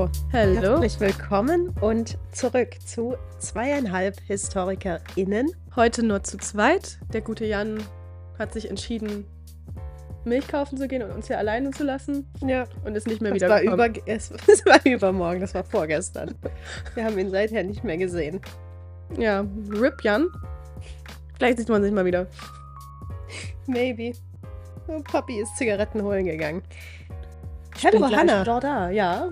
Hallo. Hallo. Herzlich willkommen und zurück zu zweieinhalb HistorikerInnen. Heute nur zu zweit. Der gute Jan hat sich entschieden, Milch kaufen zu gehen und uns hier alleine zu lassen. Ja. Und ist nicht mehr Das wieder war, gekommen. über, es, es war übermorgen, das war vorgestern. Wir haben ihn seither nicht mehr gesehen. Ja, RIP Jan. Vielleicht sieht man sich mal wieder. Maybe. Oh, Papi ist Zigaretten holen gegangen. Bin Hallo gleich Hannah, da, ja.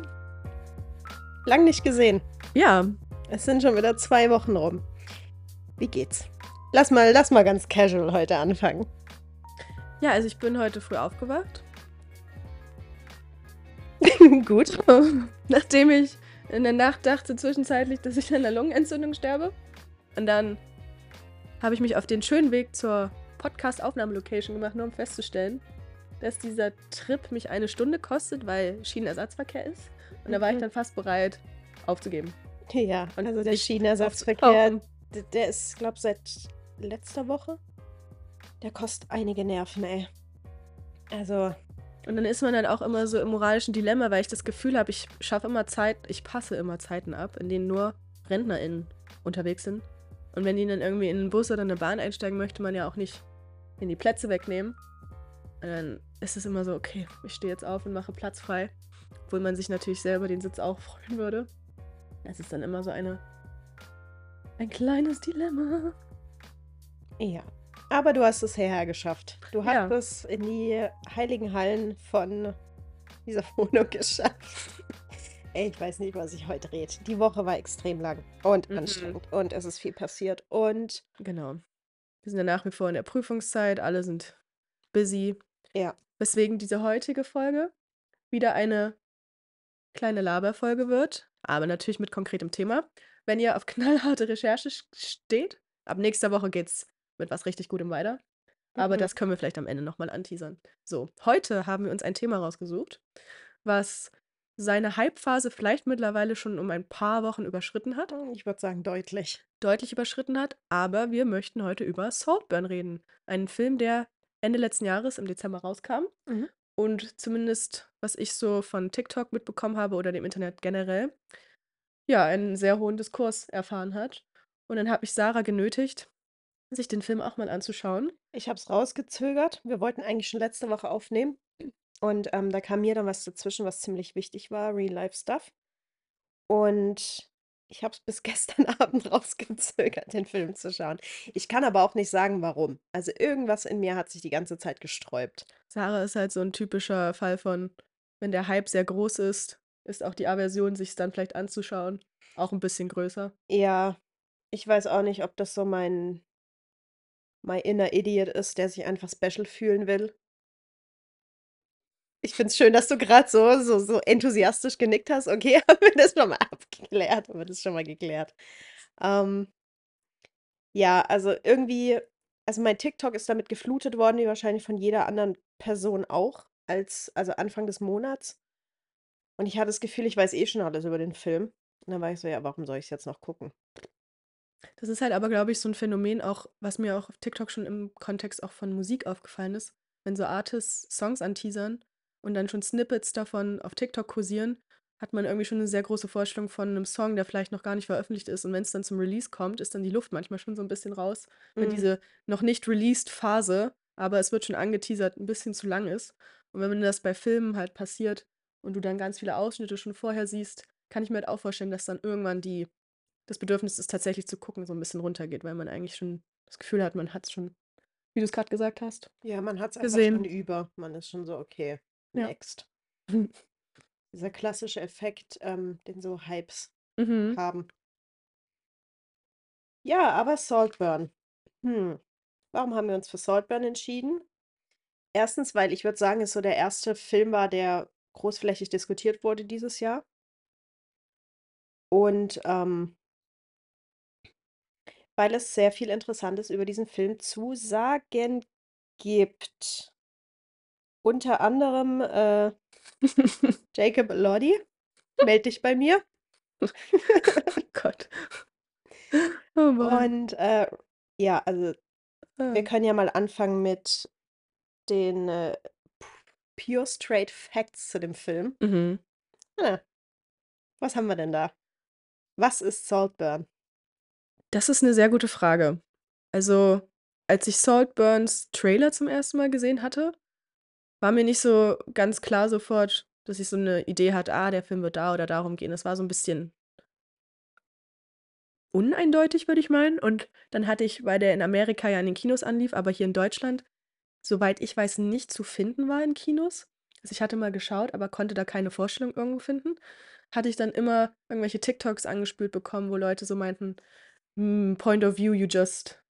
Lang nicht gesehen. Ja, Es sind schon wieder zwei Wochen rum. Wie geht's? Lass mal, lass mal ganz casual heute anfangen. ja, also ich bin heute früh aufgewacht. Gut. Nachdem ich in der Nacht dachte zwischenzeitlich, dass ich an einer Lungenentzündung sterbe. Und dann habe ich mich auf den schönen Weg zur Podcast-Aufnahmelocation gemacht, nur um festzustellen, dass dieser Trip mich eine Stunde kostet, weil Schienenersatzverkehr ist. Und da war ich dann fast bereit, aufzugeben. Ja, Und also der sich Schienenersatzverkehr, aufzutauchen. d- der ist, glaube seit letzter Woche. Der kostet einige Nerven, ey. Also, Und dann ist man dann auch immer so im moralischen Dilemma, weil ich das Gefühl habe, ich schaffe immer Zeit, ich passe immer Zeiten ab, in denen nur RentnerInnen unterwegs sind. Und wenn die dann irgendwie in einen Bus oder eine Bahn einsteigen, möchte man ja auch nicht in die Plätze wegnehmen. Und dann ist es immer so, okay, ich stehe jetzt auf und mache Platz frei. Obwohl man sich natürlich selber den Sitz auch freuen würde. Das ist dann immer so eine. Ein kleines Dilemma. ja. Aber du hast es hierher geschafft. Du hast Ja. es in die heiligen Hallen von dieser Wohnung geschafft. Ey, ich weiß nicht, was ich heute rede. Die Woche war extrem lang und Mhm. anstrengend und es ist viel passiert. Und Genau. Wir sind ja nach wie vor in der Prüfungszeit, alle sind busy. ja, Weswegen diese heutige Folge wieder eine kleine Laberfolge wird, aber natürlich mit konkretem Thema. Wenn ihr auf knallharte Recherche steht, ab nächster Woche geht's mit was richtig Gutem weiter. Aber Mhm. das können wir vielleicht am Ende nochmal anteasern. So, heute haben wir uns ein Thema rausgesucht, was seine Hype-Phase vielleicht mittlerweile schon um ein paar Wochen überschritten hat ich würde sagen, deutlich. deutlich überschritten hat, aber wir möchten heute über Saltburn reden. Einen Film, der Ende letzten Jahres im Dezember rauskam Mhm. Und zumindest, was ich so von TikTok mitbekommen habe oder dem Internet generell, ja, einen sehr hohen Diskurs erfahren hat. Und dann habe ich Sarah genötigt, sich den Film auch mal anzuschauen. Ich habe es rausgezögert. Wir wollten eigentlich schon letzte Woche aufnehmen. Und ähm, da kam mir dann was dazwischen, was ziemlich wichtig war, Real-Life-Stuff. Und ich habe es bis gestern Abend rausgezögert, den Film zu schauen. Ich kann aber auch nicht sagen, warum. Also irgendwas in mir hat sich die ganze Zeit gesträubt. Sarah ist halt so ein typischer Fall von, wenn der Hype sehr groß ist, ist auch die Aversion, sich es dann vielleicht anzuschauen, auch ein bisschen größer. Ja, ich weiß auch nicht, ob das so mein, my inner Idiot ist, der sich einfach special fühlen will. Ich finde es schön, dass du gerade so, so, so enthusiastisch genickt hast. Okay, haben wir das schon mal abgeklärt, haben wir das schon mal geklärt. Ähm, ja, also irgendwie, also mein TikTok ist damit geflutet worden, wie wahrscheinlich von jeder anderen Person auch, als, also Anfang des Monats. Und ich hatte das Gefühl, ich weiß eh schon alles über den Film. Und dann war ich so, ja, warum soll ich es jetzt noch gucken? Das ist halt aber, glaube ich, so ein Phänomen auch, was mir auch auf TikTok schon im Kontext auch von Musik aufgefallen ist. Wenn so Artists Songs anteasern und dann schon Snippets davon auf TikTok kursieren, hat man irgendwie schon eine sehr große Vorstellung von einem Song, der vielleicht noch gar nicht veröffentlicht ist. Und wenn es dann zum Release kommt, ist dann die Luft manchmal schon so ein bisschen raus, wenn Mhm. diese noch nicht released Phase, aber es wird schon angeteasert, ein bisschen zu lang ist. Und wenn das bei Filmen halt passiert und du dann ganz viele Ausschnitte schon vorher siehst, kann ich mir halt auch vorstellen, dass dann irgendwann die das Bedürfnis, es tatsächlich zu gucken, so ein bisschen runtergeht, weil man eigentlich schon das Gefühl hat, man hat es schon, wie du es gerade gesagt hast. Ja, man hat es einfach Gesehen. schon über. Man ist schon so, okay, Ja. next. Dieser klassische Effekt, ähm, den so Hypes Mhm. haben. Ja, aber Saltburn. Hm. Warum haben wir uns für Saltburn entschieden? Erstens, weil ich würde sagen, es so der erste Film war, der großflächig diskutiert wurde dieses Jahr. Und ähm, weil es sehr viel Interessantes über diesen Film zu sagen gibt. Unter anderem äh, Jacob Elordi, meld dich bei mir. oh Gott. Oh Mann. Und äh, ja, also Ah. wir können ja mal anfangen mit den äh, pure straight Facts zu dem Film. Mhm. Ah, Was haben wir denn da? Was ist Saltburn? Das ist 'ne sehr gute Frage. Also, als ich Saltburns Trailer zum ersten Mal gesehen hatte, war mir nicht so ganz klar sofort, dass ich so 'ne Idee hatte: „Ah, der Film wird da oder darum gehen.“ Es war so 'n bisschen uneindeutig, würde ich meinen. Und dann hatte ich weil der in Amerika ja in den Kinos anlief, aber hier in Deutschland, soweit ich weiß, nicht zu finden war in Kinos. Also, ich hatte mal geschaut, aber konnte da keine Vorstellung irgendwo finden. Hatte ich dann immer irgendwelche TikToks angespült bekommen, wo Leute so meinten: „Hm, point of view, you just ju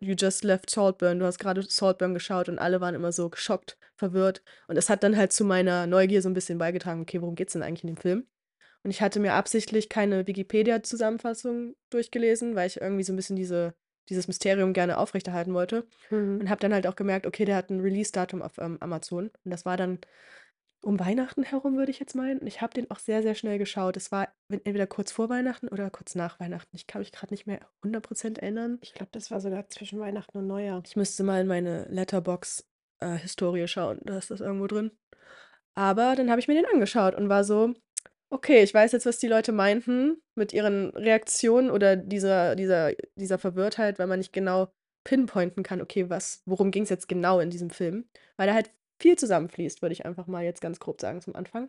you just left Saltburn. Du hast grade Saltburn geschaut.“ Und alle waren immer so geschockt, verwirrt. Und das hat dann halt zu meiner Neugier so 'n bisschen beigetragen: „Okay, worum geht's denn eigentlich in dem Film?“ Und ich hatte mir absichtlich keine Wikipedia-Zusammenfassung durchgelesen, weil ich irgendwie so 'n bisschen diese dieses Mysterium gerne aufrechterhalten wollte. Mhm. Und habe dann halt auch gemerkt, okay, der hat 'n Release-Datum auf, ähm, Amazon. Und das war dann um Weihnachten herum, würde ich jetzt meinen. Und ich habe den auch sehr, sehr schnell geschaut. Es war en entweder kurz vor Weihnachten oder kurz nach Weihnachten. Ich kann mich grad nicht mehr 100 % erinnern. Ich glaube, das war sogar zwischen Weihnachten und Neujahr. Ich müsste mal in meine Letterboxd, äh, schauen. Da ist das irgendwo drin. Aber dann habe ich mir den angeschaut und war so: „Okay, ich weiß jetzt, was die Leute meinten mit ihren Reaktionen oder dieser dieser dieser Verwirrtheit, weil man nicht genau pinpointen kann, okay, was worum ging's jetzt genau in diesem Film?“ Weil da halt viel zusammenfließt, würde ich einfach mal jetzt ganz grob sagen zum Anfang.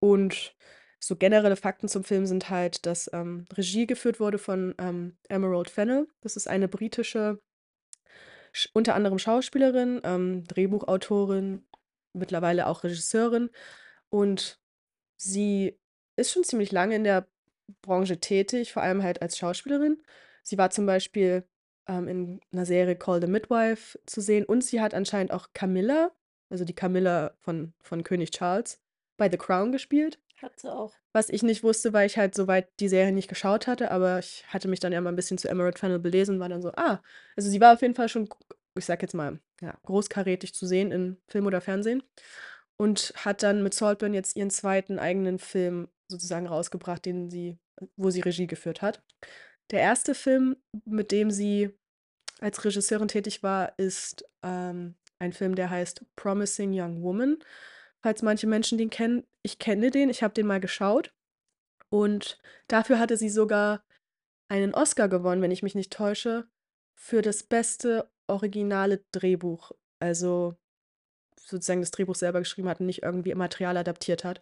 Und so generelle Fakten zum Film sind halt, dass, ähm, Regie geführt wurde von, ähm, Emerald Fennell. Das ist eine britische sch unter anderem Schauspielerin, ähm, Drehbuchautorin, mittlerweile auch Regisseurin. Und sie ist schon ziemlich lange in der Branche tätig, vor allem halt als Schauspielerin. Sie war zum Beispiel, ähm, in 'ner Serie Call the Midwife zu sehen und sie hat anscheinend auch Camilla, also die Camilla von von König Charles, bei The Crown gespielt. Hat sie auch. Was ich nicht wusste, weil ich halt so weit die Serie nicht geschaut hatte, aber ich hatte mich dann ja mal 'n bisschen zu Emerald Fennell belesen und war dann so: „Ah.“ Also, sie war auf jeden Fall schon ich sage jetzt mal, ja, großkarätig zu sehen in Film oder Fernsehen und hat dann mit Saltburn jetzt ihren 2. eigenen Film sozusagen rausgebracht, den sie wo sie Regie geführt hat. Der 1. Film, mit dem sie als Regisseurin tätig war, ist, ähm, ein Film, der heißt „Promising Young Woman“, falls manche Menschen den kennen. Ich kenne den, ich habe den mal geschaut. Und dafür hatte sie sogar einen Oscar gewonnen, wenn ich mich nicht täusche, für das beste originale Drehbuch. Also, sozusagen das Drehbuch selber geschrieben hat und nicht irgendwie Material adaptiert hat.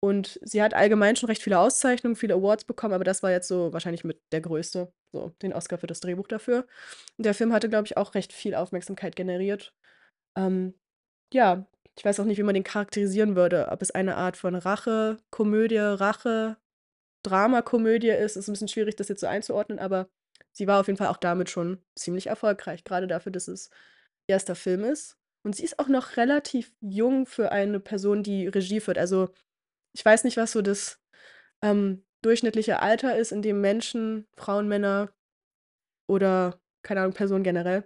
Und sie hat allgemein schon recht viele Auszeichnungen, viele Awards bekommen, aber das war jetzt so wahrscheinlich mit der größte, so den Oscar für das Drehbuch dafür. Und der Film hatte, glaube ich, auch recht viel Aufmerksamkeit generiert. Ähm, ja, ich weiß auch nicht, wie man den charakterisieren würde, ob es eine Art von Rache-Komödie, Rache-Dramakomödie ist. Ist 'n bisschen schwierig, das jetzt so einzuordnen, aber sie war auf jeden Fall auch damit schon ziemlich erfolgreich, grade dafür, dass es 1. Film ist. Und sie ist auch noch relativ jung für eine Person, die Regie führt. Also, ich weiß nicht, was so das, ähm, durchschnittliche Alter ist, in dem Menschen, Frauen, Männer oder, keine Ahnung, Personen generell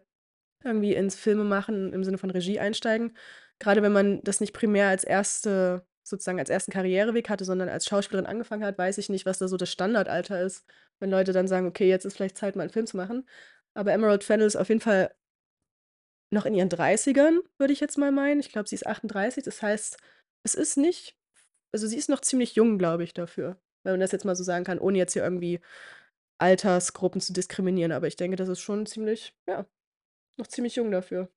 irgendwie ins Filmemachen im Sinne von Regie einsteigen. Grade wenn man das nicht primär als 1. sozusagen als 1. Karriereweg hatte, sondern als Schauspielerin angefangen hat, weiß ich nicht, was da so das Standardalter ist, wenn Leute dann sagen: „Okay, jetzt ist vielleicht Zeit, mal 'n Film zu machen.“ Aber Emerald Fennell ist auf jeden Fall noch in ihren 30ern, würde ich jetzt mal meinen. Ich glaube, sie ist 38. Das heißt, es ist nicht also, sie ist noch ziemlich jung, glaube ich, dafür, wenn man das jetzt mal so sagen kann, ohne jetzt hier irgendwie Altersgruppen zu diskriminieren. Aber ich denke, das ist schon ziemlich ja, noch ziemlich jung dafür.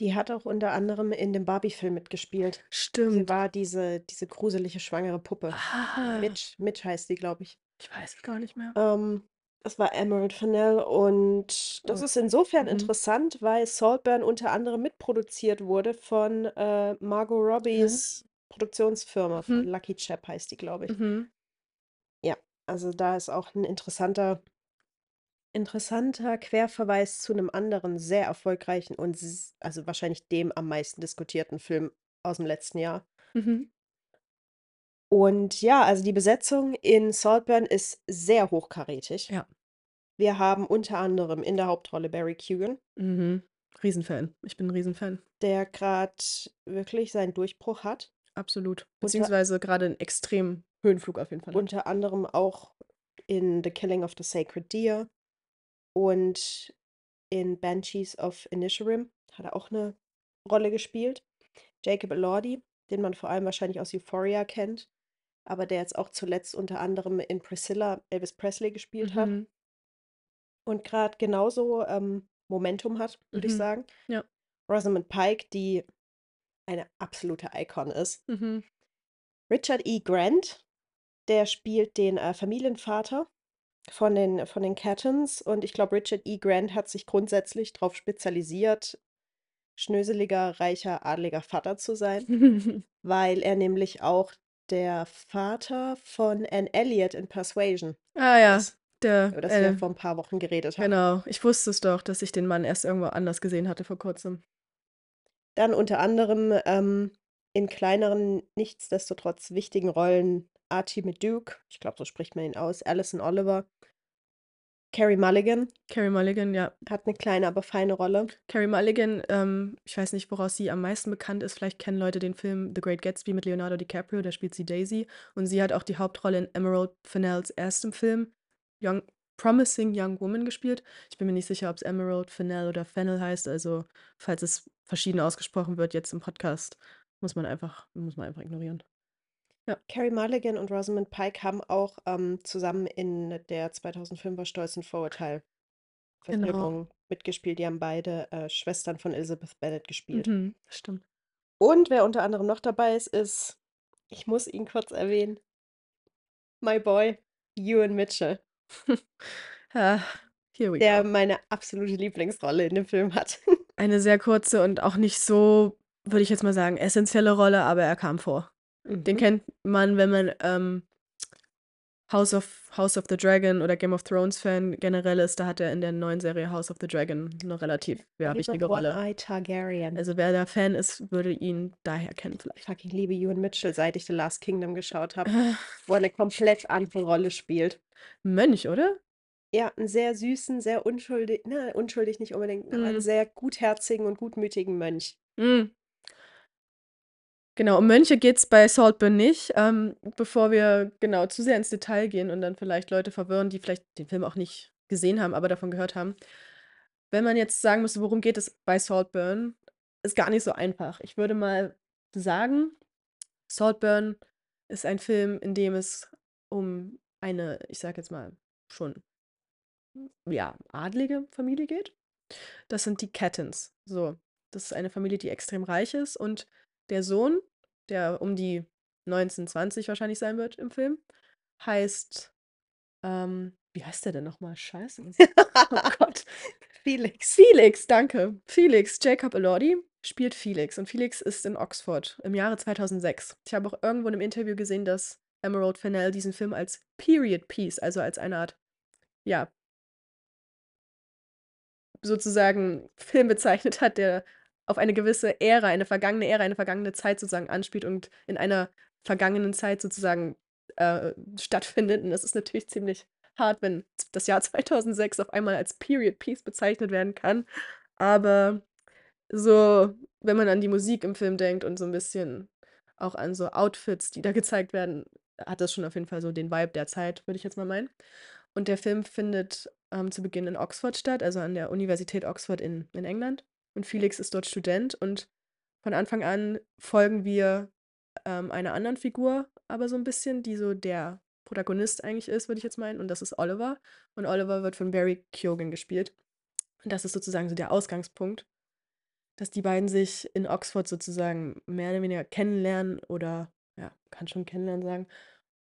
Die hat auch unter anderem in dem Barbie-Film mitgespielt. Sie Stimmt. war diese diese gruselige schwangere Puppe. Ah. Mitch Mitch heißt die, glaube ich. Ich weiß es gar nicht mehr. Ähm, das war Emerald Fennell und das Oh. ist insofern Mhm. interessant, weil Saltburn unter anderem mitproduziert wurde von, äh, Margot Robbie's Produktionsfirma, von Mhm. LuckyChap heißt die, glaube ich. Mhm. Ja, also, da ist auch 'n interessanter interessanter Querverweis zu 'nem anderen sehr erfolgreichen und s also, wahrscheinlich dem am meisten diskutierten Film aus'm letzten Jahr. Mhm. Und ja, also, die Besetzung in Saltburn ist sehr hochkarätig. Ja. Wir haben unter anderem in der Hauptrolle Barry Keoghan Mhm. Riesenfan. Ich bin 'n Riesenfan. der grad wirklich seinen Durchbruch hat. Absolut. Unter Beziehungsweise grade 'n extremen Höhenflug auf jeden Fall hat. unter anderem auch in „The Killing of the Sacred Deer“ und in „Banshees of Inisherin“ hat er auch 'ne Rolle gespielt. Jacob Elordi, den man vor allem wahrscheinlich aus „Euphoria“ kennt, aber der jetzt auch zuletzt unter anderem in Priscilla Elvis Presley gespielt hat Mhm. und gerade genauso, ähm, Momentum hat, würde ich Mhm. sagen. Ja. Rosamund Pike, die eine absolute Icon ist. Mhm. Richard E. Grant, der spielt den, äh, Familienvater von den von den Cattons und ich glaube, Richard E. Grant hat sich grundsätzlich drauf spezialisiert, schnöseliger, reicher, adeliger Vater zu sein, weil er nämlich auch der Vater von Anne Elliot in Persuasion Ah ja, ist, der, über das wir äh, vor 'n paar Wochen geredet haben. genau. Ich wusste es doch, dass ich den Mann erst irgendwo anders gesehen hatte vor Kurzem. Dann unter anderem, ähm, in kleineren, nichtsdestotrotz wichtigen Rollen Archie ich glaube, so spricht man ihn aus, Alison Oliver. Carey Mulligan Carey Mulligan, ja. hat 'ne kleine, aber feine Rolle. Carey Mulligan, ähm, ich weiß nicht, woraus sie am meisten bekannt ist. Vielleicht kennen Leute den Film The Great Gatsby mit Leonardo DiCaprio, da spielt sie Daisy und sie hat auch die Hauptrolle in Emerald Fennells erstem Film Young Promising Young Woman gespielt. Ich bin mir nicht sicher, ob's Emerald Fennell oder Fennel heißt, also falls es verschieden ausgesprochen wird jetzt im Podcast, muss man einfach muss man einfach ignorieren. Ja. Carey Mulligan und Rosamund Pike haben auch, ähm, zusammen in der 2005er Stolz und Genau. Vorurteil-Verfilmung mitgespielt. Die haben beide, äh, Schwestern von Elizabeth Bennet gespielt. Mhm, stimmt. Und wer unter anderem noch dabei ist, ist ich muss ihn kurz erwähnen my boy, Ewan Mitchell. Ah, here we Der go. meine absolute Lieblingsrolle in dem Film hat. Eine sehr kurze und auch nicht so, würde ich jetzt mal sagen, essenzielle Rolle, aber er kam vor. Den Mhm. kennt man, wenn man, ähm, House of House of the Dragon oder Game of Thrones Fan generell ist, da hat er in der neuen Serie House of the Dragon 'ne relativ, ja, wichtige Rolle. Targaryen. Also wer da Fan ist, würde ihn daher kennen Ich vielleicht. fucking liebe Ewan Mitchell, seit ich The Last Kingdom geschaut habe, wo er 'ne komplett andere Rolle spielt. Mönch, oder? Ja, 'n sehr süßen, sehr unschuldi ne, unschuldig nicht unbedingt, aber 'n Mhm. sehr gutherzigen und gutmütigen Mönch. Mhm. Genau, um Mönche geht's bei Saltburn nicht. Ähm, bevor wir, genau, zu sehr ins Detail gehen und dann vielleicht Leute verwirren, die vielleicht den Film auch nicht gesehen haben, aber davon gehört haben. Wenn man jetzt sagen müsste, worum geht es bei Saltburn, ist gar nicht so einfach. Ich würde mal sagen, Saltburn ist ein Film, in dem es um eine, ich sage jetzt mal, schon ja, adlige Familie geht. Das sind die Cattons. So, das ist eine Familie, die extrem reich ist und der Sohn, der um die 19, 20 wahrscheinlich sein wird im Film, heißt, ähm wie heißt der denn noch mal? Scheiße. Oh Gott. Felix. Felix, danke. Felix Jacob Elordi spielt Felix und Felix ist in Oxford im Jahre 2006. Ich habe auch irgendwo in 'nem Interview gesehen, dass Emerald Fennell diesen Film als Period Piece, also als eine Art, ja sozusagen Film bezeichnet hat, der auf eine gewisse Ära, eine vergangene Ära, eine vergangene Zeit sozusagen anspielt und in einer vergangenen Zeit sozusagen, äh, stattfindet. Und das ist natürlich ziemlich hart, wenn das Jahr 2006 auf einmal als Period Piece bezeichnet werden kann. Aber so, wenn man an die Musik im Film denkt und so 'n bisschen auch an so Outfits, die da gezeigt werden, hat das schon auf jeden Fall so den Vibe der Zeit, würde ich jetzt mal meinen. Und der Film findet, ähm, zu Beginn in Oxford statt, also an der Universität Oxford in in England. Und Felix ist dort Student und von Anfang an folgen wir, ähm, einer anderen Figur aber so 'n bisschen, die so der Protagonist eigentlich ist, würde ich jetzt meinen, und das ist Oliver. Und Oliver wird von Barry Keoghan gespielt. Und das ist sozusagen so der Ausgangspunkt, dass die beiden sich in Oxford sozusagen mehr oder weniger kennenlernen oder ja, kann schon kennenlernen sagen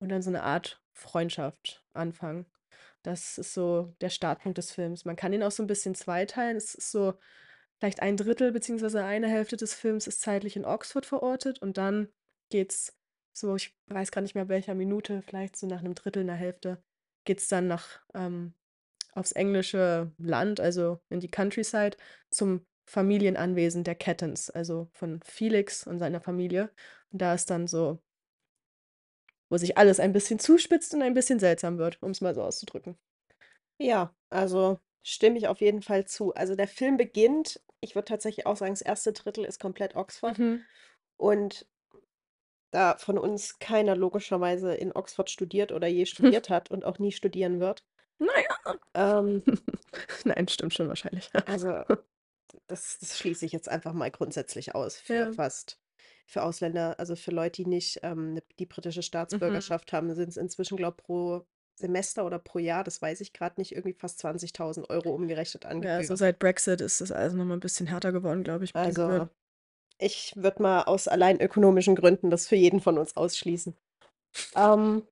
und dann so 'ne Art Freundschaft anfangen. Das ist so der Startpunkt des Films. Man kann ihn auch so 'n bisschen zweiteilen. Es ist so vielleicht 1/3 beziehungsweise eine Hälfte des Films ist zeitlich in Oxford verortet und dann geht's so, ich weiß grad nicht mehr, welcher Minute, vielleicht so nach 'nem Drittel, 'ner Hälfte, geht's dann nach ähm, aufs englische Land, also in die Countryside, zum Familienanwesen der Cattons, also von Felix und seiner Familie. Und da ist dann so wo sich alles ein bisschen zuspitzt und ein bisschen seltsam wird, um's mal so auszudrücken. Ja, also stimme ich auf jeden Fall zu. Also der Film beginnt ich würde tatsächlich auch sagen, das erste Drittel ist komplett Oxford. Mhm. Und da von uns keiner logischerweise in Oxford studiert oder je studiert hat und auch nie studieren wird Na ja. ähm Nein, stimmt schon wahrscheinlich. also, das das schließe ich jetzt einfach mal grundsätzlich aus für Ja. fast für Ausländer, also für Leute, die nicht ähm, die britische Mhm. Staatsbürgerschaft haben, sind es inzwischen, glaube ich, pro Semester oder pro Jahr, das weiß ich gerade nicht, irgendwie fast 20.000 Euro umgerechnet an Ja, also seit Brexit ist das alles nochmal ein bisschen härter geworden, glaube ich. Also ich würde mal aus allein ökonomischen Gründen das für jeden von uns ausschließen. Ähm,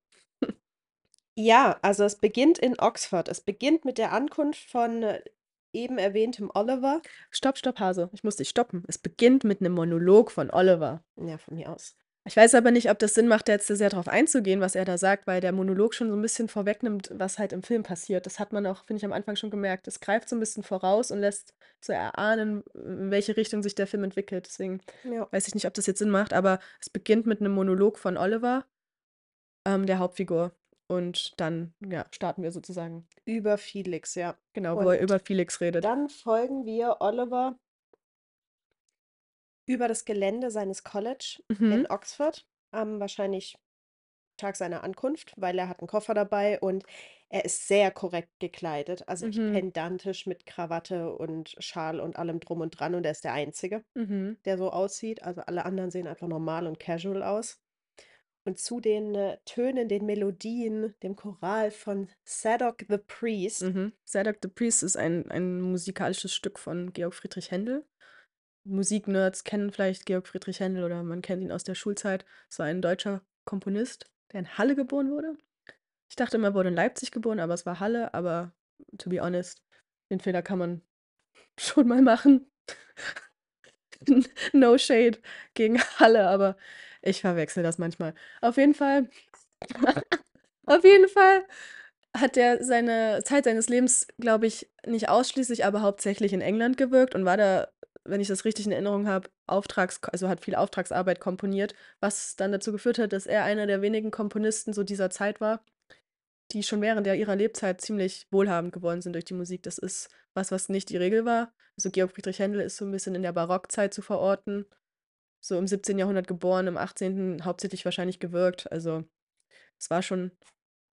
ja, also es beginnt in Oxford. Es beginnt mit der Ankunft von äh, eben erwähntem Oliver. Stopp, stopp, Hase. Ich muss dich stoppen. Es beginnt mit einem Monolog von Oliver. Ja, von mir aus. Ich weiß aber nicht, ob das Sinn macht, jetzt sehr darauf einzugehen, was er da sagt, weil der Monolog schon so ein bisschen vorwegnimmt, was halt im Film passiert. Das hat man auch, finde ich, am Anfang schon gemerkt. Es greift so ein bisschen voraus und lässt so erahnen, in welche Richtung sich der Film entwickelt. Deswegen Ja. weiß ich nicht, ob das jetzt Sinn macht, aber es beginnt mit einem Monolog von Oliver, ähm, der Hauptfigur. Und dann, ja, starten wir sozusagen. Über Felix, ja. Genau, wo er Und über Felix redet. Dann folgen wir Oliver über das Gelände seines College Mhm. in Oxford, am wahrscheinlich Tag seiner Ankunft, weil er hat einen Koffer dabei und er ist sehr korrekt gekleidet, also echt Mhm. pedantisch mit Krawatte und Schal und allem drum und dran und er ist der Einzige, Mhm. der so aussieht. Also alle anderen sehen einfach normal und casual aus. Und zu den äh, Tönen, den Melodien, dem Choral von Zadok the Priest. Mhm. Zadok the Priest ist ein, ein musikalisches Stück von Georg Friedrich Händel. Musiknerds kennen vielleicht Georg Friedrich Händel oder man kennt ihn aus der Schulzeit. Es war ein deutscher Komponist, der in Halle geboren wurde. Ich dachte immer, er wurde in Leipzig geboren, aber es war Halle. Aber to be honest, den Fehler kann man schon mal machen. no shade gegen Halle, aber ich verwechsel das manchmal. Auf jeden Fall, auf jeden Fall hat er seine Zeit seines Lebens, glaube ich, nicht ausschließlich, aber hauptsächlich in England gewirkt und war da, wenn ich das richtig in Erinnerung habe, Auftrags, also hat viel Auftragsarbeit komponiert, was dann dazu geführt hat, dass er einer der wenigen Komponisten so dieser Zeit war, die schon während der ihrer Lebzeit ziemlich wohlhabend geworden sind durch die Musik. Das ist was, was nicht die Regel war. Also Georg Friedrich Händel ist so ein bisschen in der Barockzeit zu verorten. So im 17. Jahrhundert geboren, im 18. hauptsächlich wahrscheinlich gewirkt. Also es war schon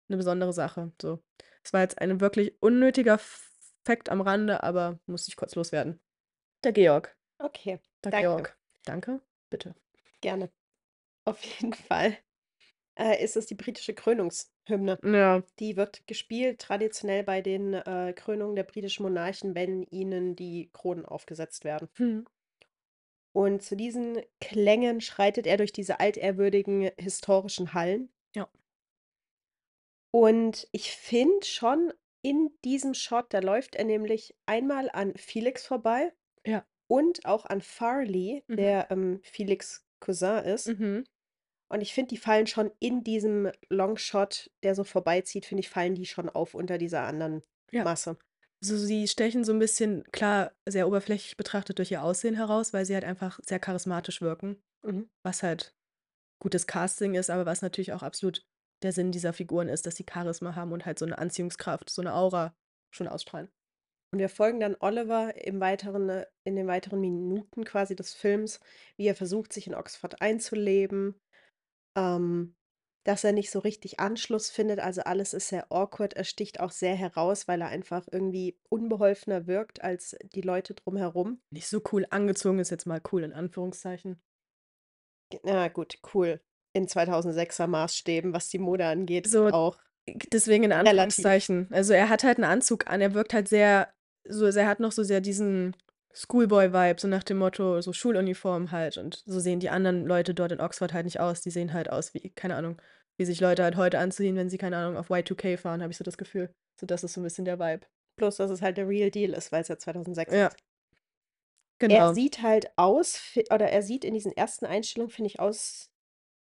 eine besondere Sache. So. Es war jetzt ein wirklich unnötiger Fakt am Rande, aber musste ich kurz loswerden. Der Georg. Okay, Der danke. Georg. Danke. Bitte. Gerne. Auf jeden Fall äh, ist es die britische Krönungshymne. Ja. Die wird gespielt traditionell bei den äh, Krönungen der britischen Monarchen, wenn ihnen die Kronen aufgesetzt werden. Hm. Und zu diesen Klängen schreitet er durch diese altehrwürdigen historischen Hallen. Ja. Und ich finde schon in diesem Shot, da läuft er nämlich einmal an Felix vorbei Ja. und auch an Farley, Mhm. der ähm, Felix Cousin ist. Mhm. Und ich finde, die fallen schon in diesem Longshot, der so vorbeizieht, finde ich, fallen die schon auf unter dieser anderen Ja. Masse. So, sie stechen so ein bisschen, klar, sehr oberflächlich betrachtet durch ihr Aussehen heraus, weil sie halt einfach sehr charismatisch wirken, Mhm. was halt gutes Casting ist, aber was natürlich auch absolut der Sinn dieser Figuren ist, dass sie Charisma haben und halt so eine Anziehungskraft, so eine Aura schon ausstrahlen. Und wir folgen dann Oliver im weiteren, äh, in den weiteren Minuten quasi des Films, wie er versucht, sich in Oxford einzuleben, ähm, dass er nicht so richtig Anschluss findet. Also alles ist sehr awkward. Er sticht auch sehr heraus, weil er einfach irgendwie unbeholfener wirkt als die Leute drumherum. Nicht so cool angezogen ist jetzt mal cool in Anführungszeichen. Na gut, cool. In 2006er Maßstäben, was die Mode angeht, So, auch. Deswegen in Relativ. Anführungszeichen. Also er hat halt einen Anzug an, er wirkt halt sehr, so, er hat noch so sehr diesen Schoolboy-Vibe, so nach dem Motto, so Schuluniform halt. Und so sehen die anderen Leute dort in Oxford halt nicht aus. Die sehen halt aus wie, keine Ahnung, wie sich Leute halt heute anziehen, wenn sie, keine Ahnung, auf Y2K fahren, habe ich so das Gefühl. So, das ist so ein bisschen der Vibe. Bloß, dass es halt der Real Deal ist, weil es ja 2006 Ja. ist. Genau. Er sieht halt aus, oder er sieht in diesen ersten Einstellungen, finde ich, aus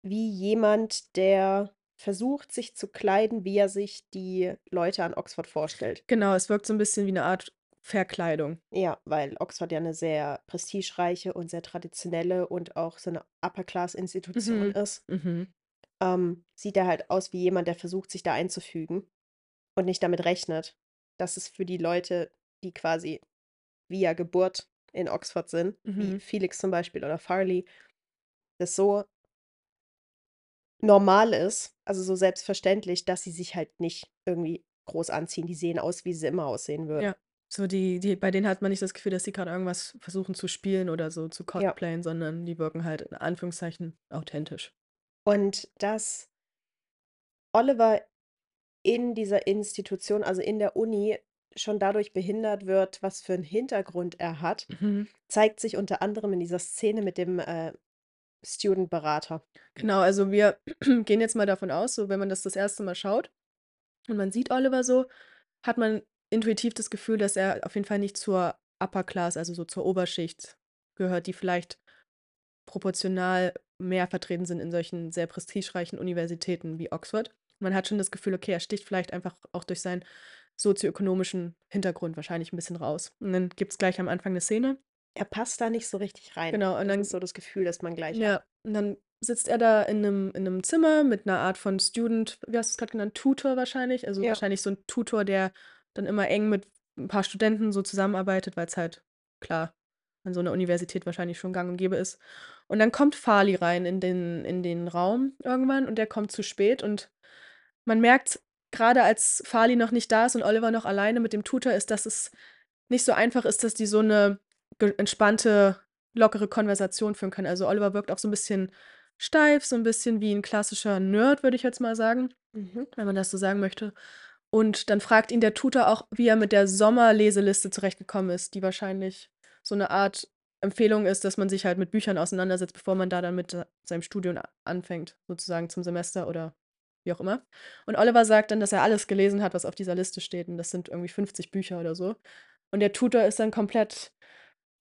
wie jemand, der versucht, sich zu kleiden, wie er sich die Leute an Oxford vorstellt. Genau, es wirkt so ein bisschen wie eine Art Verkleidung. Ja, weil Oxford ja eine sehr prestigereiche und sehr traditionelle und auch so eine Upper-Class-Institution Mhm. ist. Mhm. ähm, sieht er halt aus wie jemand, der versucht, sich da einzufügen und nicht damit rechnet, dass es für die Leute, die quasi via Geburt in Oxford sind, wie Mhm. Felix zum Beispiel oder Farley, das so normal ist, also so selbstverständlich, dass sie sich halt nicht irgendwie groß anziehen. Die sehen aus, wie sie immer aussehen würden. Ja. So die die bei denen hat man nicht das Gefühl, dass sie grad irgendwas versuchen zu spielen oder so zu Ja. cosplayen, sondern die wirken halt in Anführungszeichen authentisch. Und dass Oliver in dieser Institution, also in der Uni, schon dadurch behindert wird, was für 'n Hintergrund er hat, Mhm. zeigt sich unter anderem in dieser Szene mit dem, äh, Student-Berater. Genau, also wir gehen jetzt mal davon aus, so wenn man das das 1. Mal schaut und man sieht Oliver so, hat man intuitiv das Gefühl, dass er auf jeden Fall nicht zur Upper Class, also so zur Oberschicht gehört, die vielleicht proportional mehr vertreten sind in solchen sehr prestigereichen Universitäten wie Oxford. Man hat schon das Gefühl, okay, er sticht vielleicht einfach auch durch seinen sozioökonomischen Hintergrund wahrscheinlich 'n bisschen raus. Und dann gibt's gleich am Anfang 'ne Szene Er passt da nicht so richtig rein. Genau, und Das dann ist so das Gefühl, das man gleich ja, hat. und dann sitzt er da in 'nem in 'nem Zimmer mit 'ner Art von Student wie hast du's grad genannt, Tutor wahrscheinlich? Also, Ja. wahrscheinlich so 'n Tutor, der dann immer eng mit 'n paar Studenten so zusammenarbeitet, weil's halt, klar, an so 'ner Universität wahrscheinlich schon gang und gäbe ist. Und dann kommt Farley rein in den in den Raum irgendwann und der kommt zu spät und man merkt grade, als Farley noch nicht da ist und Oliver noch alleine mit dem Tutor ist, dass es nicht so einfach ist, dass die so 'ne ge entspannte, lockere Konversation führen können. Also, Oliver wirkt auch so 'n bisschen steif, so 'n bisschen wie 'n klassischer Nerd, würde ich jetzt mal sagen, Mhm. wenn man das so sagen möchte. Und dann fragt ihn der Tutor auch, wie er mit der Sommerleseliste zurechtgekommen ist, die wahrscheinlich so 'ne Art Empfehlung ist, dass man sich halt mit Büchern auseinandersetzt, bevor man da dann mit, äh, seinem Studium anfängt, sozusagen zum Semester oder wie auch immer. Und Oliver sagt dann, dass er alles gelesen hat, was auf dieser Liste steht, und das sind irgendwie 50 Bücher oder so. Und der Tutor ist dann komplett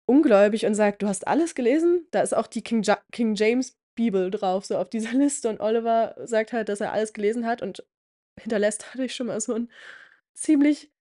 ungläubig und sagt: „Du hast alles gelesen?“ Da ist auch die King Ja King James Bibel drauf, so auf dieser Liste und Oliver sagt halt, dass er alles gelesen hat und hinterlässt dadurch schon mal so 'n ziemlich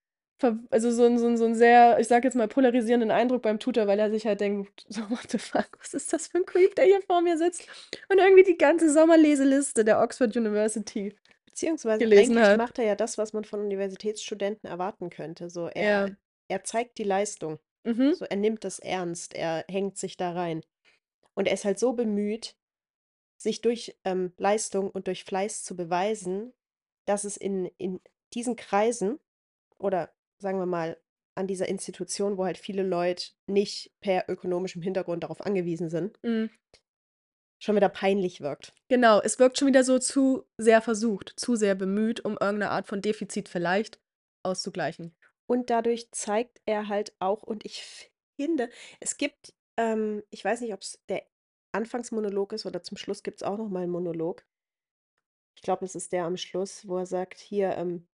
also, so 'n so 'n so 'n sehr, ich sage jetzt mal, polarisierenden Eindruck beim Tutor, weil er sich halt denkt: „So, what the fuck, was ist das für 'n Creep, der hier vor mir sitzt und irgendwie die ganze Sommerleseliste der Oxford University Beziehungsweise gelesen eigentlich hat.“ macht er ja das, was man von Universitätsstudenten erwarten könnte. So, er Ja. er zeigt die Leistung. Mhm. So, er nimmt das ernst, er hängt sich da rein. Und er ist halt so bemüht, sich durch, ähm, Leistung und durch Fleiß zu beweisen, dass es in in diesen Kreisen oder sagen wir mal, an dieser Institution, wo halt viele Leute nicht per ökonomischem Hintergrund darauf angewiesen sind Mhm. schon wieder peinlich wirkt. Genau, es wirkt schon wieder so zu sehr versucht, zu sehr bemüht, um irgend 'ne Art von Defizit vielleicht auszugleichen. Und dadurch zeigt er halt auch und ich finde, es gibt, ähm ich weiß nicht, ob's der Anfangsmonolog ist oder zum Schluss gibt's auch noch mal 'n Monolog. Ich glaube, es ist der am Schluss, wo er sagt: „Hier, ähm“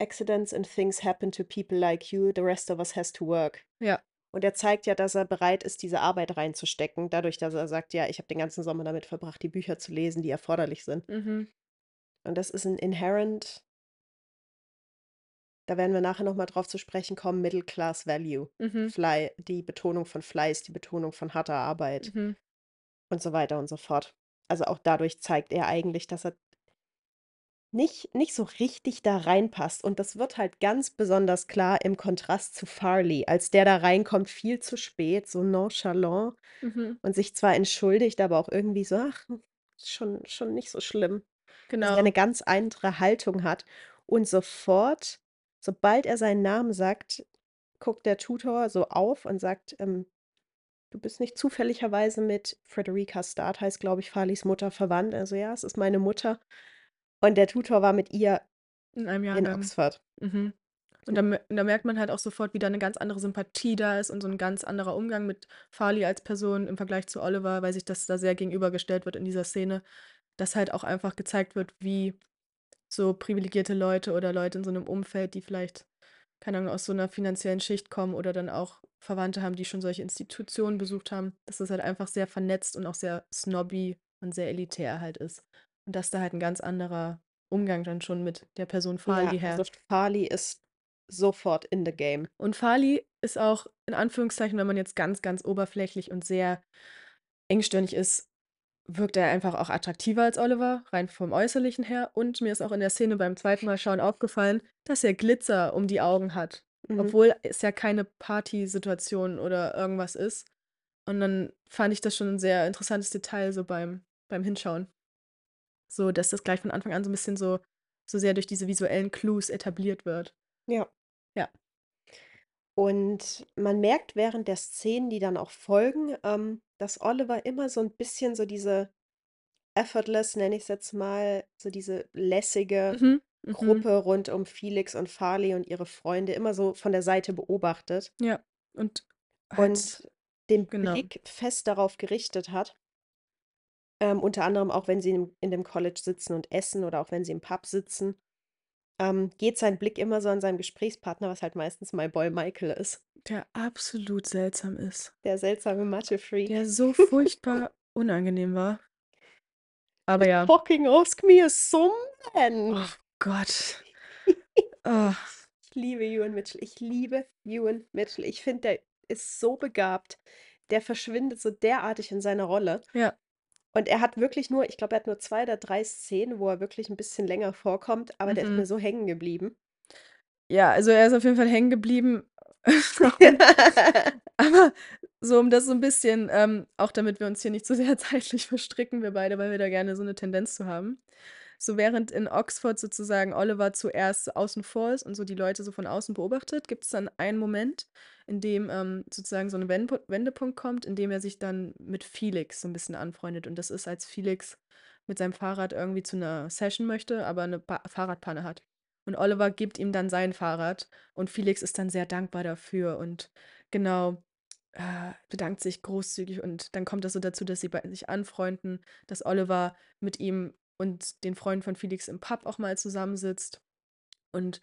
„Accidents and things happen to people like you, the rest of us has to work.“ Ja. Und er zeigt ja, dass er bereit ist, diese Arbeit reinzustecken, dadurch, dass er sagt: „Ja, ich habe den ganzen Sommer damit verbracht, die Bücher zu lesen, die erforderlich sind.“ Mhm. Und das ist 'n inherent da werden wir nachher noch mal drauf zu sprechen kommen, Middle Class Value. Mhm. Fly die Betonung von Fleiß, die Betonung von harter Arbeit Mhm. und so weiter und so fort. Also, auch dadurch zeigt er eigentlich, dass er nicht nicht so richtig da reinpasst. Und das wird halt ganz besonders klar im Kontrast zu Farley, als der da reinkommt, viel zu spät, so nonchalant Mhm. und sich zwar entschuldigt, aber auch irgendwie so: „Ach, schon schon nicht so schlimm.“ Also, der Genau. 'ne ganz andere Haltung hat. Und sofort, sobald er seinen Namen sagt, guckt der Tutor so auf und sagt, ähm: „Du bist nicht zufälligerweise mit“ Frederica Stark heißt, glaube ich, Farleys Mutter, „verwandt?“ Er so: „Ja, es ist meine Mutter.“ Und der Tutor war mit ihr In einem in Jahrgang. Oxford. Mhm. Und da da merkt man halt auch sofort, wie da 'ne ganz andere Sympathie da ist und so 'n ganz anderer Umgang mit Farley als Person im Vergleich zu Oliver, weil sich das da sehr gegenübergestellt wird in dieser Szene, dass halt auch einfach gezeigt wird, wie so privilegierte Leute oder Leute in so 'nem Umfeld, die vielleicht, keine Ahnung, aus so 'ner finanziellen Schicht kommen oder dann auch Verwandte haben, die schon solche Institutionen besucht haben, dass das halt einfach sehr vernetzt und auch sehr snobby und sehr elitär halt ist. Und dass da halt 'n ganz anderer Umgang dann schon mit der Person Ja, Farley also. Farley ist sofort in the game. Und Farley ist auch in Anführungszeichen, wenn man jetzt ganz, ganz oberflächlich und sehr engstirnig ist, wirkt er einfach auch attraktiver als Oliver, rein vom Äußerlichen her. Und mir ist auch in der Szene beim 2. Mal schauen aufgefallen, dass er Glitzer um die Augen hat, Mhm. obwohl es ja keine Partysituation oder irgendwas ist. Und dann fand ich das schon 'n sehr interessantes Detail so beim beim Hinschauen. So, dass das gleich von Anfang an so 'n bisschen so so sehr durch diese visuellen Clues etabliert wird. Ja. Ja. Und man merkt während der Szenen, die dann auch folgen, ähm, dass Oliver immer so 'n bisschen so diese effortless, nenne ich's jetzt mal, so diese lässige Mhm, mhm. Gruppe rund um Felix und Farley und ihre Freunde immer so von der Seite beobachtet Ja, und halt und den genau. Blick fest darauf gerichtet hat ähm, unter anderem auch, wenn sie in in dem College sitzen und essen oder auch wenn sie im Pub sitzen, ähm, geht sein Blick immer so an seinem Gesprächspartner, was halt meistens My Boy Michael ist. Der absolut seltsam ist. Der seltsame Mathe-Freak. Der so furchtbar unangenehm war. Aber ja. fucking ask me a sum-then. Oh Gott. Oh. Ich liebe Ewan Mitchell. Ich liebe Ewan Mitchell. Ich finde, der ist so begabt. Der verschwindet so derartig in seiner Rolle. Ja. Und er hat wirklich nur ich glaube, er hat nur 2 oder 3 Szenen, wo er wirklich 'n bisschen länger vorkommt, aber der ist Mhm. mir so hängen geblieben. Ja, also er ist auf jeden Fall hängen geblieben. Und aber so, um das so 'n bisschen ähm, auch damit wir uns hier nicht zu sehr zeitlich verstricken, wir beide, weil wir da gerne so 'ne Tendenz zu haben. So während in Oxford sozusagen Oliver zuerst außen vor ist und so die Leute so von außen beobachtet, gibt's dann einen Moment, in dem, ähm, sozusagen so 'n Wendpu Wendepunkt kommt, in dem er sich dann mit Felix so 'n bisschen anfreundet. Und das ist, als Felix mit seinem Fahrrad irgendwie zu 'ner Session möchte, aber 'ne Pa Fahrradpanne hat. Und Oliver gibt ihm dann sein Fahrrad und Felix ist dann sehr dankbar dafür und genau, äh, bedankt sich großzügig. Und dann kommt das so dazu, dass beiden sich anfreunden, dass Oliver mit ihm und den Freunden von Felix im Pub auch mal zusammensitzt. Und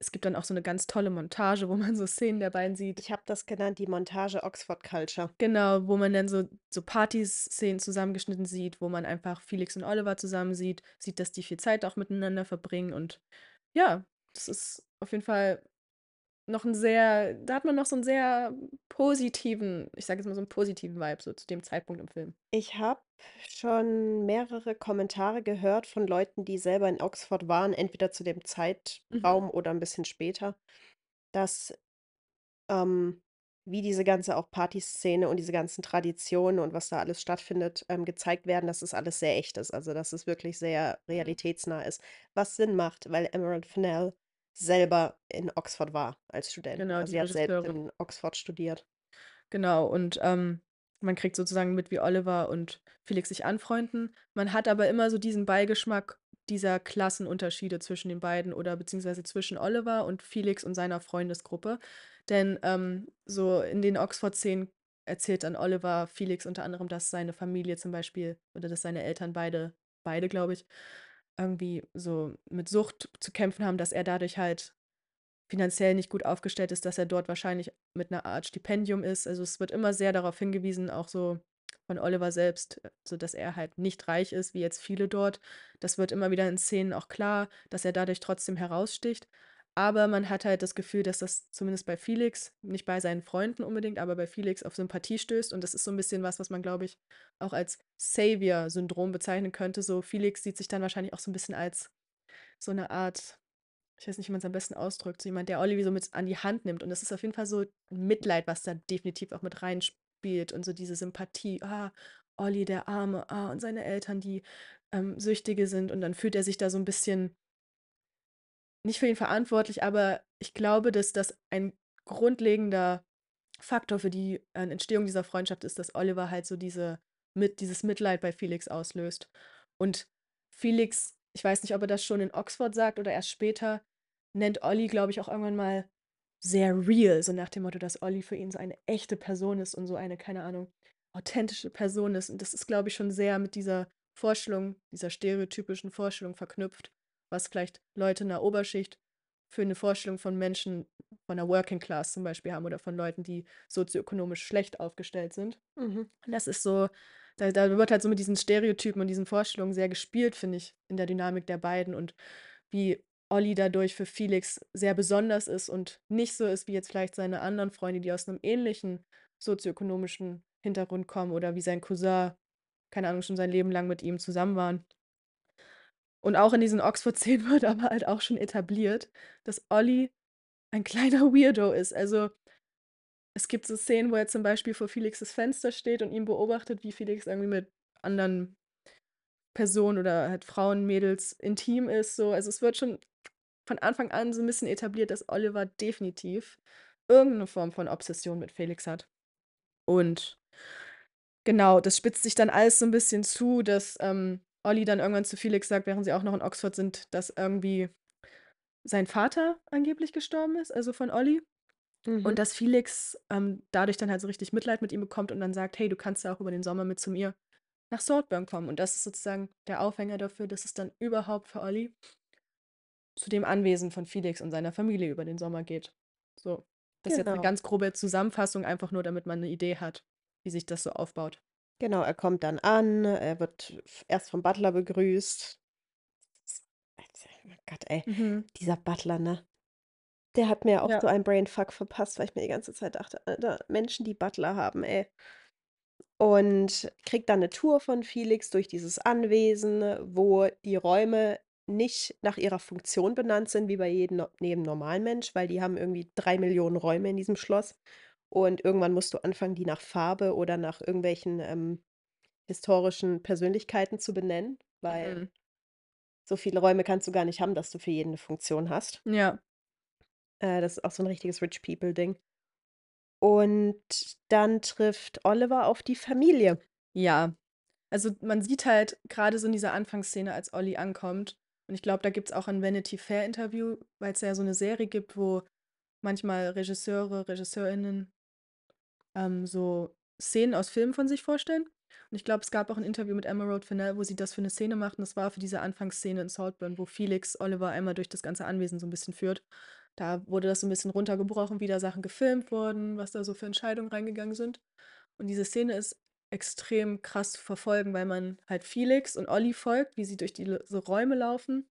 es gibt dann auch so 'ne ganz tolle Montage, wo man so Szenen der beiden sieht. Ich habe das genannt, die Montage Oxford Culture. Genau, wo man dann so so Party-Szenen zusammengeschnitten sieht, wo man einfach Felix und Oliver zusammen sieht, sieht, dass die viel Zeit auch miteinander verbringen. Und ja, das ist auf jeden Fall noch 'n sehr da hat man noch so 'n sehr positiven ich sage jetzt mal so 'n positiven Vibe so zu dem Zeitpunkt im Film. Ich habe schon mehrere Kommentare gehört von Leuten, die selber in Oxford waren, entweder zu dem Mhm. Zeitraum oder 'n bisschen später, dass, ähm, wie diese ganze auch Partyszene und diese ganzen Traditionen und was da alles stattfindet, ähm, gezeigt werden, dass das alles sehr echt ist. Also, dass es wirklich sehr Mhm. realitätsnah ist, was Sinn macht, weil Emerald Fennell selber in Oxford war als Student. Genau, Also, die sie hat selbst Regisseurin. in Oxford studiert. Genau, und, ähm, man kriegt sozusagen mit, wie Oliver und Felix sich anfreunden. Man hat aber immer so diesen Beigeschmack dieser Klassenunterschiede zwischen den beiden oder beziehungsweise zwischen Oliver und Felix und seiner Freundesgruppe. Denn, ähm, so in den Oxford-Szenen erzählt dann Oliver Felix unter anderem, dass seine Familie zum Beispiel oder dass seine Eltern beide beide, glaube ich, irgendwie so mit Sucht zu kämpfen haben, dass er dadurch halt finanziell nicht gut aufgestellt ist, dass er dort wahrscheinlich mit 'ner Art Stipendium ist. Also, es wird immer sehr darauf hingewiesen, auch so von Oliver selbst, so dass er halt nicht reich ist wie jetzt viele dort. Das wird immer wieder in Szenen auch klar, dass er dadurch trotzdem heraussticht. Aber man hat halt das Gefühl, dass das zumindest bei Felix, nicht bei seinen Freunden unbedingt, aber bei Felix auf Sympathie stößt. Und das ist so 'n bisschen was, was man, glaube ich, auch als Savior-Syndrom bezeichnen könnte. So Felix sieht sich dann wahrscheinlich auch so 'n bisschen als so 'ne Art ich weiß nicht, wie man's am besten ausdrückt, so jemand, der Olli so mit an die Hand nimmt. Und das ist auf jeden Fall so Mitleid, was da definitiv auch mit reinspielt und so diese Sympathie: „Ah, Olli, der Arme, ah, und seine Eltern, die, ähm, Süchtige sind.“ Und dann fühlt er sich da so 'n bisschen nicht für ihn verantwortlich, aber ich glaube, dass das ein grundlegender Faktor für die, äh, Entstehung dieser Freundschaft ist, dass Oliver halt so diese mit dieses Mitleid bei Felix auslöst. Und Felix ich weiß nicht, ob er das schon in Oxford sagt oder erst später, nennt Olli, glaube ich, auch irgendwann mal sehr real, so nach dem Motto, dass Olli für ihn so eine echte Person ist und so eine, keine Ahnung, authentische Person ist. Und das ist, glaube ich, schon sehr mit dieser Vorstellung dieser stereotypischen Vorstellung verknüpft, was vielleicht Leute in der Oberschicht für 'ne Vorstellung von Menschen von der Working Class zum Beispiel haben oder von Leuten, die sozioökonomisch schlecht aufgestellt sind. Mhm. Und das ist so da da wird halt so mit diesen Stereotypen und diesen Vorstellungen sehr gespielt, finde ich, in der Dynamik der beiden und wie Olli dadurch für Felix sehr besonders ist und nicht so ist wie jetzt vielleicht seine anderen Freunde, die aus 'nem ähnlichen sozioökonomischen Hintergrund kommen oder wie sein Cousin, keine Ahnung, schon sein Leben lang mit ihm zusammen waren. Und auch in diesen Oxford-Szenen wird aber halt auch schon etabliert, dass Olli ein kleiner Weirdo ist. Also es gibt so Szenen, wo er zum Beispiel vor Felix' Fenster steht und ihn beobachtet, wie Felix irgendwie mit anderen Personen oder halt Frauen, Mädels intim ist so. Also, es wird schon von Anfang an so 'n bisschen etabliert, dass Oliver definitiv irgendeine Form von Obsession mit Felix hat. Und genau, das spitzt sich dann alles so ein bisschen zu, dass ähm, Olli dann irgendwann zu Felix sagt, während sie auch noch in Oxford sind, dass irgendwie sein Vater angeblich gestorben ist, also von Olli. Mhm. Und dass Felix ähm, dadurch dann halt so richtig Mitleid mit ihm bekommt und dann sagt, hey, du kannst ja auch über den Sommer mit zu mir nach Saltburn kommen. Und das ist sozusagen der Aufhänger dafür, dass es dann überhaupt für Olli zu dem Anwesen von Felix und seiner Familie über den Sommer geht. So. Das ist jetzt eine Genau. ganz grobe Zusammenfassung, einfach nur, damit man eine Idee hat, wie sich das so aufbaut. Genau, er kommt dann an, er wird f- erst vom Butler begrüßt. Oh Gott, ey, Mhm. dieser Butler, ne? Der hat mir auch Ja. so einen Brainfuck verpasst, weil ich mir die ganze Zeit dachte, Alter, Menschen, die Butler haben, ey. Und kriegt dann eine Tour von Felix durch dieses Anwesen, wo die Räume nicht nach ihrer Funktion benannt sind, wie bei jedem no jedem normalen Mensch, weil die haben irgendwie drei Millionen Räume in diesem Schloss. Und irgendwann musst du anfangen, die nach Farbe oder nach irgendwelchen ähm, historischen Persönlichkeiten zu benennen, weil Mhm. so viele Räume kannst du gar nicht haben, dass du für jeden eine Funktion hast. Ja. Äh, das ist auch so ein richtiges Rich People-Ding. Und dann trifft Oliver auf die Familie. Ja. Also man sieht halt gerade so in dieser Anfangsszene, als Olli ankommt, und ich glaube, da gibt es auch ein Vanity Fair Interview, weil es ja so eine Serie gibt, wo manchmal Regisseure, RegisseurInnen ähm, so Szenen aus Filmen von sich vorstellen. Und ich glaube, es gab auch ein Interview mit Emerald Fennell, wo sie das für eine Szene macht. Und das war für diese Anfangsszene in Saltburn, wo Felix Oliver einmal durch das ganze Anwesen so ein bisschen führt. Da wurde das so ein bisschen runtergebrochen, wie da Sachen gefilmt wurden, was da so für Entscheidungen reingegangen sind. Und diese Szene ist extrem krass zu verfolgen, weil man halt Felix und Olli folgt, wie sie durch die so Räume laufen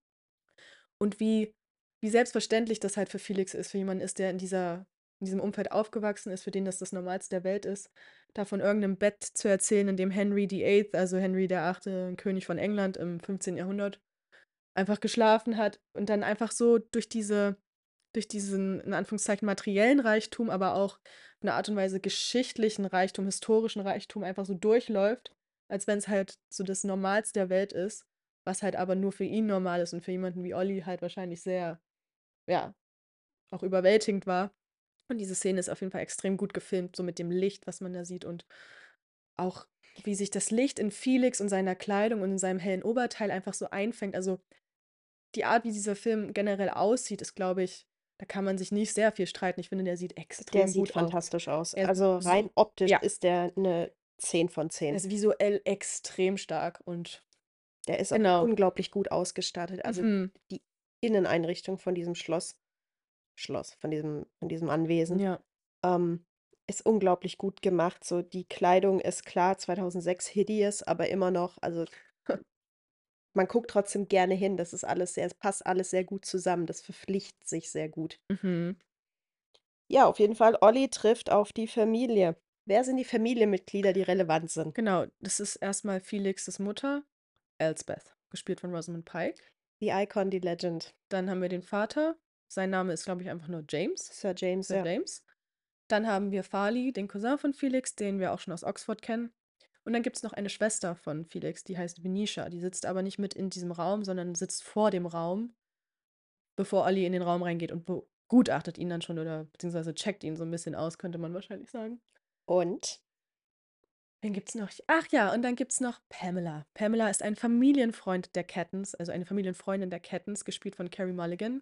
und wie, wie selbstverständlich das halt für Felix ist, für jemanden ist, der in dieser in diesem Umfeld aufgewachsen ist, für den das das Normalste der Welt ist, da von irgendeinem Bett zu erzählen, in dem Henry VIII, also Henry VIII, König von England im 15. Jahrhundert, einfach geschlafen hat und dann einfach so durch diese, durch diesen, in Anführungszeichen, materiellen Reichtum, aber auch auf eine Art und Weise geschichtlichen Reichtum, historischen Reichtum einfach so durchläuft, als wenn es halt so das Normalste der Welt ist, was halt aber nur für ihn normal ist und für jemanden wie Olli halt wahrscheinlich sehr, ja, auch überwältigend war. Und diese Szene ist auf jeden Fall extrem gut gefilmt, so mit dem Licht, was man da sieht und auch wie sich das Licht in Felix und seiner Kleidung und in seinem hellen Oberteil einfach so einfängt. Also die Art, wie dieser Film generell aussieht, ist, glaube ich, da kann man sich nicht sehr viel streiten. Ich finde, der sieht Der extrem sieht gut aus. fantastisch aus. Er Also so- rein optisch ja. ist der eine 10 von Er 10. ist visuell extrem stark und Der ist auch Genau. unglaublich gut ausgestattet. Also mhm. die Inneneinrichtung von diesem Schloss, Schloss, von diesem, von diesem Anwesen, ja. ähm, ist unglaublich gut gemacht. So die Kleidung ist klar 2006 hideous, aber immer noch, also man guckt trotzdem gerne hin. Das ist alles sehr, es passt alles sehr gut zusammen. Das verpflichtet sich sehr gut. Mhm. Ja, auf jeden Fall, Olli trifft auf die Familie. Wer sind die Familienmitglieder, die relevant sind? Genau, das ist erstmal Felixes Mutter, Elsbeth, gespielt von Rosamund Pike. Die Icon, die Legend. Dann haben wir den Vater. Sein Name ist, glaube ich, einfach nur James. Sir James, Sir ja. James. Dann haben wir Farley, den Cousin von Felix, den wir auch schon aus Oxford kennen. Und dann gibt es noch eine Schwester von Felix, die heißt Venetia. Die sitzt aber nicht mit in diesem Raum, sondern sitzt vor dem Raum, bevor Olli in den Raum reingeht und begutachtet ihn dann schon oder beziehungsweise checkt ihn so ein bisschen aus, könnte man wahrscheinlich sagen. Und Wen gibt's noch? Ach ja, und dann gibt's noch Pamela. Pamela ist ein Familienfreund der Cattons, also eine Familienfreundin der Cattons, gespielt von Carrie Mulligan.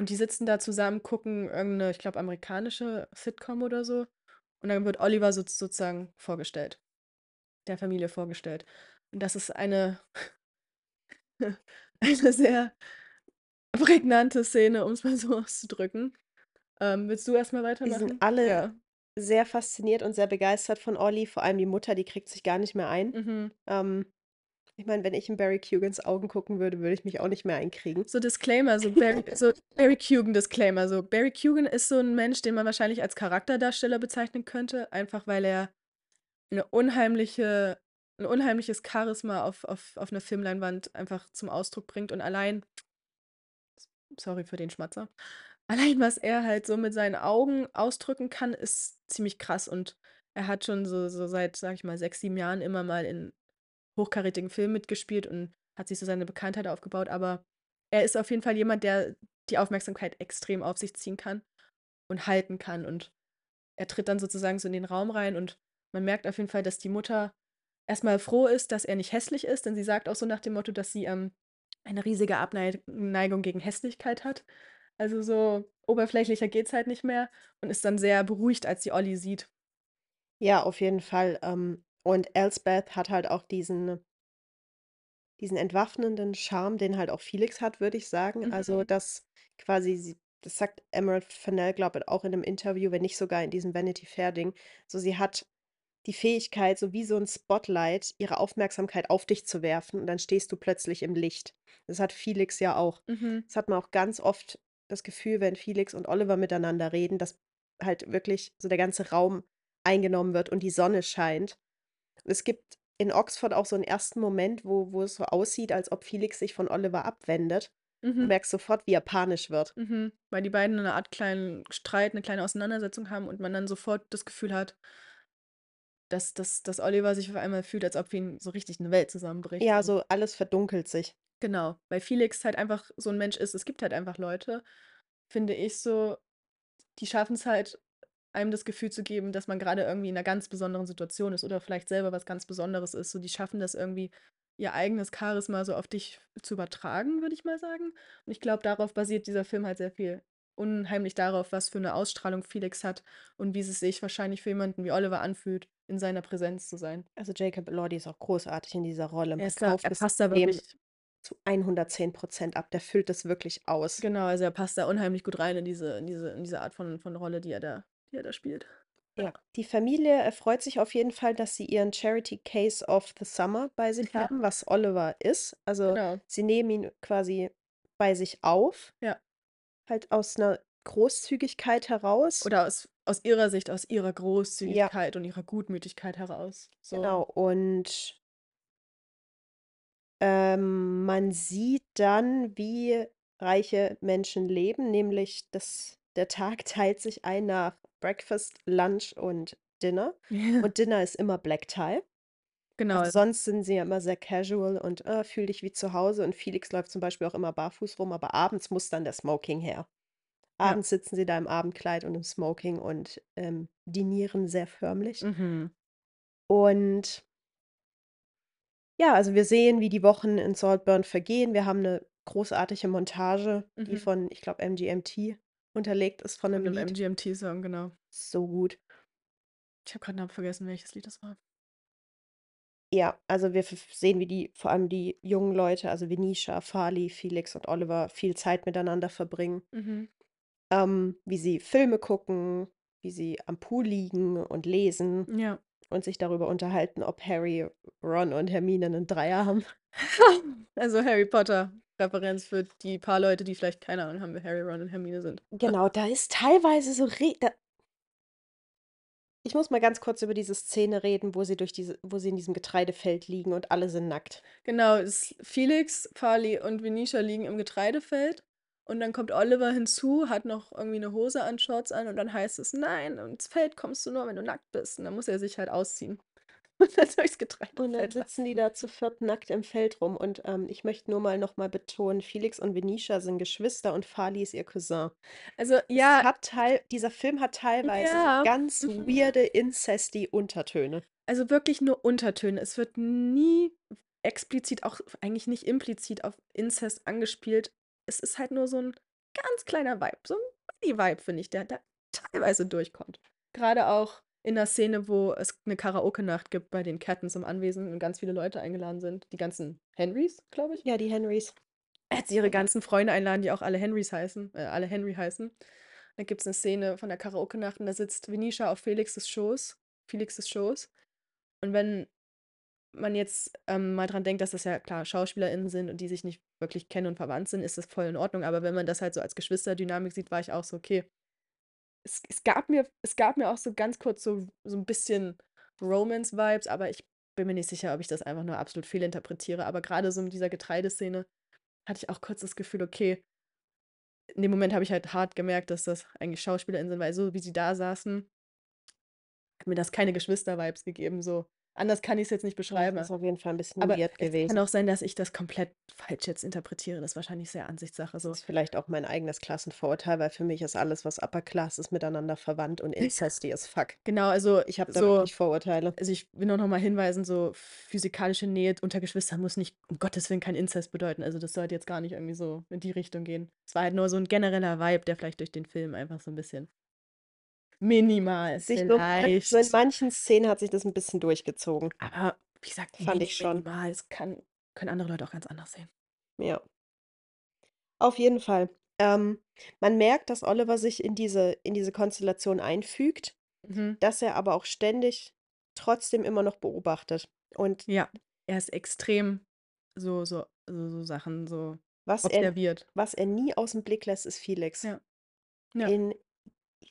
Und die sitzen da zusammen, gucken irgendeine, ich glaube, amerikanische Sitcom oder so. Und dann wird Oliver so, sozusagen vorgestellt. Der Familie vorgestellt. Und das ist eine, eine sehr prägnante Szene, um es mal so auszudrücken. Ähm, willst du erstmal die weitermachen? sind alle Ja. sehr fasziniert und sehr begeistert von Olli. Vor allem die Mutter, die kriegt sich gar nicht mehr ein. Mhm. Ähm, ich meine, wenn ich in Barry Cugans Augen gucken würde, würde ich mich auch nicht mehr einkriegen. So Disclaimer, so Barry, so Barry Cugan Disclaimer. So Barry Cugan ist so ein Mensch, den man wahrscheinlich als Charakterdarsteller bezeichnen könnte, einfach weil er eine unheimliche, ein unheimliches Charisma auf, auf, auf einer Filmleinwand einfach zum Ausdruck bringt und allein, sorry für den Schmatzer, allein was er halt so mit seinen Augen ausdrücken kann, ist ziemlich krass und er hat schon so, so seit, sag ich mal, sechs, sieben Jahren immer mal in hochkarätigen Filmen mitgespielt und hat sich so seine Bekanntheit aufgebaut, aber er ist auf jeden Fall jemand, der die Aufmerksamkeit extrem auf sich ziehen kann. und halten kann. Und er tritt dann sozusagen so in den Raum rein und man merkt auf jeden Fall, dass die Mutter erstmal froh ist, dass er nicht hässlich ist, denn sie sagt auch so nach dem Motto, dass sie ähm, eine riesige Abneigung gegen Hässlichkeit hat. Also so oberflächlicher geht's halt nicht mehr und ist dann sehr beruhigt, als sie Olli sieht. Ja, auf jeden Fall. Ähm, und Elsbeth hat halt auch diesen diesen entwaffnenden Charme, den halt auch Felix hat, würde ich sagen. Also, Mhm. dass quasi sie das sagt Emerald Fennell, glaube ich, auch in 'nem Interview, wenn nicht sogar in diesem Vanity Fair-Ding. So, sie hat die Fähigkeit, so wie so 'n Spotlight, ihre Aufmerksamkeit auf dich zu werfen und dann stehst du plötzlich im Licht. Das hat Felix ja auch. Mhm. Das hat man auch ganz oft das Gefühl, wenn Felix und Oliver miteinander reden, dass halt wirklich so der ganze Raum eingenommen wird und die Sonne scheint. Es gibt in Oxford auch so 'n ersten Moment, wo wo es so aussieht, als ob Felix sich von Oliver abwendet. Du Mhm. merkst sofort, wie er panisch wird. Mhm. Weil die beiden 'ne Art kleinen Streit, 'ne kleine Auseinandersetzung haben und man dann sofort das Gefühl hat dass dass dass Oliver sich auf einmal fühlt, als ob ihn so richtig 'ne Welt zusammenbricht, Ja, so. alles verdunkelt sich. Genau, weil Felix halt einfach so 'n Mensch ist. Es gibt halt einfach Leute, finde ich so, die schaffen's halt, einem das Gefühl zu geben, dass man grade irgendwie in 'ner ganz besonderen Situation ist oder vielleicht selber was ganz Besonderes ist. So, die schaffen das irgendwie, ihr eigenes Charisma so auf dich zu übertragen, würde ich mal sagen. Und ich glaube, darauf basiert dieser Film halt sehr viel. Unheimlich darauf, was für 'ne Ausstrahlung Felix hat und wie es sich wahrscheinlich für jemanden wie Oliver anfühlt, in seiner Präsenz zu sein. Also, Jacob Elordi ist auch großartig in dieser Rolle. Er ist da er passt da wirklich zu 110 % ab. Der füllt das wirklich aus. Genau, also er passt da unheimlich gut rein in diese in diese in diese Art von von Rolle, die er da die er da spielt. Ja, Ja. die Familie erfreut sich auf jeden Fall, dass sie ihren Charity Case of the Summer bei sich Ja. haben, was Oliver ist. Also, Genau. sie nehmen ihn quasi bei sich auf. Ja. Halt aus 'ner Großzügigkeit heraus. Oder aus aus ihrer Sicht, aus ihrer Ja. Großzügigkeit und ihrer Gutmütigkeit heraus, so. Genau, und ähm, man sieht dann, wie reiche Menschen leben, nämlich das der Tag teilt sich ein nach Breakfast, Lunch und Dinner. Ja. Und Dinner ist immer Black Tie. Genau. Also, sonst sind sie ja immer sehr casual und: „Ah, fühle dich wie zu Hause.“ Und Felix läuft zum Beispiel auch immer barfuß rum, aber abends muss dann der Smoking her. Ja. Abends sitzen sie da im Abendkleid und im Smoking und, ähm, dinieren sehr förmlich. Mhm. Und ja, also wir sehen, wie die Wochen in Saltburn vergehen. Wir haben 'ne großartige Montage, die Mhm. von, ich glaube, MGMT unterlegt ist von Von 'nem 'nem Lied. MGMT-Song, genau. So gut. Ich habe grad 'n Namen vergessen, welches Lied das war. Ja, also wir f sehen, wie die vor allem die jungen Leute, also Venetia, Farley, Felix und Oliver viel Zeit miteinander verbringen. Mhm. Ähm, wie sie Filme gucken, wie sie am Pool liegen und lesen Ja. und sich darüber unterhalten, ob Harry, Ron und Hermine 'nen Dreier haben. Also, Harry Potter-Referenz für die paar Leute, die vielleicht keine Ahnung haben, wer Harry, Ron und Hermine sind. Genau, da ist teilweise so re Ich muss mal ganz kurz über diese Szene reden, wo sie durch diese wo sie in diesem Getreidefeld liegen und alle sind nackt. Genau, es Felix, Farley und Venetia liegen im Getreidefeld und dann kommt Oliver hinzu, hat noch irgendwie 'ne Hose an, Shorts an und dann heißt es: „Nein, ins Feld kommst du nur, wenn du nackt bist.“ Und dann muss er sich halt ausziehen und dann durchs Und dann sitzen die da zu 4. nackt im Feld rum und, ähm, ich möchte nur mal noch mal betonen, Felix und Venetia sind Geschwister und Farley ist ihr Cousin. Also, Es ja hat teil dieser Film hat teilweise so Ja, ganz mhm. weirde incesty Untertöne. Also, wirklich nur Untertöne. Es wird nie explizit, auch eigentlich nicht implizit auf Inzest angespielt. Es ist halt nur so 'n ganz kleiner Vibe, so 'n Buddy-Vibe, finde ich, der da teilweise durchkommt. Grade auch in 'ner Szene, wo es 'ne Karaoke-Nacht gibt bei den Cattons im Anwesen und ganz viele Leute eingeladen sind. Die ganzen Henrys, glaube ich. Ja, die Henrys. Als sie ihre ganzen Freunde einladen, die auch alle Henrys heißen äh, alle Henry heißen. Da gibt's 'ne Szene von der Karaoke-Nacht und da sitzt Venetia auf Felixes Schoß Felixes Schoß. Und wenn man jetzt, ähm, mal dran denkt, dass das ja klar SchauspielerInnen sind und die sich nicht wirklich kennen und verwandt sind, ist das voll in Ordnung. Aber wenn man das halt so als Geschwisterdynamik sieht, war ich auch so: „Okay.“ Es es gab mir es gab mir auch so ganz kurz so so 'n bisschen Romance-Vibes, aber ich bin mir nicht sicher, ob ich das einfach nur absolut fehlinterpretiere. Aber grade so mit dieser Getreideszene hatte ich auch kurz das Gefühl, okay in dem Moment habe ich halt hart gemerkt, dass das eigentlich SchauspielerInnen sind, weil so wie sie da saßen hat mir das keine Geschwister-Vibes gegeben, so Anders kann ich's jetzt nicht Das beschreiben. ist auf jeden Fall 'n bisschen Aber weird es kann gewesen. auch sein, dass ich das komplett falsch jetzt interpretiere. Das ist wahrscheinlich sehr Ansichtssache Das so. ist vielleicht auch mein eigenes Klassenvorurteil, weil für mich ist alles, was Upper Class ist, miteinander verwandt und incesty as fuck. Genau, also Ich habe da so wirklich Vorurteile. also, ich will nur noch mal hinweisen, so physikalische Nähe unter Geschwistern muss nicht um Gottes Willen kein Inzest bedeuten. Also, das sollte jetzt gar nicht irgendwie so in die Richtung gehen. Es war halt nur so 'n genereller Vibe, der vielleicht durch den Film einfach so 'n bisschen minimal Sich so so in manchen Szenen hat sich das 'n bisschen durchgezogen. Aber wie gesagt, Fand ich schon. minimal. Es kann können andere Leute auch ganz anders sehen. Ja. Auf jeden Fall. Ähm, man merkt, dass Oliver sich in diese in diese Konstellation einfügt, Mhm. dass er aber auch ständig trotzdem immer noch beobachtet. Und Ja, er ist extrem so so so so Sachen so was er observiert. was er nie aus'm Blick lässt, ist Felix. Ja. Ja. In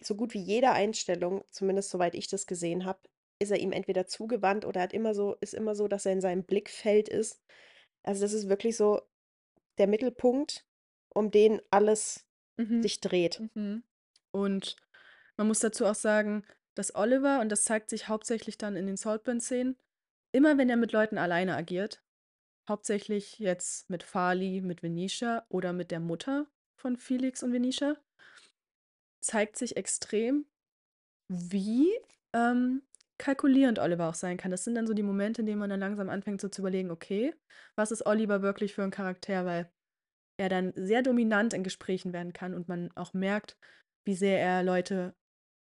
so gut wie jeder Einstellung, zumindest soweit ich das gesehen habe, ist er ihm entweder zugewandt oder hat immer so ist immer so, dass er in seinem Blickfeld ist. Also, das ist wirklich so der Mittelpunkt, um den alles Mhm. sich dreht. Mhm. Und man muss dazu auch sagen, dass Oliver und das zeigt sich hauptsächlich dann in den Saltburn-Szenen, immer wenn er mit Leuten alleine agiert, hauptsächlich jetzt mit Farley, mit Venetia oder mit der Mutter von Felix und Venetia zeigt sich extrem, wie, ähm, kalkulierend Oliver auch sein kann. Das sind dann so die Momente, in denen man dann langsam anfängt, so zu überlegen: „Okay, was ist Oliver wirklich für 'n Charakter?“ Weil er dann sehr dominant in Gesprächen werden kann und man auch merkt, wie sehr er Leute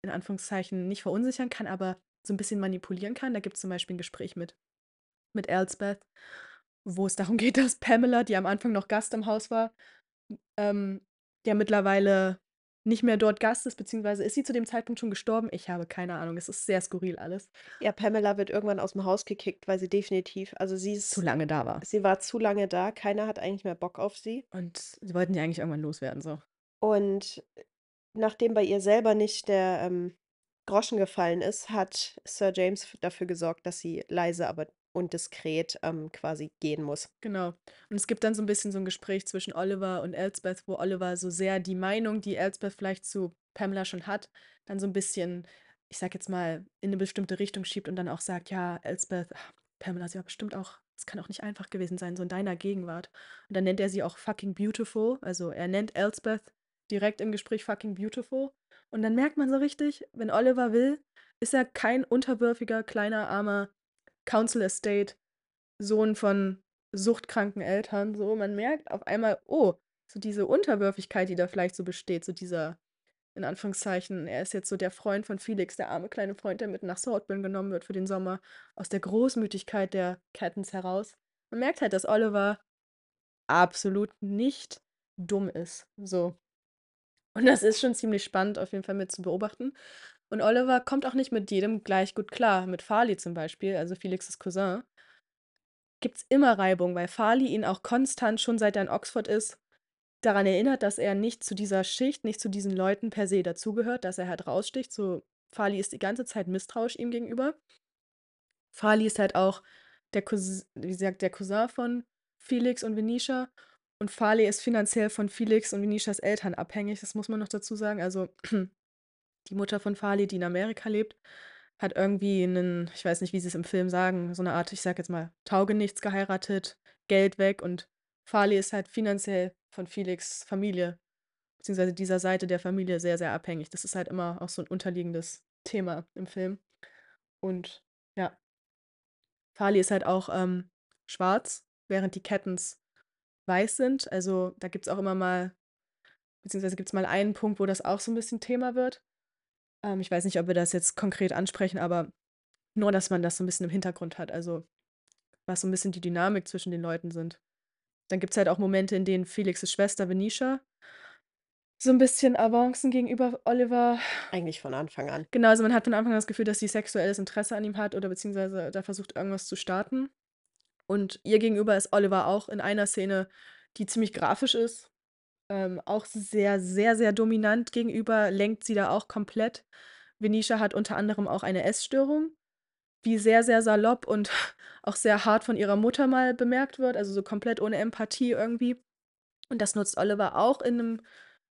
in Anführungszeichen nicht verunsichern kann, aber so 'n bisschen manipulieren kann. Da gibt's zum Beispiel 'n Gespräch mit mit Elsbeth, wo es darum geht, dass Pamela, die am Anfang noch Gast im Haus war, ähm, ja mittlerweile nicht mehr dort Gast ist, beziehungsweise ist sie zu dem Zeitpunkt schon gestorben? Ich habe keine Ahnung. Es ist sehr skurril alles. Ja, Pamela wird irgendwann aus'm Haus gekickt, weil sie definitiv also, sie Zu ist lange da war. sie war zu lange da. Keiner hat eigentlich mehr Bock auf sie. Und sie wollten die eigentlich irgendwann loswerden, so. Und nachdem bei ihr selber nicht der, ähm, Groschen gefallen ist, hat Sir James dafür gesorgt, dass sie leise, aber und diskret, ähm, quasi gehen muss. Genau. Und es gibt dann so 'n bisschen so 'n Gespräch zwischen Oliver und Elsbeth, wo Oliver so sehr die Meinung, die Elsbeth vielleicht zu Pamela schon hat, dann so 'n bisschen, ich sage jetzt mal, in 'ne bestimmte Richtung schiebt und dann auch sagt: „Ja, Elsbeth, Pamela, sie war bestimmt auch es kann auch nicht einfach gewesen sein, so in deiner Gegenwart.“ Und dann nennt er sie auch fucking beautiful. Also, er nennt Elsbeth direkt im Gespräch fucking beautiful. Und dann merkt man so richtig, wenn Oliver will, ist er kein unterwürfiger, kleiner, armer Council Estate Sohn von suchtkranken Eltern, so. Man merkt auf einmal, oh, so diese Unterwürfigkeit, die da vielleicht so besteht, so dieser in Anführungszeichen, er ist jetzt so der Freund von Felix, der arme kleine Freund, der mit nach Saltburn genommen wird für den Sommer, aus der Großmütigkeit der Cattons heraus. Man merkt halt, dass Oliver absolut nicht dumm ist, so. Und das ist schon ziemlich spannend auf jeden Fall mit zu beobachten. Und Oliver kommt auch nicht mit jedem gleich gut klar. Mit Farley zum Beispiel, also Felix' Cousin gibt's immer Reibung, weil Farley ihn auch konstant, schon seit er in Oxford ist, daran erinnert, dass er nicht zu dieser Schicht, nicht zu diesen Leuten per se dazugehört, dass er halt raussticht. So, Farley ist die ganze Zeit misstrauisch ihm gegenüber. Farley ist halt auch der Cous wie gesagt, der Cousin von Felix und Venetia. Und Farley ist finanziell von Felix und Venetias Eltern abhängig, das muss man noch dazu sagen. Also, die Mutter von Farley, die in Amerika lebt, hat irgendwie 'nen ich weiß nicht, wie sie's im Film sagen, so 'ne Art, ich sage jetzt mal, Taugenichts geheiratet, Geld weg und Farley ist halt finanziell von Felix' Familie, beziehungsweise dieser Seite der Familie sehr, sehr abhängig. Das ist halt immer auch so 'n unterliegendes Thema im Film. Und ja. Farley ist halt auch, ähm, schwarz, während die Cattons weiß sind. Also, da gibt's auch immer mal beziehungsweise gibt's mal einen Punkt, wo das auch so 'n bisschen Thema wird. Ähm, ich weiß nicht, ob wir das jetzt konkret ansprechen, aber nur, dass man das so 'n bisschen im Hintergrund hat, also, was so 'n bisschen die Dynamik zwischen den Leuten sind. Dann gibt's halt auch Momente, in denen Felix' Schwester Venetia so 'n bisschen Avancen gegenüber Oliver Eigentlich von Anfang an. Genau, also, man hat von Anfang an das Gefühl, dass sie sexuelles Interesse an ihm hat oder beziehungsweise da versucht, irgendwas zu starten. Und ihr gegenüber ist Oliver auch in einer Szene, die ziemlich grafisch ist, ähm, auch sehr, sehr, sehr dominant gegenüber, lenkt sie da auch komplett. Venetia hat unter anderem auch eine Essstörung, die sehr, sehr salopp und auch sehr hart von ihrer Mutter mal bemerkt wird, also, so komplett ohne Empathie irgendwie. Und das nutzt Oliver auch in 'nem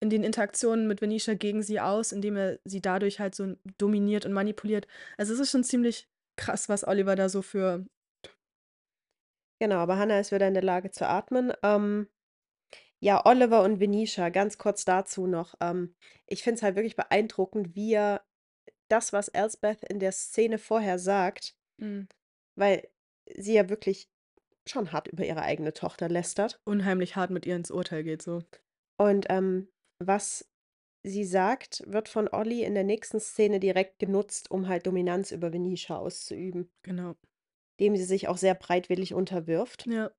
in den Interaktionen mit Venetia gegen sie aus, indem er sie dadurch halt so dominiert und manipuliert. Also, es ist schon ziemlich krass, was Oliver da so für Genau, aber Hannah ist wieder in der Lage zu atmen. Ähm, ja, Oliver und Venetia, ganz kurz dazu noch. Ähm, ich finde es halt wirklich beeindruckend, wie er das, was Elsbeth in der Szene vorher sagt, Mhm. weil sie ja wirklich schon hart über ihre eigene Tochter lästert. unheimlich hart mit ihr ins Urteil geht so. Und ähm, was sie sagt, wird von Olli in der nächsten Szene direkt genutzt, um halt Dominanz über Venetia auszuüben, Genau. dem sie sich auch sehr breitwillig unterwirft. Ja.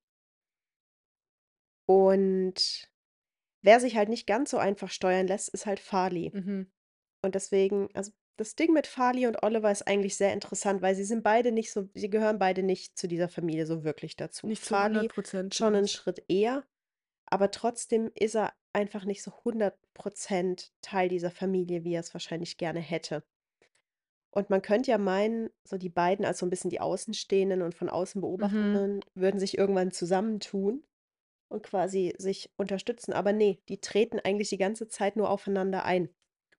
Und wer sich halt nicht ganz so einfach steuern lässt, ist halt Farley. Mhm. Und deswegen, also das Ding mit Farley und Oliver ist eigentlich sehr interessant, weil sie sind beide nicht so, sie gehören beide nicht zu dieser Familie so wirklich dazu. Nicht zu Farley 100 Prozent. schon einen Schritt eher, aber trotzdem ist er einfach nicht so 100% Teil dieser Familie, wie er es wahrscheinlich gerne hätte. Und man könnte ja meinen, so die beiden als so ein bisschen die Außenstehenden und von außen Beobachtenden würden sich irgendwann zusammentun und quasi sich unterstützen. Aber nee, die treten eigentlich die ganze Zeit nur aufeinander ein.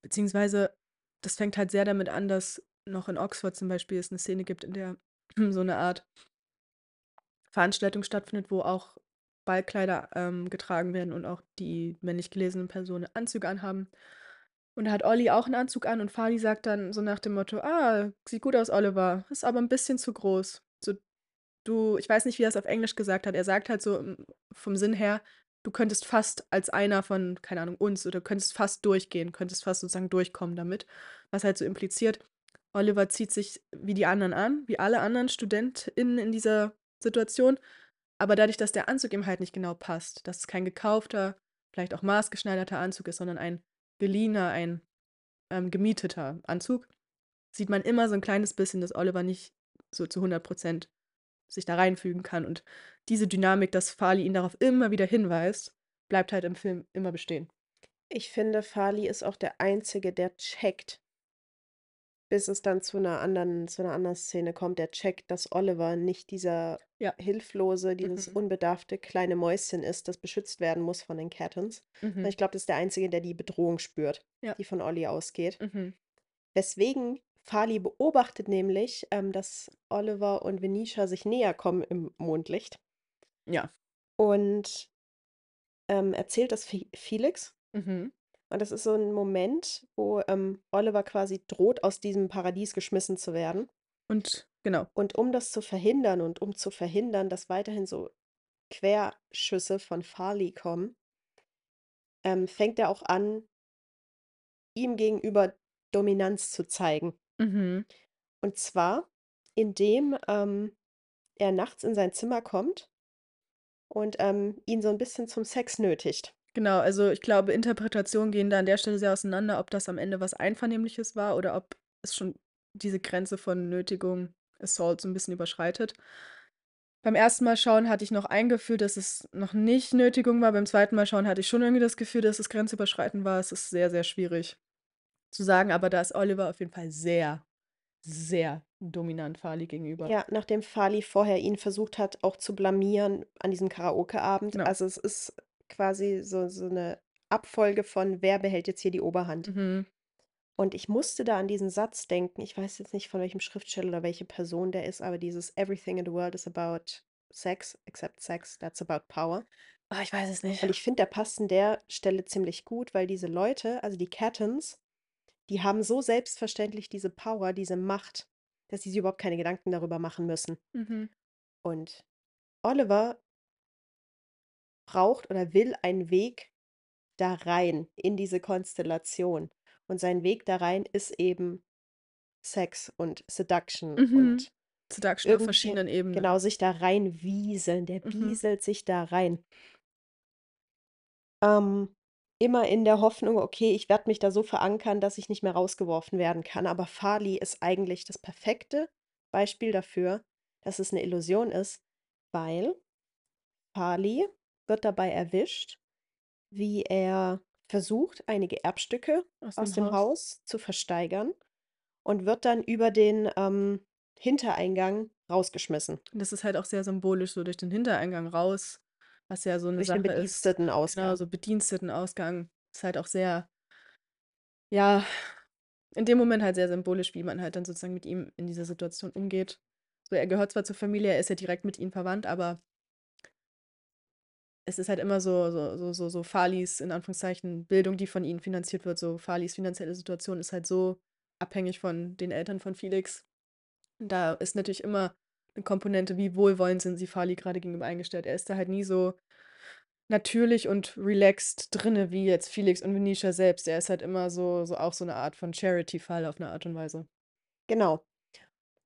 Beziehungsweise, das fängt halt sehr damit an, dass noch in Oxford zum Beispiel es eine Szene gibt, in der so eine Art Veranstaltung stattfindet, wo auch Ballkleider ähm, getragen werden und auch die männlich gelesenen Personen Anzüge anhaben. Und da hat Olli auch einen Anzug an und Farley sagt dann so nach dem Motto: Ah, sieht gut aus, Oliver, ist aber ein bisschen zu groß. So, du, ich weiß nicht, wie er es auf Englisch gesagt hat. Er sagt halt so mm, vom Sinn her, du könntest fast als einer von, keine Ahnung, uns oder könntest fast durchgehen, könntest fast sozusagen durchkommen damit. Was halt so impliziert, Oliver zieht sich wie die anderen an, wie alle anderen StudentInnen in dieser Situation. Aber dadurch, dass der Anzug ihm halt nicht genau passt, dass es kein gekaufter, vielleicht auch maßgeschneiderter Anzug ist, sondern ein geliehener, ein ähm, gemieteter Anzug, sieht man immer so ein kleines bisschen, dass Oliver nicht so zu 100 Prozent sich da reinfügen kann. Und diese Dynamik, dass Farley ihn darauf immer wieder hinweist, bleibt halt im Film immer bestehen. Ich finde, Farley ist auch der Einzige, der checkt, bis es dann zu einer anderen, zu einer anderen Szene kommt, der checkt, dass Oliver nicht dieser Ja. hilflose, dieses Mhm. unbedarfte kleine Mäuschen ist, das beschützt werden muss von den Cattons. Mhm. Ich glaube, das ist der Einzige, der die Bedrohung spürt, Ja. die von Olli ausgeht. Mhm. Weswegen Farley beobachtet nämlich, ähm, dass Oliver und Venetia sich näher kommen im Mondlicht Ja. und ähm, erzählt das Fe- Felix. Mhm. Und das ist so ein Moment, wo ähm, Oliver quasi droht, aus diesem Paradies geschmissen zu werden. Und genau. Und um das zu verhindern und um zu verhindern, dass weiterhin so Querschüsse von Farley kommen, ähm, fängt er auch an, ihm gegenüber Dominanz zu zeigen. Mhm. Und zwar, indem ähm, er nachts in sein Zimmer kommt und ähm, ihn so ein bisschen zum Sex nötigt. Genau, also ich glaube, Interpretationen gehen da an der Stelle sehr auseinander, ob das am Ende was Einvernehmliches war oder ob es schon diese Grenze von Nötigung, Assault so ein bisschen überschreitet. Beim ersten Mal schauen hatte ich noch ein Gefühl, dass es noch nicht Nötigung war. Beim zweiten Mal schauen hatte ich schon irgendwie das Gefühl, dass es grenzüberschreitend war. Es ist sehr, sehr schwierig zu sagen, aber da ist Oliver auf jeden Fall sehr, sehr dominant Farley gegenüber. Ja, nachdem Farley vorher ihn versucht hat, auch zu blamieren an diesem Karaoke-Abend. Genau. Also es ist quasi so, so eine Abfolge von, wer behält jetzt hier die Oberhand. Mhm. Und ich musste da an diesen Satz denken. Ich weiß jetzt nicht, von welchem Schriftsteller oder welche Person der ist, aber dieses Everything in the world is about sex, except sex, that's about power. Ah, ich weiß es nicht. Und ich finde, der passt an der Stelle ziemlich gut, weil diese Leute, also die Cattons, die haben so selbstverständlich diese Power, diese Macht, dass sie sich überhaupt keine Gedanken darüber machen müssen. Mhm. Und Oliver braucht oder will einen Weg da rein in diese Konstellation. Und sein Weg da rein ist eben Sex und Seduction Mhm. und Seduction auf verschiedenen Ebenen. genau, sich da rein wieseln. Der Mhm. wieselt sich da rein. Ähm, immer in der Hoffnung, okay, ich werde mich da so verankern, dass ich nicht mehr rausgeworfen werden kann. Aber Farley ist eigentlich das perfekte Beispiel dafür, dass es eine Illusion ist, weil Farley wird dabei erwischt, wie er versucht, einige Erbstücke Aus aus dem dem Haus. Haus zu versteigern und wird dann über den ähm, Hintereingang rausgeschmissen. Und das ist halt auch sehr symbolisch, so durch den Hintereingang raus, was ja so eine Durch Sache den ist. Bedienstetenausgang. Genau, so Bedienstetenausgang ist halt auch sehr, ja, in dem Moment halt sehr symbolisch, wie man halt dann sozusagen mit ihm in dieser Situation umgeht. So, er gehört zwar zur Familie, er ist ja direkt mit ihnen verwandt, aber es ist halt immer so, so, so, so, so Falis, in Anführungszeichen, Bildung, die von ihnen finanziert wird. So Falis finanzielle Situation ist halt so abhängig von den Eltern von Felix. Da ist natürlich immer Komponente, wie wohlwollend sind sie Fali gerade gegenüber eingestellt. Er ist da halt nie so natürlich und relaxed drinne wie jetzt Felix und Venetia selbst. Er ist halt immer so, so auch so eine Art von Charity-Fall auf eine Art und Weise. Genau.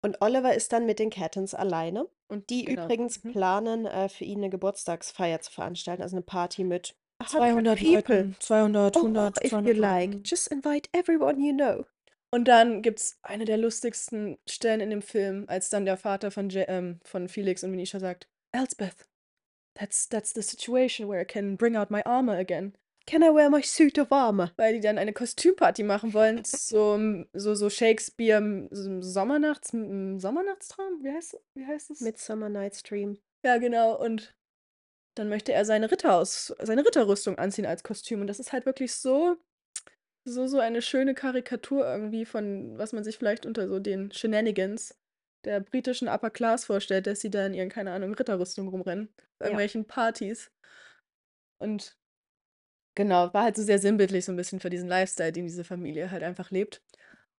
Und Oliver ist dann mit den Cattons alleine. Und Die genau. übrigens Mhm. planen, äh, für ihn eine Geburtstagsfeier zu veranstalten, also eine Party mit 200 Leuten, 200, Oh, 100, if you 200 like, just invite everyone you know. Und dann gibt es eine der lustigsten Stellen in dem Film, als dann der Vater von, Ja- ähm, von Felix und Venetia sagt, Elsbeth, that's, that's the situation where I can bring out my armor again. Can I wear my suit of armor? Weil die dann eine Kostümparty machen wollen, so, so, so Shakespeare, m- so im Sommernachts, m- Sommernachtstraum, wie heißt, wie heißt es? Midsummer Night's Dream. Ja, genau. Und dann möchte er seine Ritter aus, seine Ritterrüstung anziehen als Kostüm. Und das ist halt wirklich so, so, so eine schöne Karikatur irgendwie von, was man sich vielleicht unter so den Shenanigans der britischen Upper Class vorstellt, dass sie da in ihren, keine Ahnung, Ritterrüstung rumrennen. Bei Ja. irgendwelchen Partys. Und genau, war halt so sehr sinnbildlich so ein bisschen für diesen Lifestyle, den diese Familie halt einfach lebt.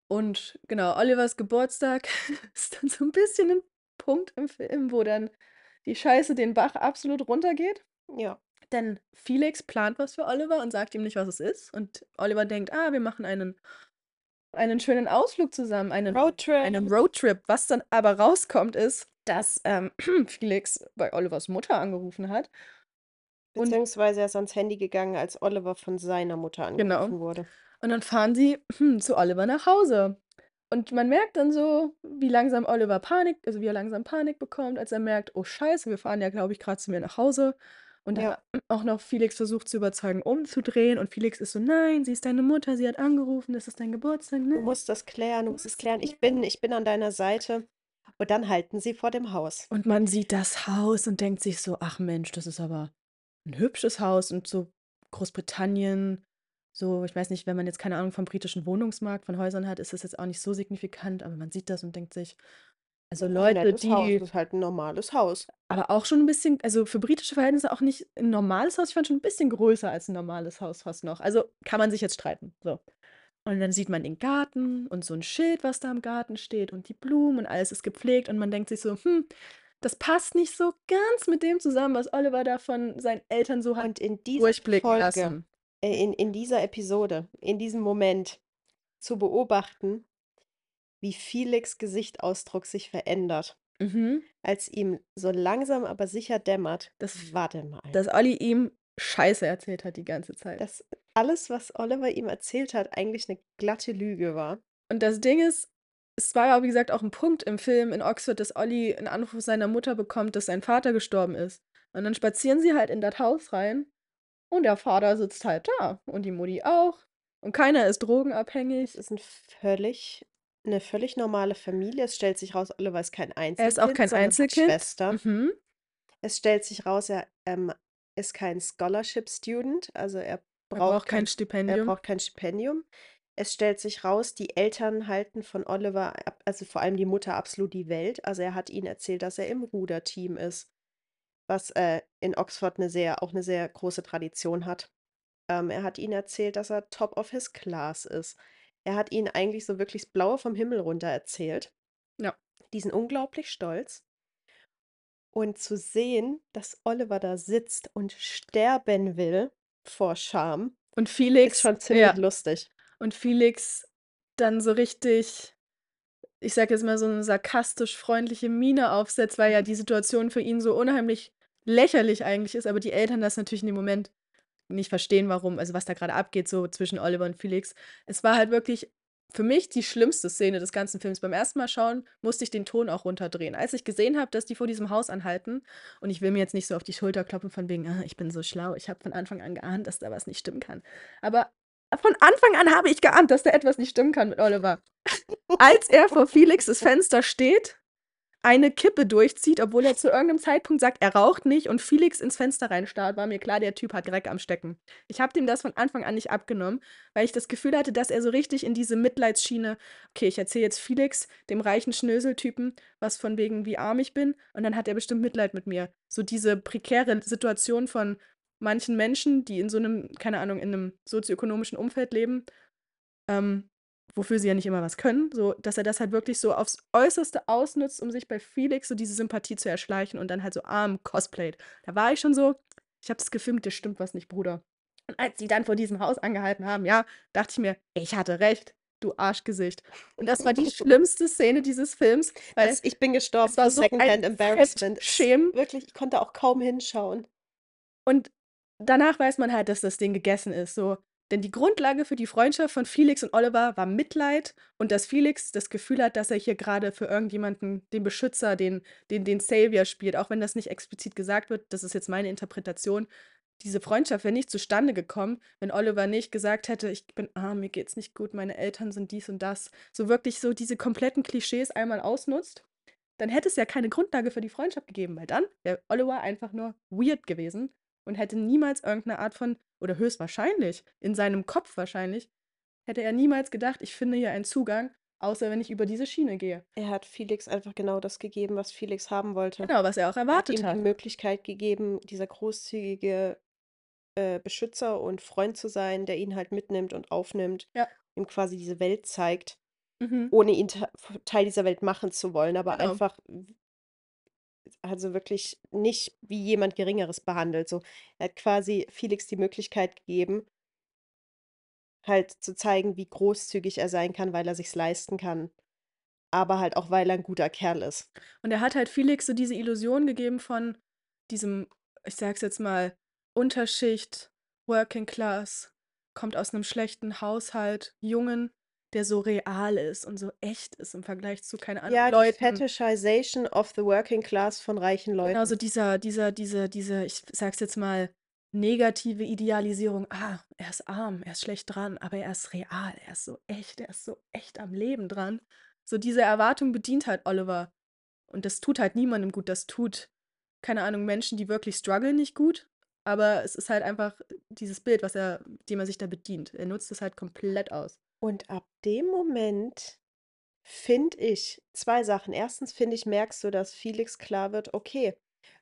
Und genau, Olivers Geburtstag ist dann so ein bisschen ein Punkt im Film, wo dann die Scheiße den Bach absolut runtergeht. Ja. Denn Felix plant was für Oliver und sagt ihm nicht, was es ist. Und Oliver denkt, ah, wir machen einen, einen schönen Ausflug zusammen, einen, Roadtrip. einen Roadtrip. Was dann aber rauskommt, ist, dass ähm, Felix bei Olivers Mutter angerufen hat. Und, Beziehungsweise er ist ans Handy gegangen, als Oliver von seiner Mutter Genau. angerufen wurde. und dann fahren sie hm, zu Oliver nach Hause. Und man merkt dann so, wie langsam Oliver Panik, also wie er langsam Panik bekommt, als er merkt, oh Scheiße, wir fahren ja, glaube ich, gerade zu mir nach Hause. Und Ja. auch noch Felix versucht zu überzeugen, umzudrehen. Und Felix ist so, nein, sie ist deine Mutter, sie hat angerufen, das ist dein Geburtstag, Du musst das klären, du musst es klären. Ich bin, ich bin an deiner Seite. Und dann halten sie vor dem Haus. Und man sieht das Haus und denkt sich so, ach Mensch, das ist aber ein hübsches Haus und so Großbritannien, so, ich weiß nicht, wenn man jetzt keine Ahnung vom britischen Wohnungsmarkt von Häusern hat, ist das jetzt auch nicht so signifikant, aber man sieht das und denkt sich, also Ein Leute, nettes Haus. die, Das ist halt ein normales Haus. aber auch schon ein bisschen, also für britische Verhältnisse auch nicht ein normales Haus, ich fand schon ein bisschen größer als ein normales Haus fast noch. Also kann man sich jetzt streiten, so. Und dann sieht man den Garten und so ein Schild, was da im Garten steht und die Blumen und alles ist gepflegt und man denkt sich so, hm, das passt nicht so ganz mit dem zusammen, was Oliver da von seinen Eltern so hat Und in dieser durchblicken Folge, lassen. äh, in, in dieser Episode, in diesem Moment zu beobachten, wie Felix Gesichtsausdruck sich verändert, Mhm. als ihm so langsam aber sicher dämmert, Das- warte mal, Dass Olli ihm Scheiße erzählt hat die ganze Zeit. dass alles, was Oliver ihm erzählt hat, eigentlich eine glatte Lüge war. Und das Ding ist, es war ja, wie gesagt, auch ein Punkt im Film in Oxford, dass Olli einen Anruf seiner Mutter bekommt, dass sein Vater gestorben ist. Und dann spazieren sie halt in das Haus rein und der Vater sitzt halt da und die Mutti auch. Und keiner ist drogenabhängig. Es ist ein völlig, eine völlig normale Familie. Es stellt sich raus, Oliver ist kein Einzelkind, Er ist auch kein sondern hat Einzelkind. Schwester. Mhm. Es stellt sich raus, er ähm, ist kein Scholarship Student, also er Er braucht, braucht kein Er Stipendium. braucht kein Stipendium. Es stellt sich raus, die Eltern halten von Oliver, ab- also vor allem die Mutter, absolut die Welt. Also er hat ihnen erzählt, dass er im Ruderteam ist, was äh, in Oxford eine sehr, auch eine sehr große Tradition hat. Ähm, er hat ihnen erzählt, dass er top of his class ist. Er hat ihnen eigentlich so wirklich das Blaue vom Himmel runter erzählt. Ja. Die sind unglaublich stolz. Und zu sehen, dass Oliver da sitzt und sterben will vor Scham, Und ist Felix, schon ziemlich ja, lustig. und Felix dann so richtig, ich sag jetzt mal, so eine sarkastisch freundliche Miene aufsetzt, weil ja die Situation für ihn so unheimlich lächerlich eigentlich ist, aber die Eltern das natürlich in dem Moment nicht verstehen, warum, also was da gerade abgeht, so zwischen Oliver und Felix. Es war halt wirklich für mich die schlimmste Szene des ganzen Films. Beim ersten Mal schauen musste ich den Ton auch runterdrehen. Als ich gesehen habe, dass die vor diesem Haus anhalten, und ich will mir jetzt nicht so auf die Schulter klopfen von wegen, ah, ich bin so schlau, ich habe von Anfang an geahnt, dass da was nicht stimmen kann. Aber von Anfang an habe ich geahnt, dass da etwas nicht stimmen kann mit Oliver. Als er vor Felixes Fenster steht eine Kippe durchzieht, obwohl er zu irgendeinem Zeitpunkt sagt, er raucht nicht und Felix ins Fenster reinstarrt, war mir klar, der Typ hat Dreck am Stecken. Ich habe dem das von Anfang an nicht abgenommen, weil ich das Gefühl hatte, dass er so richtig in diese Mitleidsschiene, okay, ich erzähle jetzt Felix, dem reichen Schnöseltypen, was von wegen wie arm ich bin und dann hat er bestimmt Mitleid mit mir. So diese prekäre Situation von manchen Menschen, die in so einem, keine Ahnung, in einem sozioökonomischen Umfeld leben, ähm, wofür sie ja nicht immer was können, so dass er das halt wirklich so aufs Äußerste ausnutzt, um sich bei Felix so diese Sympathie zu erschleichen und dann halt so arm cosplayt. Da war ich schon so, ich habe das Gefühl, mit dir stimmt was nicht, Bruder. Und als sie dann vor diesem Haus angehalten haben, ja, dachte ich mir, ich hatte recht, du Arschgesicht. Und das war die schlimmste Szene dieses Films, weil Das, ich bin gestorben es war so Secondhand ein Embarrassment. Fremdschämen. Wirklich, ich konnte auch kaum hinschauen. Und danach weiß man halt, dass das Ding gegessen ist. So. Denn die Grundlage für die Freundschaft von Felix und Oliver war Mitleid und dass Felix das Gefühl hat, dass er hier gerade für irgendjemanden den Beschützer, den, den, den Savior spielt, auch wenn das nicht explizit gesagt wird, das ist jetzt meine Interpretation. Diese Freundschaft wäre nicht zustande gekommen, wenn Oliver nicht gesagt hätte, ich bin arm, mir geht's nicht gut, meine Eltern sind dies und das. So wirklich so diese kompletten Klischees einmal ausnutzt. Dann hätte es ja keine Grundlage für die Freundschaft gegeben, weil dann wäre Oliver einfach nur weird gewesen und hätte niemals irgendeine Art von, oder höchstwahrscheinlich, in seinem Kopf wahrscheinlich, hätte er niemals gedacht, ich finde hier einen Zugang, außer wenn ich über diese Schiene gehe. Er hat Felix einfach genau das gegeben, was Felix haben wollte. Genau, was er auch Er hat erwartet ihm die hat. Möglichkeit gegeben, dieser großzügige äh, Beschützer und Freund zu sein, der ihn halt mitnimmt und aufnimmt, Ja. ihm quasi diese Welt zeigt, Mhm. ohne ihn te- Teil dieser Welt machen zu wollen, aber Genau. einfach also wirklich nicht wie jemand Geringeres behandelt. So, er hat quasi Felix die Möglichkeit gegeben, halt zu zeigen, wie großzügig er sein kann, weil er sich's leisten kann. Aber halt auch, weil er ein guter Kerl ist. Und er hat halt Felix so diese Illusion gegeben von diesem, ich sag's jetzt mal, Unterschicht, Working Class, kommt aus einem schlechten Haushalt, Jungen, der so real ist und so echt ist im Vergleich zu, keine Ahnung, Ja, die Leuten. Fetishization of the working class von reichen Leuten. Genau, so dieser, dieser, diese, diese, ich sag's jetzt mal, negative Idealisierung. Ah, er ist arm, er ist schlecht dran, aber er ist real, er ist so echt, er ist so echt am Leben dran. So diese Erwartung bedient halt Oliver. Und das tut halt niemandem gut. Das tut, keine Ahnung, Menschen, die wirklich strugglen, nicht gut. Aber es ist halt einfach dieses Bild, was er, dem er sich da bedient. Er nutzt es halt komplett aus. Und ab dem Moment finde ich zwei Sachen. Erstens finde ich, merkst du, dass Felix klar wird, okay,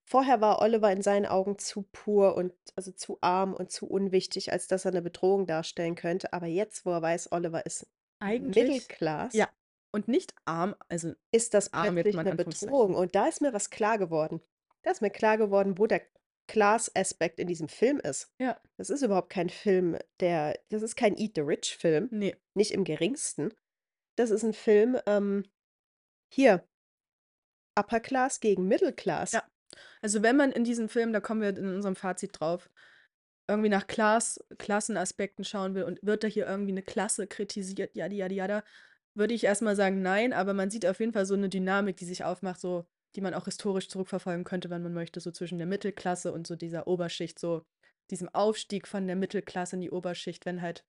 vorher war Oliver in seinen Augen zu pur und also zu arm und zu unwichtig, als dass er eine Bedrohung darstellen könnte. Aber jetzt, wo er weiß, Oliver ist Eigentlich. Mittelklass, Ja. Und nicht arm, also ist das Arm plötzlich eine. Bedrohung. Und da ist mir was klar geworden. Da ist mir klar geworden, wo der Class-Aspekt in diesem Film ist. Ja. Das ist überhaupt kein Film, der, das ist kein Eat the Rich-Film, nee. nicht im geringsten. Das ist ein Film, ähm, hier, Upper Class gegen Middle Class. Ja. Also wenn man in diesem Film, da kommen wir in unserem Fazit drauf, irgendwie nach Klass, Klassenaspekten schauen will und wird da hier irgendwie eine Klasse kritisiert, yada, yada, yada, würde ich erstmal sagen, nein, aber man sieht auf jeden Fall so eine Dynamik, die sich aufmacht, so, die man auch historisch zurückverfolgen könnte, wenn man möchte, so zwischen der Mittelklasse und so dieser Oberschicht, so diesem Aufstieg von der Mittelklasse in die Oberschicht, wenn halt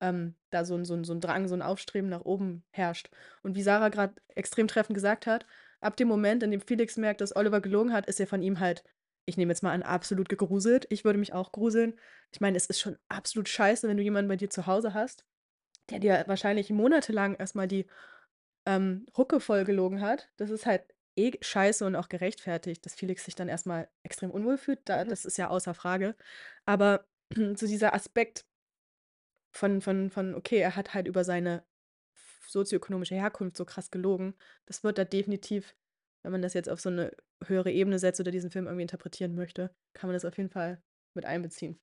ähm, da so ein, so, ein, so ein Drang, so ein Aufstreben nach oben herrscht. Und wie Sarah gerade extrem treffend gesagt hat, ab dem Moment, in dem Felix merkt, dass Oliver gelogen hat, ist er von ihm halt, ich nehme jetzt mal an, absolut gegruselt. Ich würde mich auch gruseln. Ich meine, es ist schon absolut scheiße, wenn du jemanden bei dir zu Hause hast, der dir wahrscheinlich monatelang erstmal die ähm, Hucke voll gelogen hat. Das ist halt eh scheiße und auch gerechtfertigt, dass Felix sich dann erstmal extrem unwohl fühlt. Da, Mhm. das ist ja außer Frage. Aber so dieser Aspekt von, von, von, okay, er hat halt über seine sozioökonomische Herkunft so krass gelogen, das wird da definitiv, wenn man das jetzt auf so eine höhere Ebene setzt oder diesen Film irgendwie interpretieren möchte, kann man das auf jeden Fall mit einbeziehen.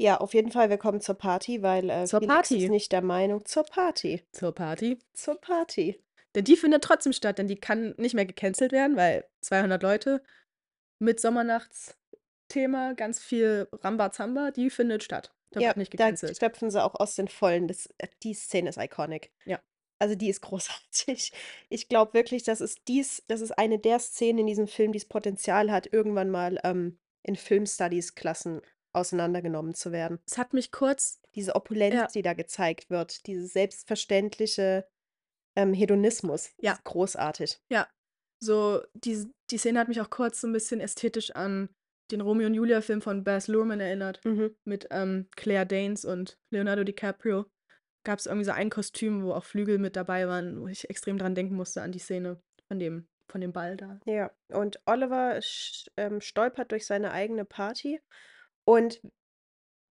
Ja, auf jeden Fall, wir kommen zur Party, weil äh, Zur Felix Party. ist nicht der Meinung, zur Party. Zur Party. Zur Party. Denn die findet trotzdem statt, denn die kann nicht mehr gecancelt werden, weil 200 Leute mit Sommernachtsthema, ganz viel Rambazamba, die findet statt. Da Ja, wird nicht da gecancelt. schöpfen sie auch aus den Vollen. Das, äh, die Szene ist iconic. Ja. Also die ist großartig. Ich glaube wirklich, das ist dies, das ist eine der Szenen in diesem Film, die das Potenzial hat, irgendwann mal ähm, in Filmstudies-Klassen auseinandergenommen zu werden. Es hat mich kurz, Diese Opulenz, Ja. die da gezeigt wird, dieses selbstverständliche ähm, Hedonismus, Ja. großartig. ja, So, die, die Szene hat mich auch kurz so ein bisschen ästhetisch an den Romeo und Julia-Film von Baz Luhrmann erinnert. Mhm. Mit ähm, Claire Danes und Leonardo DiCaprio. Gab es irgendwie so ein Kostüm, wo auch Flügel mit dabei waren, wo ich extrem dran denken musste an die Szene von dem, von dem Ball da. Ja, und Oliver ähm, stolpert durch seine eigene Party und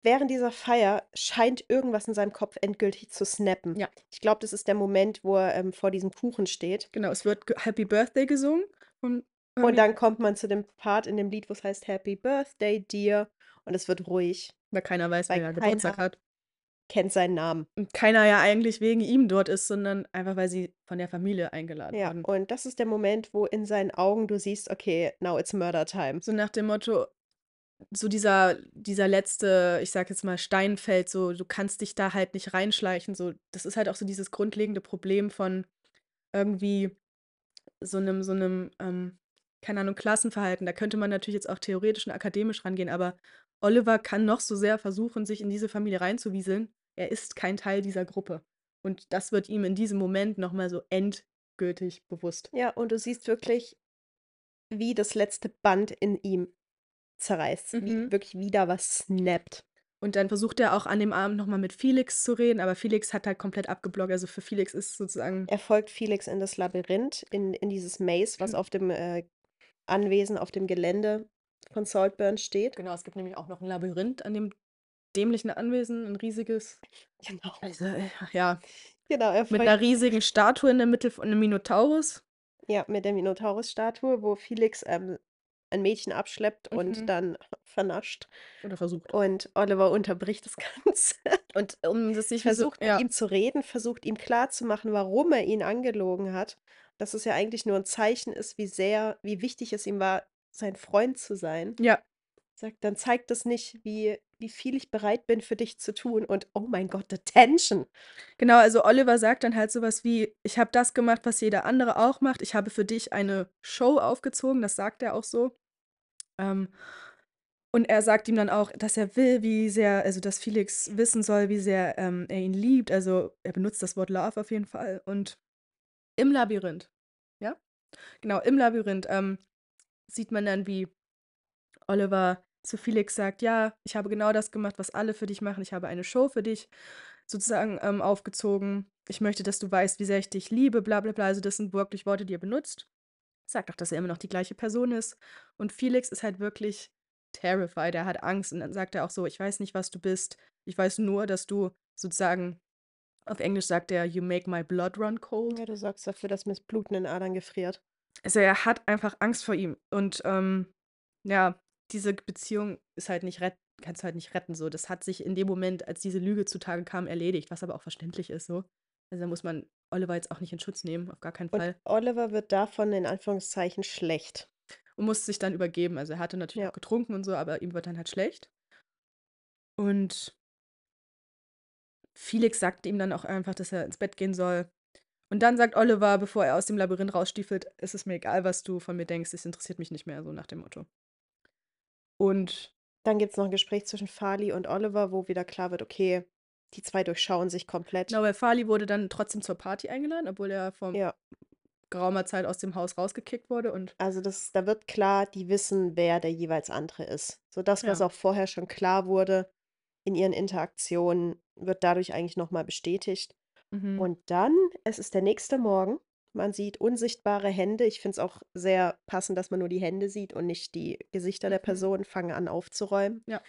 während dieser Feier scheint irgendwas in seinem Kopf endgültig zu snappen. Ja. Ich glaube, das ist der Moment, wo er ähm, vor diesem Kuchen steht. Genau, es wird Happy Birthday gesungen. Und, Und dann kommt man zu dem Part in dem Lied, wo es heißt Happy Birthday, Dear. Und es wird ruhig. weil keiner weiß, weil wer Geburtstag hat. Kennt seinen Namen. Und keiner ja eigentlich wegen ihm dort ist, sondern einfach, weil sie von der Familie eingeladen Ja, wurden. und das ist der Moment, wo in seinen Augen du siehst, okay, now it's murder time. So nach dem Motto, so dieser, dieser letzte, ich sag jetzt mal, Steinfeld, so, du kannst dich da halt nicht reinschleichen. So, das ist halt auch so dieses grundlegende Problem von irgendwie so einem, so einem, ähm, keine Ahnung, Klassenverhalten. Da könnte man natürlich jetzt auch theoretisch und akademisch rangehen, aber Oliver kann noch so sehr versuchen, sich in diese Familie reinzuwieseln. Er ist kein Teil dieser Gruppe. Und das wird ihm in diesem Moment nochmal so endgültig bewusst. Ja, und du siehst wirklich, wie das letzte Band in ihm zerreißt. Wie Mhm. wirklich wieder was snappt. Und dann versucht er auch an dem Abend nochmal mit Felix zu reden, aber Felix hat halt komplett abgeblockt. Also für Felix ist sozusagen. Er folgt Felix in das Labyrinth, in, in dieses Maze, was auf dem äh, Anwesen, auf dem Gelände von Saltburn steht. Genau, es gibt nämlich auch noch ein Labyrinth an dem dämlichen Anwesen, ein riesiges. Genau. Also, äh, ja, Genau, er mit einer riesigen Statue in der Mitte von einem Minotaurus. ja, mit der Minotaurus-Statue, wo Felix ähm, ein Mädchen abschleppt und Mhm. dann vernascht. Oder versucht. Und Oliver unterbricht das Ganze. Und um das nicht versucht mit ja, ihm zu reden, versucht ihm klarzumachen, warum er ihn angelogen hat. Dass es ja eigentlich nur ein Zeichen ist, wie sehr, wie wichtig es ihm war, sein Freund zu sein. ja, Sagt, dann zeigt das nicht, wie, wie viel ich bereit bin für dich zu tun. Und oh mein Gott, the tension. genau. Also Oliver sagt dann halt sowas wie: Ich habe das gemacht, was jeder andere auch macht. Ich habe für dich eine Show aufgezogen. Das sagt er auch so. Ähm, und er sagt ihm dann auch, dass er will, wie sehr, also dass Felix wissen soll, wie sehr ähm, er ihn liebt. Also er benutzt das Wort Love auf jeden Fall. Und im Labyrinth, ja, genau, im Labyrinth ähm, sieht man dann, wie Oliver zu Felix sagt, ja, ich habe genau das gemacht, was alle für dich machen. Ich habe eine Show für dich sozusagen ähm, aufgezogen. Ich möchte, dass du weißt, wie sehr ich dich liebe, bla bla bla. Also das sind wirklich Worte, die er benutzt. Sagt auch, dass er immer noch die gleiche Person ist. Und Felix ist halt wirklich terrified. Er hat Angst und dann sagt er auch so, ich weiß nicht, was du bist. Ich weiß nur, dass du sozusagen, auf Englisch sagt er, you make my blood run cold. Ja, du sorgst dafür, dass mir das Blut in den Adern gefriert. Also er hat einfach Angst vor ihm. Und ähm, ja, diese Beziehung ist halt nicht retten, kannst du halt nicht retten. So, das hat sich in dem Moment, als diese Lüge zutage kam, erledigt, was aber auch verständlich ist. So, also da muss man Oliver jetzt auch nicht in Schutz nehmen, auf gar keinen Und Fall. Oliver wird davon in Anführungszeichen schlecht. Und muss sich dann übergeben. Also er hatte natürlich Ja. auch getrunken und so, aber ihm wird dann halt schlecht. Und Felix sagt ihm dann auch einfach, dass er ins Bett gehen soll. Und dann sagt Oliver, bevor er aus dem Labyrinth rausstiefelt, es ist mir egal, was du von mir denkst, es interessiert mich nicht mehr, so nach dem Motto. Und Dann gibt es noch ein Gespräch zwischen Farley und Oliver, wo wieder klar wird, okay, die zwei durchschauen sich komplett. genau, weil Farley wurde dann trotzdem zur Party eingeladen, obwohl er vor Ja, geraumer Zeit aus dem Haus rausgekickt wurde. Und also das, da wird klar, die wissen, wer der jeweils andere ist. So das, was Ja. auch vorher schon klar wurde in ihren Interaktionen, wird dadurch eigentlich nochmal bestätigt. mhm. Und dann, es ist der nächste Morgen. Man sieht unsichtbare Hände. Ich finde es auch sehr passend, dass man nur die Hände sieht und nicht die Gesichter der Mhm. Personen fangen an aufzuräumen. Ja.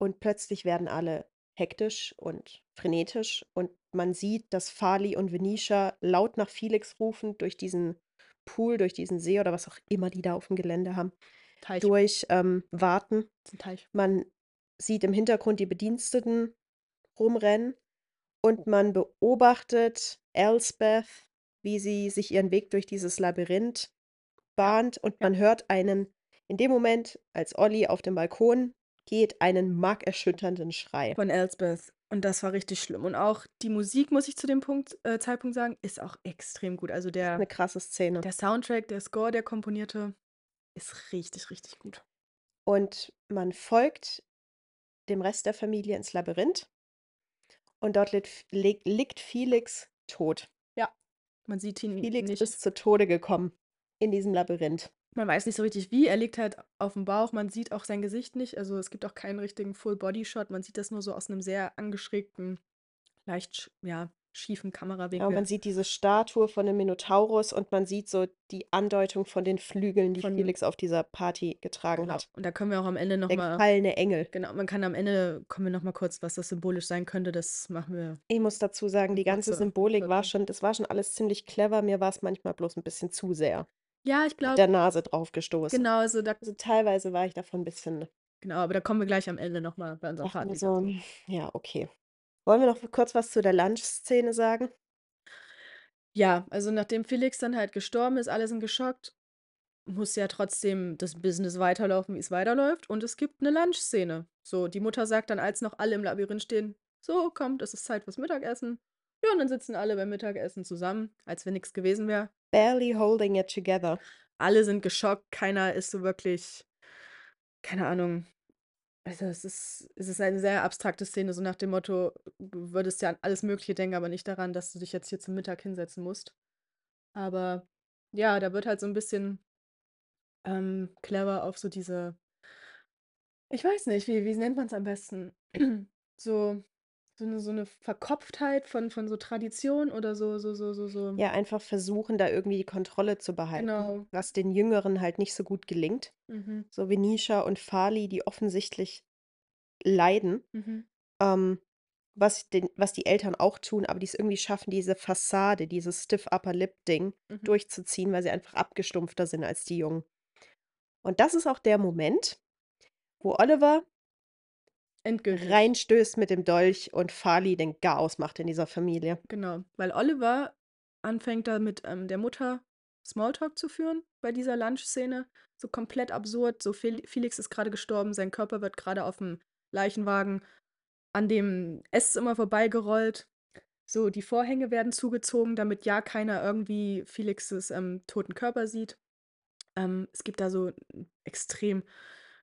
Und plötzlich werden alle hektisch und frenetisch und man sieht, dass Farley und Venetia laut nach Felix rufen durch diesen Pool, durch diesen See oder was auch immer die da auf dem Gelände haben, Teich. durch ähm, warten. ist ein Teich. Man sieht im Hintergrund die Bediensteten rumrennen und man beobachtet Elsbeth, wie sie sich ihren Weg durch dieses Labyrinth bahnt und man hört einen, in dem Moment, als Olli auf dem Balkon geht, einen markerschütternden Schrei. Von Elsbeth. Und das war richtig schlimm. Und auch die Musik, muss ich zu dem Punkt, äh, Zeitpunkt sagen, ist auch extrem gut. Also der, Eine krasse Szene. der Soundtrack, der Score, der komponierte, ist richtig, richtig gut. Und man folgt dem Rest der Familie ins Labyrinth und dort liegt, liegt Felix tot. Man sieht ihn Felix nicht. ist zu Tode gekommen in diesem Labyrinth. Man weiß nicht so richtig wie. Er liegt halt auf dem Bauch. Man sieht auch sein Gesicht nicht. Also es gibt auch keinen richtigen Full-Body-Shot. Man sieht das nur so aus einem sehr angeschrägten, leicht ja, schiefen Ja, Kamerawinkel. und man sieht diese Statue von dem Minotaurus und man sieht so die Andeutung von den Flügeln, die Von- Felix auf dieser Party getragen Genau. hat. Und da können wir auch am Ende Der nochmal. gefallene Engel. Genau, man kann am Ende, kommen wir nochmal kurz, was das symbolisch sein könnte. Das machen wir. Ich muss dazu sagen, die ganze Symbolik war schon, das war schon alles ziemlich clever. Mir war es manchmal bloß ein bisschen zu sehr Ja, ich mit glaube, der Nase drauf gestoßen. genau, also da, Also teilweise war ich davon ein bisschen, genau, aber da kommen wir gleich am Ende nochmal bei unserer Party. so, dazu. ja, okay. Wollen wir noch kurz was zu der Lunch-Szene sagen? Ja, also nachdem Felix dann halt gestorben ist, alle sind geschockt, muss ja trotzdem das Business weiterlaufen, wie es weiterläuft. Und es gibt eine Lunch-Szene. So, die Mutter sagt dann, als noch alle im Labyrinth stehen, so, kommt, es ist Zeit fürs Mittagessen. Ja, und dann sitzen alle beim Mittagessen zusammen, als wenn nichts gewesen wäre. Barely holding it together. Alle sind geschockt, keiner ist so wirklich, keine Ahnung. Also es ist, es ist eine sehr abstrakte Szene, so nach dem Motto, du würdest ja an alles Mögliche denken, aber nicht daran, dass du dich jetzt hier zum Mittag hinsetzen musst. Aber ja, da wird halt so ein bisschen ähm, clever auf so diese, ich weiß nicht, wie, wie nennt man es am besten? So, so eine, so eine Verkopftheit von, von so Tradition oder so, so, so, so, so. Ja, einfach versuchen, da irgendwie die Kontrolle zu behalten, Genau. was den Jüngeren halt nicht so gut gelingt. Mhm, So wie Nisha und Fali, die offensichtlich leiden, mhm, ähm, was, den, was die Eltern auch tun, aber die es irgendwie schaffen, diese Fassade, dieses Stiff Upper Lip Ding mhm. durchzuziehen, weil sie einfach abgestumpfter sind als die Jungen. Und das ist auch der Moment, wo Oliver Endgültig. reinstößt mit dem Dolch und Fali den Chaos macht in dieser Familie. Genau, weil Oliver anfängt da mit ähm, der Mutter Smalltalk zu führen bei dieser Lunch-Szene. So komplett absurd. So Fel Felix ist gerade gestorben, sein Körper wird gerade auf dem Leichenwagen an dem Esszimmer vorbeigerollt. So, die Vorhänge werden zugezogen, damit ja keiner irgendwie Felixes ähm, toten Körper sieht. Ähm, es gibt da so einen extrem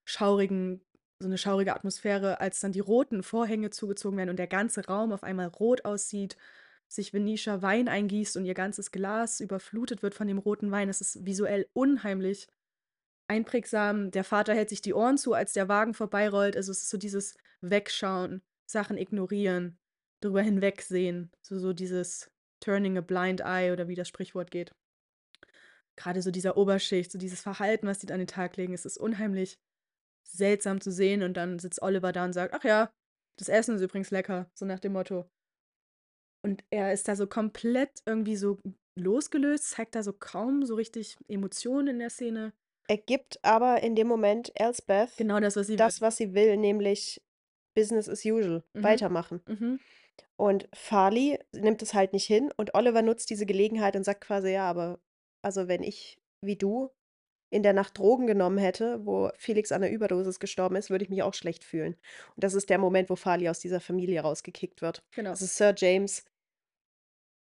schaurigen, so eine schaurige Atmosphäre, als dann die roten Vorhänge zugezogen werden und der ganze Raum auf einmal rot aussieht, sich Venetia Wein eingießt und ihr ganzes Glas überflutet wird von dem roten Wein. Es ist visuell unheimlich einprägsam. Der Vater hält sich die Ohren zu, als der Wagen vorbeirollt. Also es ist so dieses Wegschauen, Sachen ignorieren, drüber hinwegsehen. So, so dieses Turning a blind eye oder wie das Sprichwort geht. Gerade so dieser Oberschicht, so dieses Verhalten, was die an den Tag legen, es ist unheimlich seltsam zu sehen. Und dann sitzt Oliver da und sagt, ach ja, das Essen ist übrigens lecker, so nach dem Motto. Und er ist da so komplett irgendwie so losgelöst, zeigt da so kaum so richtig Emotionen in der Szene. Er gibt aber in dem Moment Elsbeth Genau das, was sie das, was sie will, nämlich Business as usual, Mhm. weitermachen. Mhm. Und Farley nimmt es halt nicht hin und Oliver nutzt diese Gelegenheit und sagt quasi, ja, aber also wenn ich wie du in der Nacht Drogen genommen hätte, wo Felix an der Überdosis gestorben ist, würde ich mich auch schlecht fühlen. Und das ist der Moment, wo Farley aus dieser Familie rausgekickt wird. Genau. Also Sir James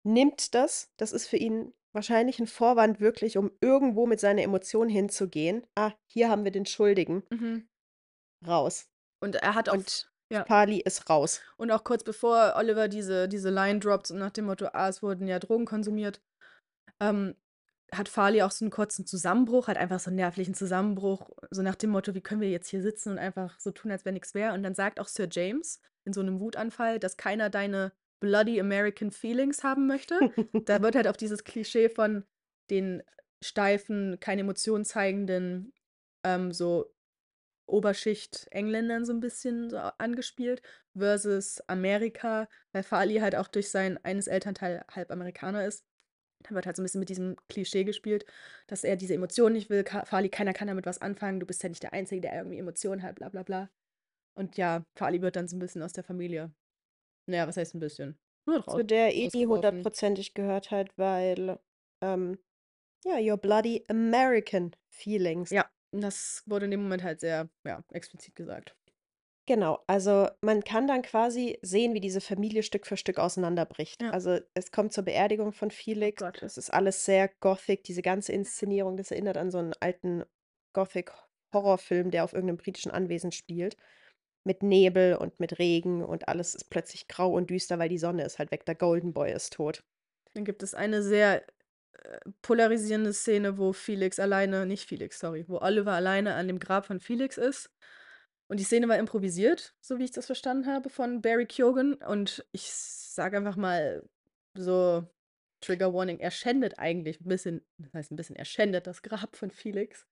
nimmt das, das ist für ihn wahrscheinlich ein Vorwand wirklich, um irgendwo mit seiner Emotion hinzugehen. Ah, hier haben wir den Schuldigen. Mhm. Raus. Und er hat auch, Und ja. Farley ist raus. und auch kurz bevor Oliver diese, diese Line droppt, und nach dem Motto, ah, es wurden ja Drogen konsumiert, ähm, hat Farley auch so einen kurzen Zusammenbruch, halt einfach so einen nervlichen Zusammenbruch, so nach dem Motto, wie können wir jetzt hier sitzen und einfach so tun, als wäre nichts wäre. Und dann sagt auch Sir James in so einem Wutanfall, dass keiner deine bloody American Feelings haben möchte. da wird halt auf dieses Klischee von den steifen, keine Emotionen zeigenden, ähm, so Oberschicht-Engländern so ein bisschen so angespielt, versus Amerika, weil Farley halt auch durch sein eines Elternteil halb Amerikaner ist. Da wird halt so ein bisschen mit diesem Klischee gespielt, dass er diese Emotionen nicht will. Farley, keiner kann damit was anfangen, du bist ja nicht der Einzige, der irgendwie Emotionen hat, bla bla bla. Und ja, Farley wird dann so ein bisschen aus der Familie. Naja, was heißt ein bisschen? Nur Zu draus. der eh nie rausgeworfen. hundertprozentig gehört hat, weil, ähm, ja, your bloody American feelings. Ja, das wurde in dem Moment halt sehr, ja, explizit gesagt. Genau, also man kann dann quasi sehen, wie diese Familie Stück für Stück auseinanderbricht. Ja. Also es kommt zur Beerdigung von Felix. Gott. Es ist alles sehr gothic, diese ganze Inszenierung, das erinnert an so einen alten Gothic-Horrorfilm, der auf irgendeinem britischen Anwesen spielt. Mit Nebel und mit Regen und alles ist plötzlich grau und düster, weil die Sonne ist halt weg. Der Golden Boy ist tot. Dann gibt es eine sehr äh, polarisierende Szene, wo Felix alleine, nicht Felix, sorry, wo Oliver alleine an dem Grab von Felix ist. Und die Szene war improvisiert, so wie ich das verstanden habe, von Barry Keoghan. Und ich sage einfach mal so, Trigger Warning, er schändet eigentlich ein bisschen, das heißt ein bisschen, er schändet das Grab von Felix.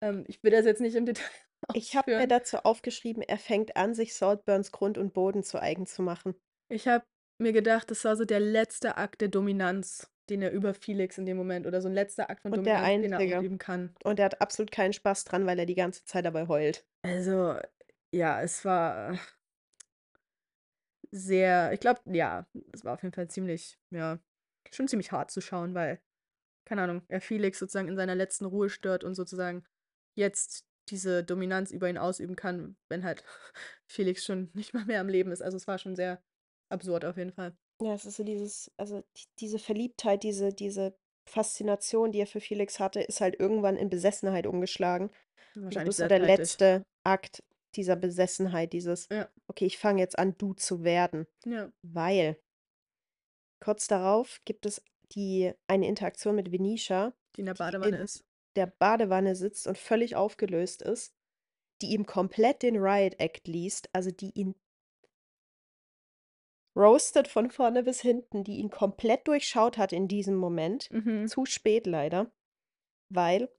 Ähm, ich will das jetzt nicht im Detail Ich habe mir ausführen. dazu aufgeschrieben, er fängt an, sich Saltburns Grund und Boden zu eigen zu machen. Ich habe mir gedacht, das war so der letzte Akt der Dominanz, den er über Felix in dem Moment oder so ein letzter Akt von Und der Dominanz, den er ausüben kann. Und er hat absolut keinen Spaß dran, weil er die ganze Zeit dabei heult. Also, ja, es war sehr, ich glaube, ja, es war auf jeden Fall ziemlich, ja, schon ziemlich hart zu schauen, weil, keine Ahnung, er Felix sozusagen in seiner letzten Ruhe stört und sozusagen jetzt diese Dominanz über ihn ausüben kann, wenn halt Felix schon nicht mal mehr am Leben ist. Also es war schon sehr absurd auf jeden Fall. Ja, es ist so dieses, also die, diese Verliebtheit, diese, diese Faszination, die er für Felix hatte, ist halt irgendwann in Besessenheit umgeschlagen. Und das Wahrscheinlich ist so sehr der letzte Akt dieser Besessenheit, dieses, Ja, okay, ich fange jetzt an, du zu werden. ja. Weil kurz darauf gibt es die, eine Interaktion mit Venetia, Die in der die Badewanne in ist. der Badewanne sitzt und völlig aufgelöst ist, die ihm komplett den Riot Act liest, also die ihn roastet von vorne bis hinten, die ihn komplett durchschaut hat in diesem Moment. Mhm. Zu spät leider, weil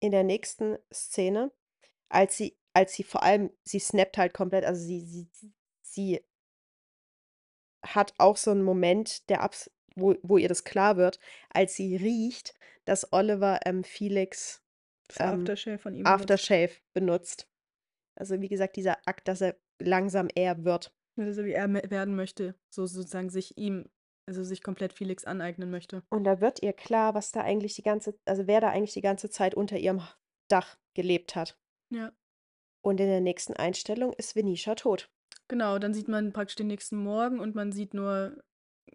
in der nächsten Szene, als sie, als sie vor allem, sie snappt halt komplett, also sie, sie, sie hat auch so einen Moment, der abs wo, wo ihr das klar wird, als sie riecht, dass Oliver ähm, Felix ähm, Aftershave von ihm. benutzt. Aftershave benutzt. Also wie gesagt, dieser Akt, dass er langsam er wird. Also wie er me- werden möchte. So sozusagen sich ihm, also sich komplett Felix aneignen möchte. Und da wird ihr klar, was da eigentlich die ganze, also wer da eigentlich die ganze Zeit unter ihrem Dach gelebt hat. Ja. Und in der nächsten Einstellung ist Venetia tot. Genau, dann sieht man praktisch den nächsten Morgen und man sieht nur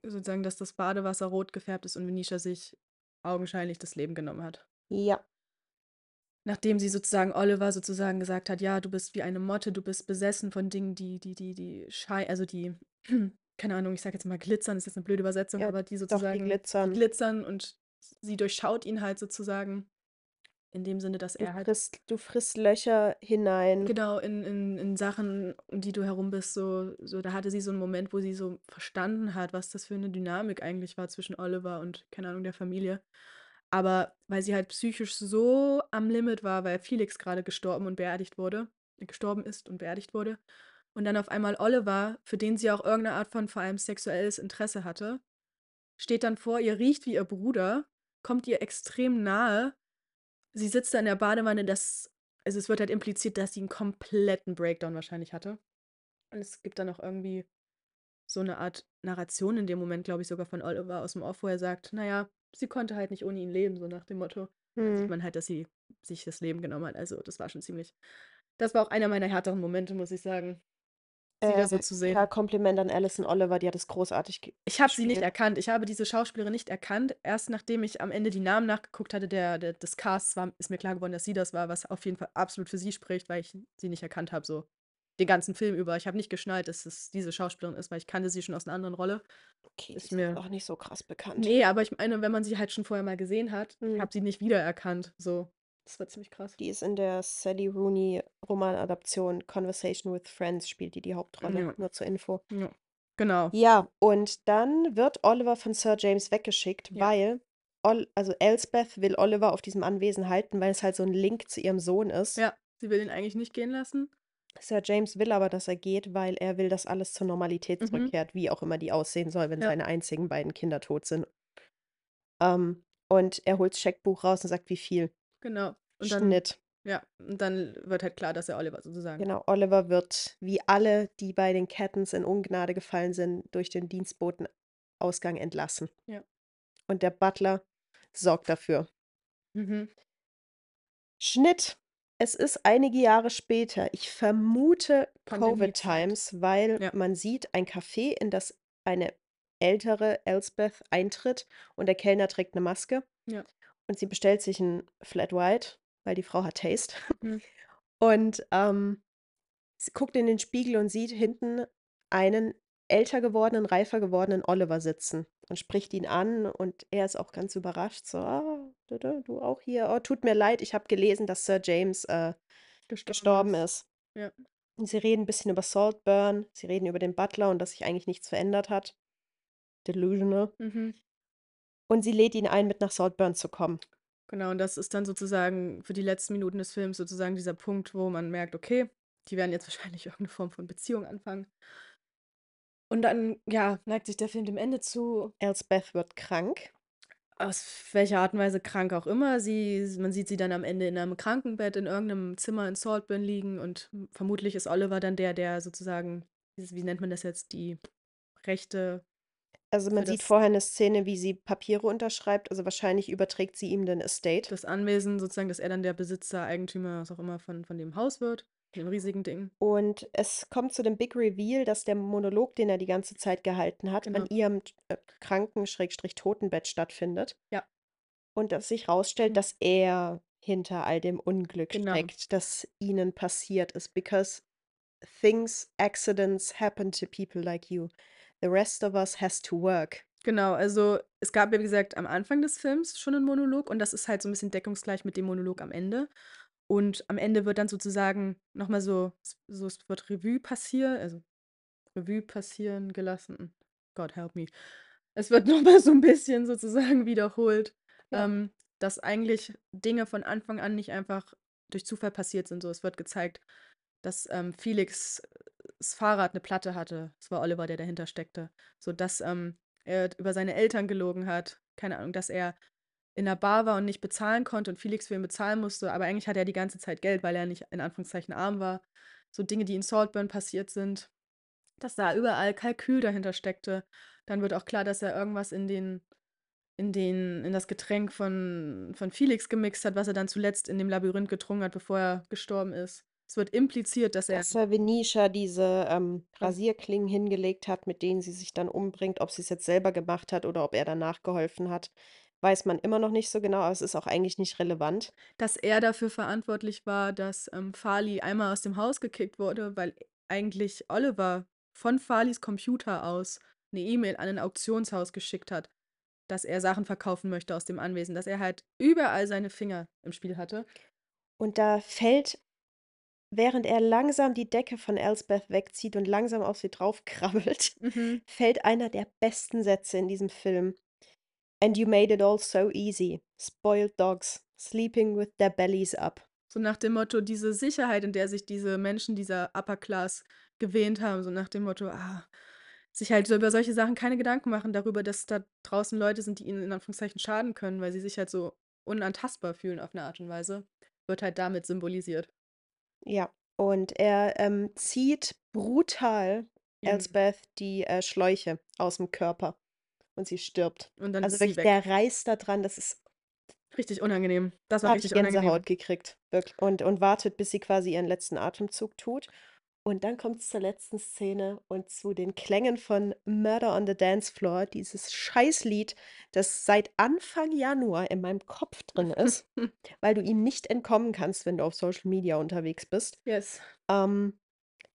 sozusagen, dass das Badewasser rot gefärbt ist und Venetia sich augenscheinlich das Leben genommen hat. Ja. Nachdem sie sozusagen Oliver sozusagen gesagt hat, ja, du bist wie eine Motte, du bist besessen von Dingen, die, die, die, die schei, also die, keine Ahnung, ich sag jetzt mal glitzern, ist jetzt eine blöde Übersetzung, Ja, aber die Doch, sozusagen die glitzern. glitzern und sie durchschaut ihn halt sozusagen in dem Sinne, dass Du er halt frisst, du frisst Löcher hinein. Genau, in, in, in Sachen, um die du herum bist, so, so, da hatte sie so einen Moment, wo sie so verstanden hat, was das für eine Dynamik eigentlich war zwischen Oliver und, keine Ahnung, der Familie. Aber weil sie halt psychisch so am Limit war, weil Felix gerade gestorben und beerdigt wurde, gestorben ist und beerdigt wurde. Und dann auf einmal Oliver, für den sie auch irgendeine Art von vor allem sexuelles Interesse hatte, steht dann vor ihr, riecht wie ihr Bruder, kommt ihr extrem nahe. Sie sitzt da in der Badewanne, das, also es wird halt impliziert, dass sie einen kompletten Breakdown wahrscheinlich hatte. Und es gibt dann auch irgendwie so eine Art Narration in dem Moment, glaube ich, sogar von Oliver aus dem Off, wo er sagt, naja, sie konnte halt nicht ohne ihn leben, so nach dem Motto. Dann sieht Hm. man halt, dass sie sich das Leben genommen hat. Also das war schon ziemlich. Das war auch einer meiner härteren Momente, muss ich sagen. Sie da so Äh, zu sehen. ja, Kompliment an Alison Oliver, die hat es großartig Ich habe sie nicht erkannt. Ich habe diese Schauspielerin nicht erkannt. Erst nachdem ich am Ende die Namen nachgeguckt hatte, der, der, des Casts, war, ist mir klar geworden, dass sie das war, was auf jeden Fall absolut für sie spricht, weil ich sie nicht erkannt habe, so den ganzen Film über. Ich habe nicht geschnallt, dass es diese Schauspielerin ist, weil ich kannte sie schon aus einer anderen Rolle. Okay, Ist mir. auch nicht so krass bekannt. Nee, aber ich meine, wenn man sie halt schon vorher mal gesehen hat, ich Hm. habe sie nicht wiedererkannt. So, das war ziemlich krass. Die ist in der Sally Rooney Romanadaption Conversation with Friends, spielt die die Hauptrolle. Ja. Nur zur Info. Ja. Genau. Ja, und dann wird Oliver von Sir James weggeschickt, Ja. weil, Ol also Elsbeth will Oliver auf diesem Anwesen halten, weil es halt so ein Link zu ihrem Sohn ist. Ja, sie will ihn eigentlich nicht gehen lassen. Sir James will aber, dass er geht, weil er will, dass alles zur Normalität Mhm. zurückkehrt, wie auch immer die aussehen soll, wenn Ja. seine einzigen beiden Kinder tot sind. Ähm, und er holt das Scheckbuch raus und sagt, wie viel. Genau. Und dann, Schnitt. ja, und dann wird halt klar, dass er Oliver sozusagen. Genau, Oliver wird, wie alle, die bei den Cattons in Ungnade gefallen sind, durch den Dienstbotenausgang entlassen. Ja. Und der Butler sorgt dafür. Mhm. Schnitt. Es ist einige Jahre später. Ich vermute Pandemiezeit. Covid Times, weil Ja. man sieht ein Café, in das eine ältere Elsbeth eintritt und der Kellner trägt eine Maske Ja. und sie bestellt sich ein Flat White, weil die Frau hat Taste. Mhm. Und ähm, sie guckt in den Spiegel und sieht hinten einen älter gewordenen, reifer gewordenen Oliver sitzen. und spricht ihn an und er ist auch ganz überrascht, so, ah, du, auch hier, oh, tut mir leid, ich habe gelesen, dass Sir James äh, gestorben ist. Ja. Und sie reden ein bisschen über Saltburn, sie reden über den Butler und dass sich eigentlich nichts verändert hat. Delusional. Mhm. Und sie lädt ihn ein, mit nach Saltburn zu kommen. Genau, und das ist dann sozusagen für die letzten Minuten des Films sozusagen dieser Punkt, wo man merkt, okay, die werden jetzt wahrscheinlich irgendeine Form von Beziehung anfangen. Und dann, ja, neigt sich der Film dem Ende zu. Elsbeth wird krank. Aus welcher Art und Weise krank auch immer. Sie, man sieht sie dann am Ende in einem Krankenbett in irgendeinem Zimmer in Saltburn liegen und vermutlich ist Oliver dann der, der sozusagen, wie nennt man das jetzt, die rechte Also man sieht vorher eine Szene, wie sie Papiere unterschreibt. Also wahrscheinlich überträgt sie ihm den Estate. das Anwesen sozusagen, dass er dann der Besitzer, Eigentümer, was auch immer von, von dem Haus wird, dem riesigen Ding. Und es kommt zu dem Big Reveal, dass der Monolog, den er die ganze Zeit gehalten hat, Genau. an ihrem äh, Kranken-Totenbett stattfindet. Ja. Und dass sich rausstellt, Mhm. dass er hinter all dem Unglück Genau. steckt, das ihnen passiert ist. Because things, accidents happen to people like you. The rest of us has to work. Genau, also es gab ja, wie gesagt, am Anfang des Films schon einen Monolog und das ist halt so ein bisschen deckungsgleich mit dem Monolog am Ende. Und am Ende wird dann sozusagen nochmal so, so, es wird Revue passieren, also Revue passieren gelassen. God help me. Es wird nochmal so ein bisschen sozusagen wiederholt, Ja. ähm, dass eigentlich Dinge von Anfang an nicht einfach durch Zufall passiert sind. So, es wird gezeigt, dass ähm, Felix äh, das Fahrrad eine Platte hatte. Es war Oliver, der dahinter steckte. So dass ähm, er über seine Eltern gelogen hat. Keine Ahnung, dass er in der Bar war und nicht bezahlen konnte und Felix für ihn bezahlen musste, aber eigentlich hatte er die ganze Zeit Geld, weil er nicht in Anführungszeichen arm war. So Dinge, die in Saltburn passiert sind, dass da überall Kalkül dahinter steckte. Dann wird auch klar, dass er irgendwas in den in den in das Getränk von von Felix gemixt hat, was er dann zuletzt in dem Labyrinth getrunken hat, bevor er gestorben ist. Es wird impliziert, dass er Dass er Venetia diese ähm, Rasierklingen hingelegt hat, mit denen sie sich dann umbringt. Ob sie es jetzt selber gemacht hat oder ob er danach geholfen hat, weiß man immer noch nicht so genau, aber es ist auch eigentlich nicht relevant. dass er dafür verantwortlich war, dass ähm, Farley einmal aus dem Haus gekickt wurde, weil eigentlich Oliver von Farleys Computer aus eine E-Mail an ein Auktionshaus geschickt hat, dass er Sachen verkaufen möchte aus dem Anwesen, dass er halt überall seine Finger im Spiel hatte. Und da fällt, während er langsam die Decke von Elsbeth wegzieht und langsam auf sie draufkrabbelt, Mhm. fällt einer der besten Sätze in diesem Film. And you made it all so easy. Spoiled dogs, sleeping with their bellies up. So nach dem Motto, diese Sicherheit, in der sich diese Menschen dieser Upper Class gewähnt haben, so nach dem Motto, ah, sich halt so über solche Sachen keine Gedanken machen, darüber, dass da draußen Leute sind, die ihnen in Anführungszeichen schaden können, weil sie sich halt so unantastbar fühlen auf eine Art und Weise, wird halt damit symbolisiert. Ja, und er ähm, zieht brutal Ihm- Elsbeth die äh, Schläuche aus dem Körper und sie stirbt. Und dann Also ist sie wirklich, weg. der reißt da dran, das ist, Richtig unangenehm. Das da war habe ich richtig unangenehm. Gänsehaut gekriegt, wirklich. Und, und wartet, bis sie quasi ihren letzten Atemzug tut. Und dann kommt es zur letzten Szene und zu den Klängen von Murder on the Dance Floor, dieses Scheißlied, das seit Anfang Januar in meinem Kopf drin ist, weil du ihm nicht entkommen kannst, wenn du auf Social Media unterwegs bist. Yes. Ähm,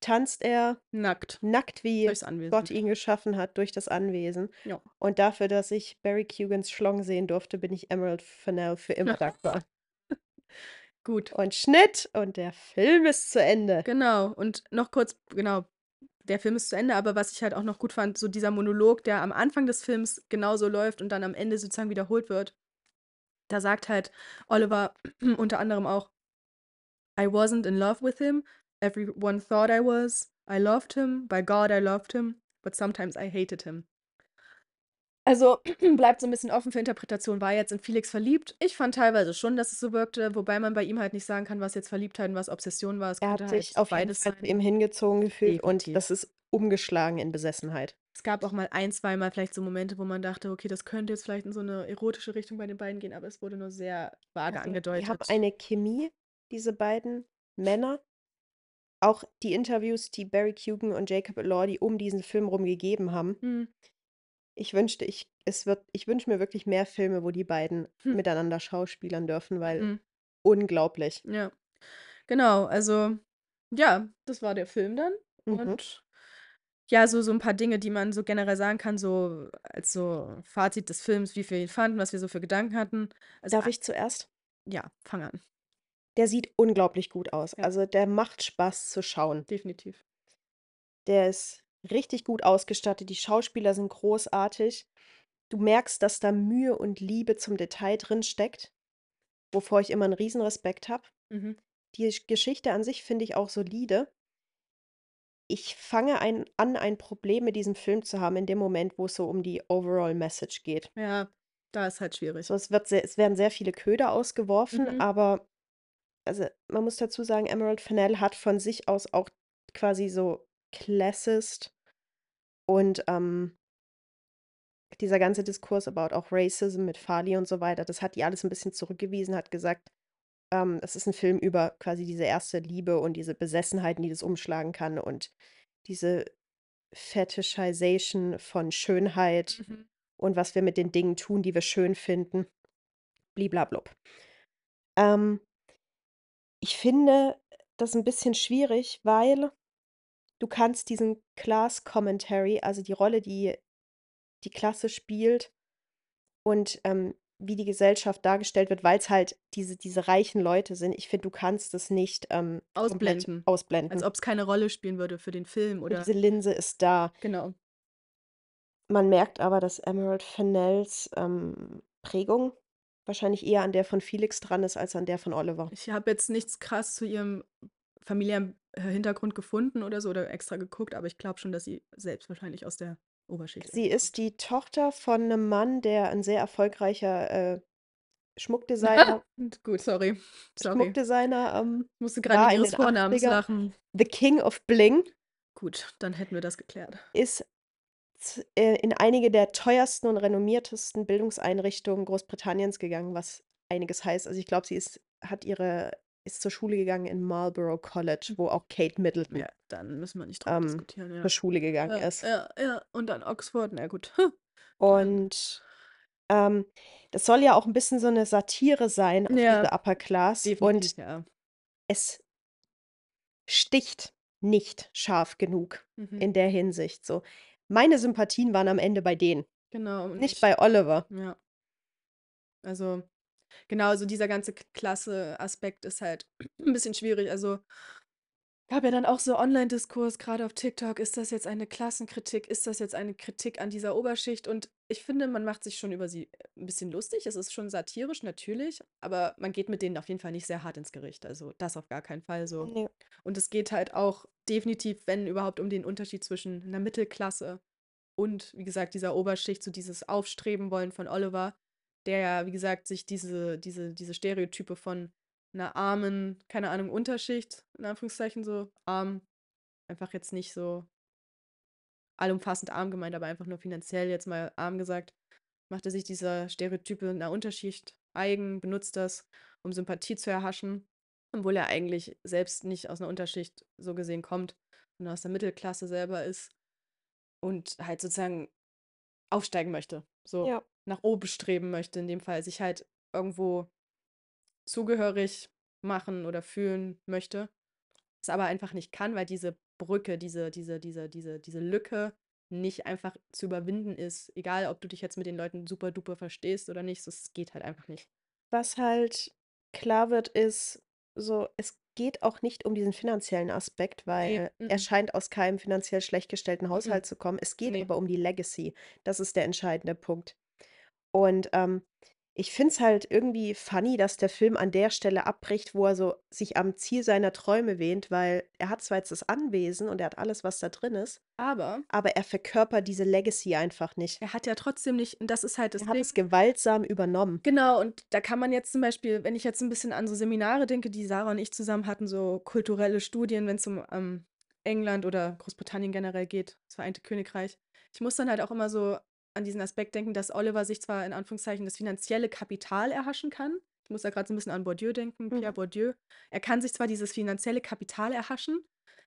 tanzt er Nackt. nackt, wie. Gott ihn geschaffen hat, durch das Anwesen. Ja. Und dafür, dass ich Barry Cugans Schlong sehen durfte, bin ich Emerald Fennell für immer dankbar. Gut. Und Schnitt und der Film ist zu Ende. Genau. Und noch kurz, genau, der Film ist zu Ende, aber was ich halt auch noch gut fand, so dieser Monolog, der am Anfang des Films genauso läuft und dann am Ende sozusagen wiederholt wird. Da sagt halt Oliver unter anderem auch, I wasn't in love with him. Everyone thought I was. I loved him. By God, I loved him. But sometimes I hated him. Also bleibt so ein bisschen offen für Interpretation. War er jetzt in Felix verliebt? Ich fand teilweise schon, dass es so wirkte, wobei man bei ihm halt nicht sagen kann, was jetzt Verliebtheit und was Obsession war. Es Er hat halt sich auf jeden beides Fall sein. zu ihm hingezogen gefühlt und Definitiv. das ist umgeschlagen in Besessenheit. Es gab auch mal ein, zweimal vielleicht so Momente, wo man dachte, okay, das könnte jetzt vielleicht in so eine erotische Richtung bei den beiden gehen, aber es wurde nur sehr vage Also, angedeutet. Die haben eine Chemie, diese beiden Männer. Auch die Interviews, die Barry Cugan und Jacob Elordi um diesen Film rum gegeben haben. Hm. Ich wünschte, ich, es wird, ich wünsche mir wirklich mehr Filme, wo die beiden Hm. miteinander schauspielern dürfen, weil Hm. unglaublich. Ja. Genau, also ja, das war der Film dann. Mhm. Und Ja, so so 'n paar Dinge, die man so generell sagen kann, so als so Fazit des Films, wie wir ihn fanden, was wir so für Gedanken hatten. Also, Darf ich zuerst? ja, fang an. Der sieht unglaublich gut aus. Ja. Also, der macht Spaß zu schauen. Definitiv. Der ist richtig gut ausgestattet, die Schauspieler sind großartig. Du merkst, dass da Mühe und Liebe zum Detail drinsteckt, wovor ich immer 'n Riesenrespekt habe. Mhm. Die Sch Geschichte an sich finde ich auch solide. Ich fange ein an, ein Problem mit diesem Film zu haben in dem Moment, wo es so um die Overall Message geht. Ja, da ist halt schwierig. So, es wird sehr es werden sehr viele Köder ausgeworfen, Mhm. aber also, man muss dazu sagen, Emerald Fennell hat von sich aus auch quasi so Classist und, ähm dieser ganze Diskurs about auch Racism mit Farley und so weiter, das hat die alles 'n bisschen zurückgewiesen, hat gesagt, ähm, es ist 'n Film über quasi diese erste Liebe und diese Besessenheiten, die das umschlagen kann und diese Fetischization von Schönheit Mhm. und was wir mit den Dingen tun, die wir schön finden, bli-bla-blub. Ähm ich finde das 'n bisschen schwierig, weil du kannst diesen Class Commentary, also die Rolle, die die Klasse spielt und, ähm, wie die Gesellschaft dargestellt wird, weil's halt diese diese reichen Leute sind. Ich finde, du kannst das nicht, ähm, komplett Ausblenden. Als ausblenden. ob's keine Rolle spielen würde für den Film Und oder diese Linse ist da. Genau. Man merkt aber, dass Emerald Fennells, ähm, Prägung wahrscheinlich eher an der von Felix dran ist als an der von Oliver. Ich habe jetzt nichts krass zu ihrem familiären, äh, Hintergrund gefunden oder so oder extra geguckt, aber ich glaube schon, dass sie selbst wahrscheinlich aus der Oberschicht Sie irgendwie ist die Tochter von 'nem Mann, der 'n sehr erfolgreicher, äh, Schmuckdesigner gut, sorry. Sorry. Schmuckdesigner, ähm, Musste in ihres Vornamens 80ern. lachen. The King of Bling. Gut, dann hätten wir das geklärt. Ist äh, in einige der teuersten und renommiertesten Bildungseinrichtungen Großbritanniens gegangen, was einiges heißt. Also, ich glaube, sie ist hat ihre ist zur Schule gegangen in Marlborough College, wo auch Kate Middleton Ja, dann müssen wir nicht drüber ähm, diskutieren, ja. zur Schule gegangen Ja, ist. ja, ja. Und dann Oxford, na gut. Und, ähm, das soll ja auch 'n bisschen so 'ne Satire sein auf Ja. diese Upper Class und ja. es sticht nicht scharf genug Mhm. in der Hinsicht so. Meine Sympathien waren am Ende bei denen, Genau, und nicht ich bei Oliver. Ja. Also, genau, also dieser ganze K Klasse-Aspekt ist halt 'n bisschen schwierig. Also gab ja dann auch so Online-Diskurs, grade auf TikTok. Ist das jetzt eine Klassenkritik? Ist das jetzt eine Kritik an dieser Oberschicht? Und ich finde, man macht sich schon über sie, äh, 'n bisschen lustig. Es ist schon satirisch, natürlich, aber man geht mit denen auf jeden Fall nicht sehr hart ins Gericht. Also, das auf gar keinen Fall so. Ne. Und es geht halt auch definitiv, wenn überhaupt, um den Unterschied zwischen 'ner Mittelklasse und, wie gesagt, dieser Oberschicht, so dieses Aufstreben wollen von Oliver, der ja, wie gesagt, sich diese diese diese Stereotype von 'ner armen, keine Ahnung, Unterschicht, in Anführungszeichen so, arm, einfach jetzt nicht so allumfassend arm gemeint, aber einfach nur finanziell jetzt mal arm gesagt, macht er sich dieser Stereotype 'ner Unterschicht eigen, benutzt das, um Sympathie zu erhaschen, obwohl er eigentlich selbst nicht aus 'ner Unterschicht so gesehen kommt, sondern aus der Mittelklasse selber ist und halt sozusagen aufsteigen möchte, so Ja. nach oben streben möchte in dem Fall, sich halt irgendwo zugehörig machen oder fühlen möchte, es aber einfach nicht kann, weil diese Brücke, diese diese diese diese diese Lücke nicht einfach zu überwinden ist, egal ob du dich jetzt mit den Leuten super duper verstehst oder nicht, es geht halt einfach nicht. Was halt klar wird, ist so, es geht auch nicht um diesen finanziellen Aspekt, weil er m-m. scheint aus keinem finanziell schlecht gestellten M-m. Haushalt zu kommen. Es geht Ne. aber um die Legacy. Das ist der entscheidende Punkt. Und, ähm, ich finde es halt irgendwie funny, dass der Film an der Stelle abbricht, wo er so sich am Ziel seiner Träume wähnt, weil er hat zwar jetzt das Anwesen und er hat alles, was da drin ist, Aber aber er verkörpert diese Legacy einfach nicht. er hat ja trotzdem nicht und das ist halt das Er hat Ding es gewaltsam übernommen. Genau, und da kann man jetzt zum Beispiel, wenn ich jetzt 'n bisschen an so Seminare denke, die Sarah und ich zusammen hatten, so kulturelle Studien, wenn's um, ähm, England oder Großbritannien generell geht, das Vereinigte Königreich. Ich muss dann halt auch immer so an diesen Aspekt denken, dass Oliver sich zwar in Anführungszeichen das finanzielle Kapital erhaschen kann. Ich muss da grad so 'n bisschen an Bourdieu denken, Pierre Mhm. Bourdieu. Er kann sich zwar dieses finanzielle Kapital erhaschen,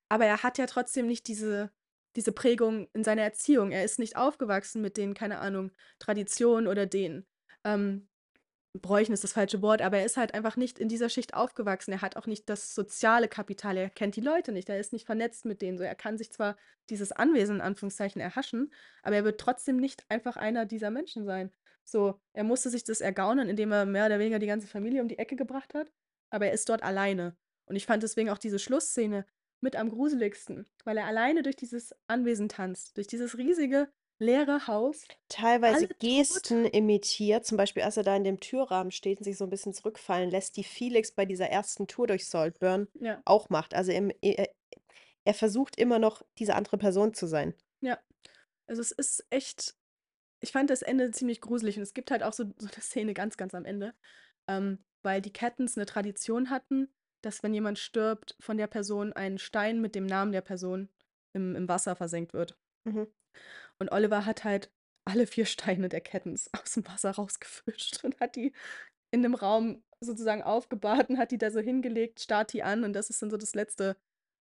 aber er hat ja trotzdem nicht diese diese Prägung in seiner Erziehung. Er ist nicht aufgewachsen mit den, keine Ahnung, Traditionen oder den, ähm bräuchen ist das falsche Wort, aber er ist halt einfach nicht in dieser Schicht aufgewachsen. Er hat auch nicht das soziale Kapital. Er kennt die Leute nicht. Er ist nicht vernetzt mit denen. So, er kann sich zwar dieses Anwesen in Anführungszeichen erhaschen, aber er wird trotzdem nicht einfach einer dieser Menschen sein. So, er musste sich das ergaunern, indem er mehr oder weniger die ganze Familie um die Ecke gebracht hat, aber er ist dort alleine. Und ich fand deswegen auch diese Schlussszene mit am gruseligsten, weil er alleine durch dieses Anwesen tanzt, durch dieses riesige leere Haus. Teilweise Alle tot. Gesten imitiert, zum Beispiel als er da in dem Türrahmen steht und sich so ein bisschen zurückfallen lässt, die Felix bei dieser ersten Tour durch Saltburn Ja, auch macht. Also im, er, er versucht immer noch, diese andere Person zu sein. ja. Also es ist echt, ich fand das Ende ziemlich gruselig und es gibt halt auch so, so eine Szene ganz, ganz am Ende, ähm, weil die Cattons eine Tradition hatten, dass wenn jemand stirbt, von der Person ein Stein mit dem Namen der Person im, im Wasser versenkt wird. Mhm. Und Oliver hat halt alle vier Steine der Cattons aus dem Wasser rausgefischt und hat die in dem Raum sozusagen aufgebahrt und hat die da so hingelegt, starrt die an und das ist dann so das Letzte,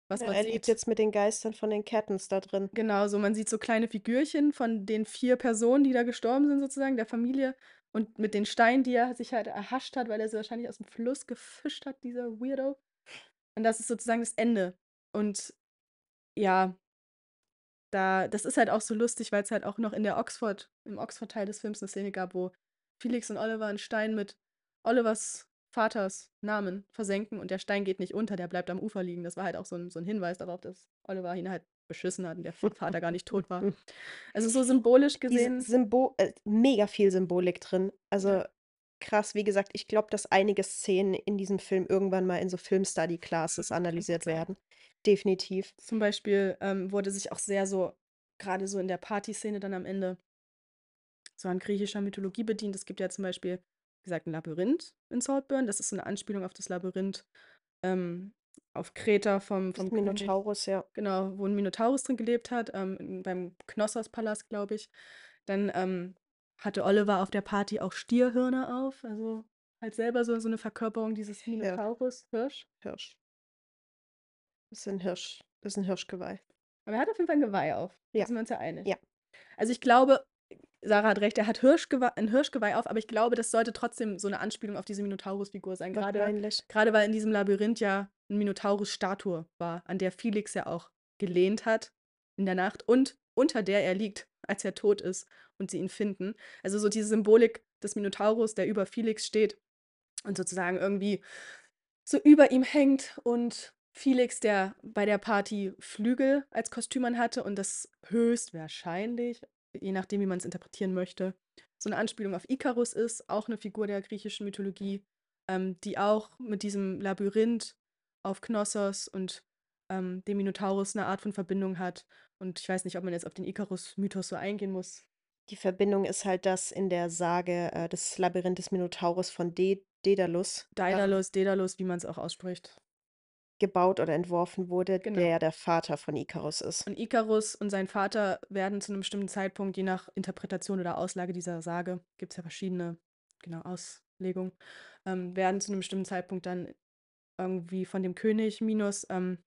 was Ja, man er lebt sieht. jetzt mit den Geistern von den Cattons da drin. Genau, so man sieht so kleine Figürchen von den vier Personen, die da gestorben sind, sozusagen, der Familie. Und mit den Steinen, die er sich halt erhascht hat, weil er sie wahrscheinlich aus dem Fluss gefischt hat, dieser Weirdo. Und das ist sozusagen das Ende. Und ja, da, das ist halt auch so lustig, weil es halt auch noch in der Oxford, im Oxford-Teil des Films eine Szene gab, wo Felix und Oliver einen Stein mit Olivers Vaters Namen versenken und der Stein geht nicht unter, der bleibt am Ufer liegen. Das war halt auch so ein, so ein Hinweis darauf, dass Oliver ihn halt beschissen hat und der Vater gar nicht tot war. Also so symbolisch Diese gesehen. Symbol, äh, mega viel Symbolik drin. Also Ja. krass, wie gesagt, ich glaube, dass einige Szenen in diesem Film irgendwann mal in so Film-Study-Classes analysiert sein. werden. Definitiv. Zum Beispiel ähm, wurde sich auch sehr so, gerade so in der Partyszene dann am Ende, so an griechischer Mythologie bedient. Es gibt ja zum Beispiel, wie gesagt, ein Labyrinth in Saltburn. Das ist so eine Anspielung auf das Labyrinth ähm, auf Kreta vom, vom König. Minotaurus, ja. Genau, wo ein Minotaurus drin gelebt hat, ähm, beim Knossos-Palast, glaube ich. Dann ähm, hatte Oliver auf der Party auch Stierhörner auf, also halt selber so, so eine Verkörperung dieses Minotaurus, Hirsch. Hirsch. Das ist ein Hirsch. Das ist ein Hirschgeweih. Aber er hat auf jeden Fall ein Geweih auf. Da Ja. sind wir uns ja einig. Ja. Also ich glaube, Sarah hat recht, er hat Hirschgeweih, ein Hirschgeweih auf, aber ich glaube, das sollte trotzdem so eine Anspielung auf diese Minotaurus-Figur sein. Gerade, gerade weil in diesem Labyrinth ja eine Minotaurus-Statue war, an der Felix ja auch gelehnt hat in der Nacht und unter der er liegt, als er tot ist und sie ihn finden. Also so diese Symbolik des Minotaurus, der über Felix steht und sozusagen irgendwie so über ihm hängt und Felix, der bei der Party Flügel als Kostüm anhatte und das höchstwahrscheinlich, je nachdem, wie man es interpretieren möchte, so eine Anspielung auf Ikarus ist, auch eine Figur der griechischen Mythologie, ähm, die auch mit diesem Labyrinth auf Knossos und ähm, dem Minotaurus eine Art von Verbindung hat. Und ich weiß nicht, ob man jetzt auf den Ikarus-Mythos so eingehen muss. Die Verbindung ist halt, dass in der Sage äh, des Labyrinth des Minotaurus von De Daedalus Daedalus, Daedalus, wie man es auch ausspricht. Gebaut oder entworfen wurde, Genau. der der Vater von Ikarus ist. Und Ikarus und sein Vater werden zu einem bestimmten Zeitpunkt, je nach Interpretation oder Auslage dieser Sage, gibt es ja verschiedene genau, Auslegungen, ähm, werden zu einem bestimmten Zeitpunkt dann irgendwie von dem König Minos ähm,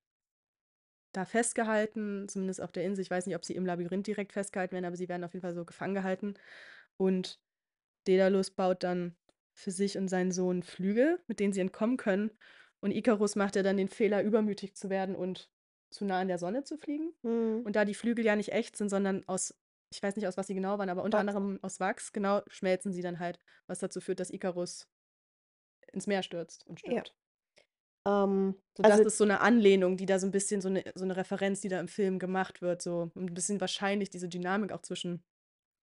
da festgehalten, zumindest auf der Insel. Ich weiß nicht, ob sie im Labyrinth direkt festgehalten werden, aber sie werden auf jeden Fall so gefangen gehalten. Und Daedalus baut dann für sich und seinen Sohn Flügel, mit denen sie entkommen können. Und Ikarus macht ja dann den Fehler, übermütig zu werden und zu nah an der Sonne zu fliegen. Hm. Und da die Flügel ja nicht echt sind, sondern aus, ich weiß nicht, aus was sie genau waren, aber unter Wachs. anderem aus Wachs, genau, schmelzen sie dann halt, was dazu führt, dass Ikarus ins Meer stürzt und Ja. stirbt. Ähm, So, das also ist so eine Anlehnung, die da so ein bisschen, so eine, so eine Referenz, die da im Film gemacht wird, so ein bisschen wahrscheinlich diese Dynamik auch zwischen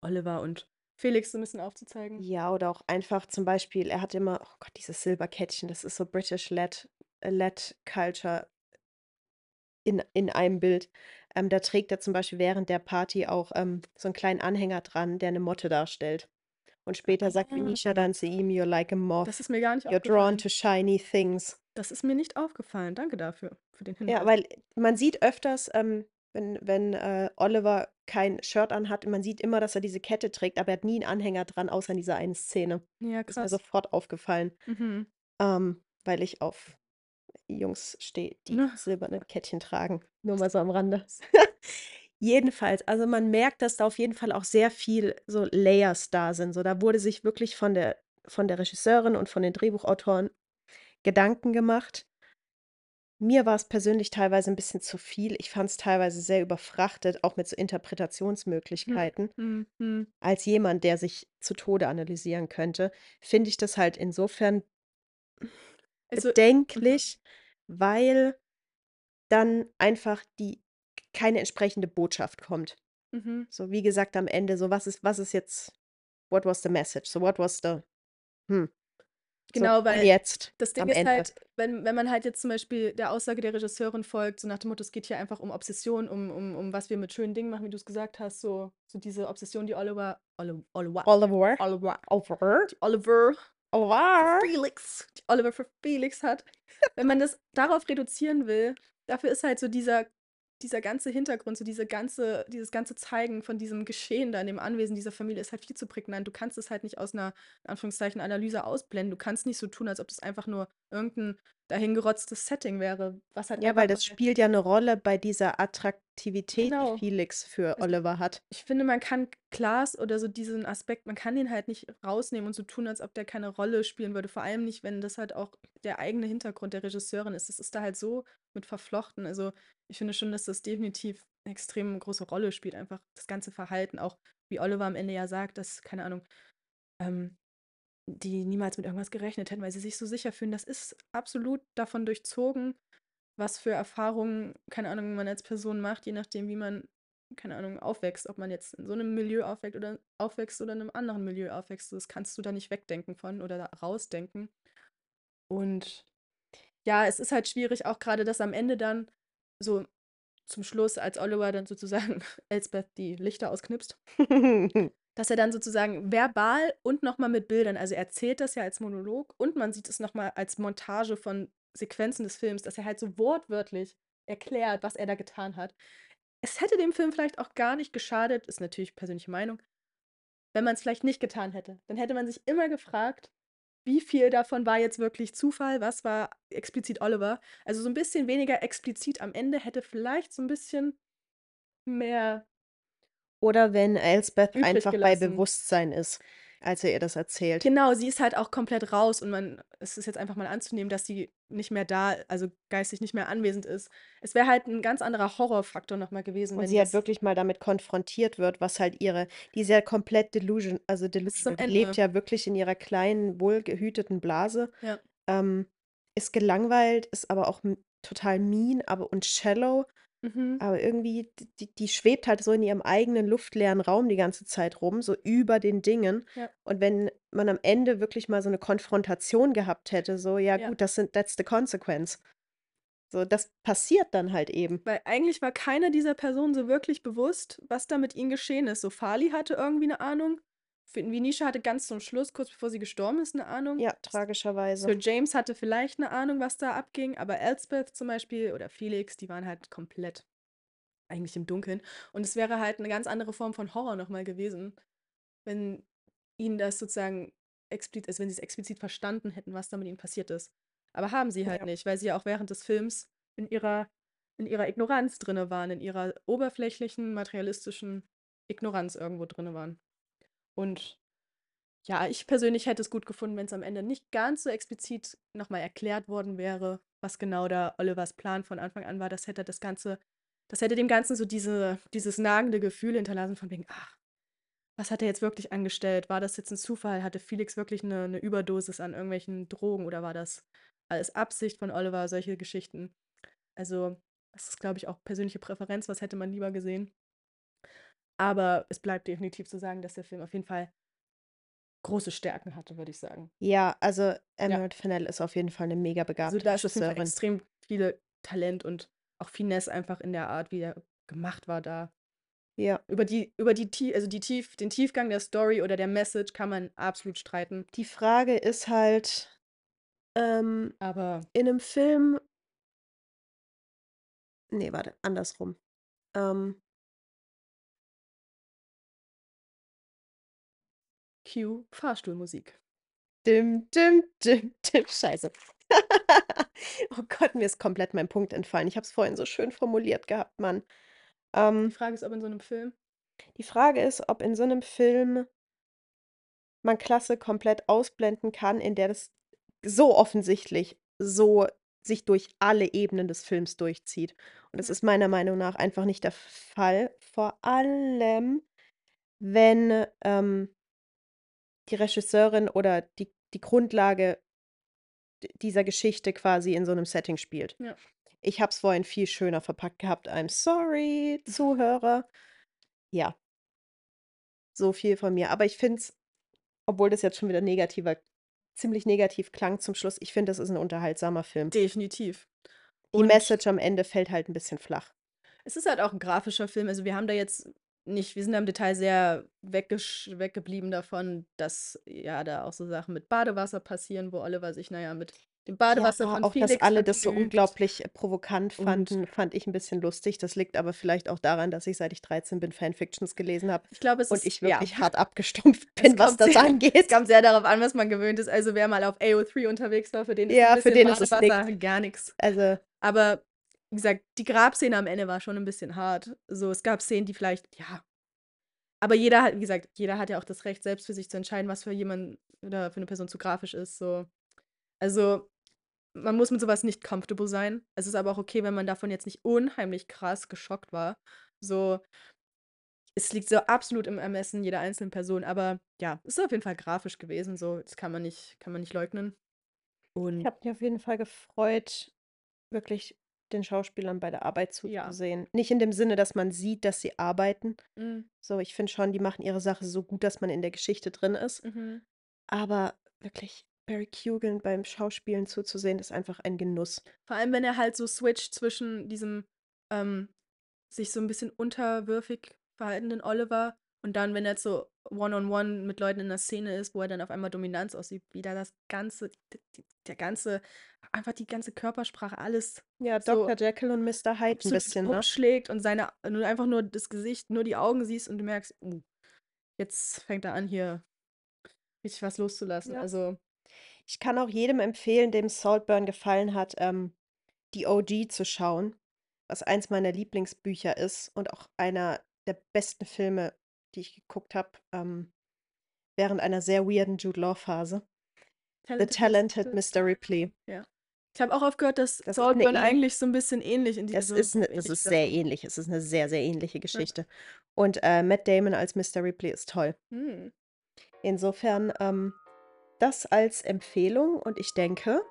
Oliver und Felix so ein bisschen aufzuzeigen. Ja, oder auch einfach zum Beispiel, er hat immer, oh Gott, dieses Silberkettchen, das ist so British Led, äh, Led Culture in, in einem Bild. Ähm, da trägt er zum Beispiel während der Party auch ähm, so einen kleinen Anhänger dran, der eine Motte darstellt. Und später sagt Ah. Venetia dann zu ihm, You're like a moth, Das ist mir gar nicht you're drawn aufgefallen. to shiny things. Das ist mir nicht aufgefallen. Danke dafür, für den Ja, Hinweis. weil man sieht öfters, ähm, wenn, wenn äh, Oliver kein Shirt anhat, man sieht immer, dass er diese Kette trägt, aber er hat nie einen Anhänger dran, außer in dieser einen Szene. Ja, Ist mir krass. sofort aufgefallen, Mhm. ähm, weil ich auf Jungs stehe, die Na. silberne Kettchen tragen. Nur mal so am Rande. Jedenfalls, also man merkt, dass da auf jeden Fall auch sehr viel so Layers da sind. So, da wurde sich wirklich von der von der Regisseurin und von den Drehbuchautoren Gedanken gemacht. Mir war es persönlich teilweise ein bisschen zu viel. Ich fand es teilweise sehr überfrachtet, auch mit so Hm, Interpretationsmöglichkeiten. hm, hm. Als jemand, der sich zu Tode analysieren könnte, finde ich das halt insofern Also mhm, bedenklich, weil dann einfach die keine entsprechende Botschaft kommt. mhm. So, wie gesagt, am Ende, so was ist was ist jetzt what was the message? So, what was the hm. So, Genau, und weil jetzt das Ding ist Ende. halt, wenn wenn man halt jetzt zum Beispiel der Aussage der Regisseurin folgt, so nach dem Motto, es geht hier einfach um Obsession, um um um was wir mit schönen Dingen machen, wie du's gesagt hast, so so diese Obsession, die Oliver Oli Oliver Oliver. Oliver Oliver. Oliver. Felix die Oliver für Felix hat. Wenn man das darauf reduzieren will, dafür ist halt so dieser dieser ganze Hintergrund, so diese ganze dieses ganze Zeigen von diesem Geschehen da in dem Anwesen dieser Familie ist halt viel zu prägnant. Du kannst es halt nicht aus 'ner, in Anführungszeichen, Analyse ausblenden. Du kannst nicht so tun, als ob das einfach nur irgend 'n dahingerotztes Setting wäre, was halt Ja, weil das spielt ja 'ne Rolle bei dieser Attraktivität, die Genau. Felix für Also, Oliver hat. ich finde, man kann Klaas oder so diesen Aspekt man kann den halt nicht rausnehmen und so tun, als ob der keine Rolle spielen würde. Vor allem nicht, wenn das halt auch der eigene Hintergrund der Regisseurin ist. Das ist da halt so mit verflochten. Also, ich finde schon, dass das definitiv 'ne extrem große Rolle spielt, einfach das ganze Verhalten, auch wie Oliver am Ende ja sagt, dass, keine Ahnung, ähm, die niemals mit irgendwas gerechnet hätten, weil sie sich so sicher fühlen. Das ist absolut davon durchzogen, was für Erfahrungen, keine Ahnung, man als Person macht, je nachdem, wie man, keine Ahnung, aufwächst. Ob man jetzt in so 'nem Milieu aufweckt oder aufwächst oder in 'nem anderen Milieu aufwächst. Das kannst du da nicht wegdenken von oder rausdenken. Und ja, es ist halt schwierig, auch grade das am Ende dann so zum Schluss, als Oliver dann sozusagen Elsbeth die Lichter ausknipst dass er dann sozusagen verbal und noch mal mit Bildern also, er erzählt das ja als Monolog und man sieht es noch mal als Montage von Sequenzen des Films, dass er halt so wortwörtlich erklärt, was er da getan hat. Es hätte dem Film vielleicht auch gar nicht geschadet, ist natürlich persönliche Meinung, wenn man's vielleicht nicht getan hätte. Dann hätte man sich immer gefragt: „Wie viel davon war jetzt wirklich Zufall? Was war explizit Oliver?“ Also, so 'n bisschen weniger explizit am Ende hätte vielleicht so 'n bisschen mehr Oder wenn Elsbeth einfach bei gelassen. Bewusstsein ist, als er ihr das erzählt. Genau, sie ist halt auch komplett raus und man es ist jetzt einfach mal anzunehmen, dass sie nicht mehr da also, geistig nicht mehr anwesend ist. Es wäre halt 'n ganz anderer Horrorfaktor noch mal gewesen, Und wenn sie halt wirklich mal damit konfrontiert wird, was halt ihre die ist ja komplett delusion also. Die lebt ja wirklich in ihrer kleinen, wohlgehüteten Blase, Ja. ähm, ist gelangweilt, ist aber auch total mean, aber und shallow. Mhm. Aber irgendwie, d die die schwebt halt so in ihrem eigenen luftleeren Raum die ganze Zeit rum, so über den Dingen. Ja. Und wenn man am Ende wirklich mal so 'ne Konfrontation gehabt hätte, so, ja Ja. gut, das sind that's the consequence. So, das passiert dann halt eben. Weil eigentlich war keiner dieser Personen so wirklich bewusst, was da mit ihnen geschehen ist. So Farley hatte irgendwie 'ne Ahnung. Venetia hatte ganz zum Schluss, kurz bevor sie gestorben ist, 'ne Ahnung. Ja, tragischerweise. Sir James hatte vielleicht 'ne Ahnung, was da abging, aber Elsbeth zum Beispiel oder Felix, die waren halt komplett eigentlich im Dunkeln. Und es wäre halt 'ne ganz andere Form von Horror noch mal gewesen, wenn ihnen das sozusagen expliz also, wenn sie's explizit verstanden hätten, was da mit ihnen passiert ist. Aber haben sie halt Ja. nicht, weil sie ja auch während des Films in ihrer in ihrer Ignoranz drinne waren, in ihrer oberflächlichen, materialistischen Ignoranz irgendwo drinne waren. Und ja, ich persönlich hätte es gut gefunden, wenn's am Ende nicht ganz so explizit noch mal erklärt worden wäre, was genau da Olivers Plan von Anfang an war. Das hätte das Ganze das hätte dem Ganzen so diese dieses nagende Gefühl hinterlassen von wegen: „Ach, was hat er jetzt wirklich angestellt? War das jetzt 'n Zufall? Hatte Felix wirklich 'ne 'ne Überdosis an irgendwelchen Drogen oder war das alles Absicht von Oliver?“ Solche Geschichten. Also, das ist, glaube ich, auch persönliche Präferenz, was hätte man lieber gesehen. Aber es bleibt definitiv zu sagen, dass der Film auf jeden Fall große Stärken hatte, würde ich sagen. Ja, also, Ja. Emerald Fennell ist auf jeden Fall 'ne mega Also, begabte da ist Regisseurin. extrem viele Talent und auch Finesse einfach in der Art, wie er gemacht war da. Ja. Über die über die also, die Tief den Tiefgang der Story oder der Message kann man absolut streiten. Die Frage ist halt, ähm, Aber in 'nem Film Ne, warte, andersrum. Ähm Cue Fahrstuhlmusik. Dim, dim, dim, dim. Scheiße. Oh Gott, mir ist komplett mein Punkt entfallen. Ich habe es vorhin so schön formuliert gehabt, Mann. Die Ähm Frage ist, ob in so 'nem Film Die Frage ist, ob in so 'nem Film man klasse komplett ausblenden kann, in der das so offensichtlich so sich durch alle Ebenen des Films durchzieht. Und das Ja. ist meiner Meinung nach einfach nicht der Fall. Vor allem, wenn ähm, die Regisseurin oder die, die Grundlage dieser Geschichte quasi in so einem Setting spielt. Ja. Ich habe es vorhin viel schöner verpackt gehabt. I'm sorry, Zuhörer. Ja. So viel von mir. Aber ich finde es, obwohl das jetzt schon wieder negativer, ziemlich negativ klang zum Schluss, ich finde, das ist ein unterhaltsamer Film. Definitiv. Die Und Message am Ende fällt halt ein bisschen flach. es ist halt auch ein grafischer Film. Also wir haben da jetzt nicht, wir sind da im Detail sehr weggeblieben davon, dass ja da auch so Sachen mit Badewasser passieren, wo Oliver sich, naja, mit dem Badewasser Ja, von auch dass Felix alle das so unglaublich äh, provokant Und- fanden, fand ich ein bisschen lustig. Das liegt aber vielleicht auch daran, dass ich seit ich 13 bin Fanfictions gelesen habe Ich glaube, es und ist ich ja. wirklich hart abgestumpft Es bin, was das sehr- angeht. Es kommt sehr darauf an, was man gewöhnt ist. Also wer mal auf AO3 unterwegs war, für den ist Ja, ein für bisschen den ist es Badewasser gar nichts. Also, Aber wie gesagt, die Grabszene am Ende war schon ein bisschen hart. So, es gab Szenen, die vielleicht, ja. Aber jeder hat, wie gesagt, jeder hat ja auch das Recht, selbst für sich zu entscheiden, was für jemanden oder für eine Person zu grafisch ist. So. Also, man muss mit sowas nicht comfortable sein. Es ist aber auch okay, wenn man davon jetzt nicht unheimlich krass geschockt war. So, es liegt so absolut im Ermessen jeder einzelnen Person, aber ja, es ist auf jeden Fall grafisch gewesen. So, das kann man nicht, kann man nicht leugnen. Und ich habe mich auf jeden Fall gefreut, wirklich den Schauspielern bei der Arbeit Ja. zuzusehen. Nicht in dem Sinne, dass man sieht, dass sie arbeiten. Mm, So, ich finde schon, die machen ihre Sache so gut, dass man in der Geschichte drin ist. mhm. Aber wirklich, Barry Keoghan beim Schauspielen zuzusehen, ist einfach ein Genuss. Vor allem, wenn er halt so switcht zwischen diesem ähm, sich so ein bisschen unterwürfig verhaltenden Oliver und dann, wenn er so one-on-one mit Leuten in der Szene ist, wo er dann auf einmal Dominanz aussieht, wieder das ganze, der ganze, einfach die ganze Körpersprache, alles Ja, So Dr. Jekyll und Mr. Hyde ein bisschen, ne? umschlägt und seine, nur einfach nur das Gesicht, nur die Augen siehst und du merkst, uh, jetzt fängt er an, hier richtig was loszulassen. Ja. Also, Ich kann auch jedem empfehlen, dem Saltburn gefallen hat, ähm, die OG zu schauen, was eins meiner Lieblingsbücher ist und auch einer der besten Filme, die ich geguckt habe, ähm, während einer sehr weirden Jude Law-Phase. The Talented Mr. Ripley. Ich habe auch aufgehört, dass Das Saltburn eigentlich so ein bisschen ähnlich in die Es ist, ne, es ist sehr ähnlich. Es ist eine sehr, sehr ähnliche Geschichte. Und äh, Matt Damon als Mr. Ripley ist toll. Hm. Insofern ähm, das als Empfehlung und ich denke,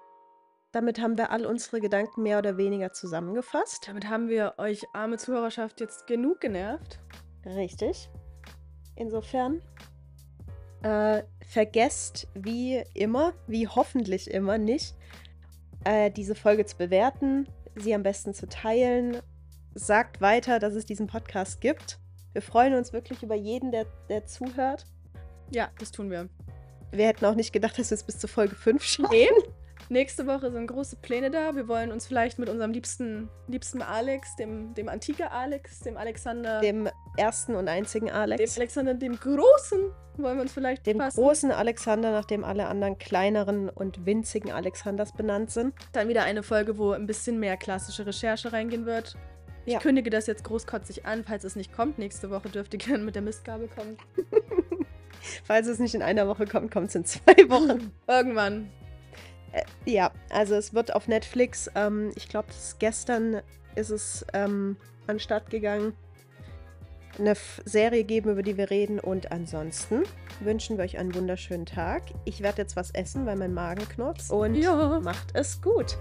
damit haben wir all unsere Gedanken mehr oder weniger zusammengefasst. Damit haben wir euch arme Zuhörerschaft jetzt genug genervt. Richtig. Insofern äh, vergesst wie immer, wie hoffentlich immer nicht, äh, diese Folge zu bewerten, sie am besten zu teilen. Sagt weiter, dass es diesen Podcast gibt. Wir freuen uns wirklich über jeden, der, der zuhört. Ja, das tun wir. Wir hätten auch nicht gedacht, dass wir es bis zur Folge 5 schaffen. Nee. Nächste Woche sind große Pläne da. Wir wollen uns vielleicht mit unserem liebsten, liebsten Alex, dem, dem antike Alex, dem Alexander, dem, Dem ersten und einzigen Alex. Alexander, dem Großen, wollen wir uns vielleicht Dem fassen. großen Alexander, nachdem alle anderen kleineren und winzigen Alexanders benannt sind. Dann wieder eine Folge, wo ein bisschen mehr klassische Recherche reingehen wird. Ich Ja. kündige das jetzt großkotzig an. Falls es nicht kommt, nächste Woche dürft ihr gerne mit der Mistgabel kommen. Falls es nicht in einer Woche kommt, kommt es in zwei Wochen. Irgendwann. Äh, ja, also es wird auf Netflix, ähm, ich glaube, gestern ist es ähm, an den Start gegangen, eine F Serie geben, über die wir reden. Und ansonsten wünschen wir euch einen wunderschönen Tag. Ich werde jetzt was essen, weil mein Magen knurrt. Und Ja. macht es gut.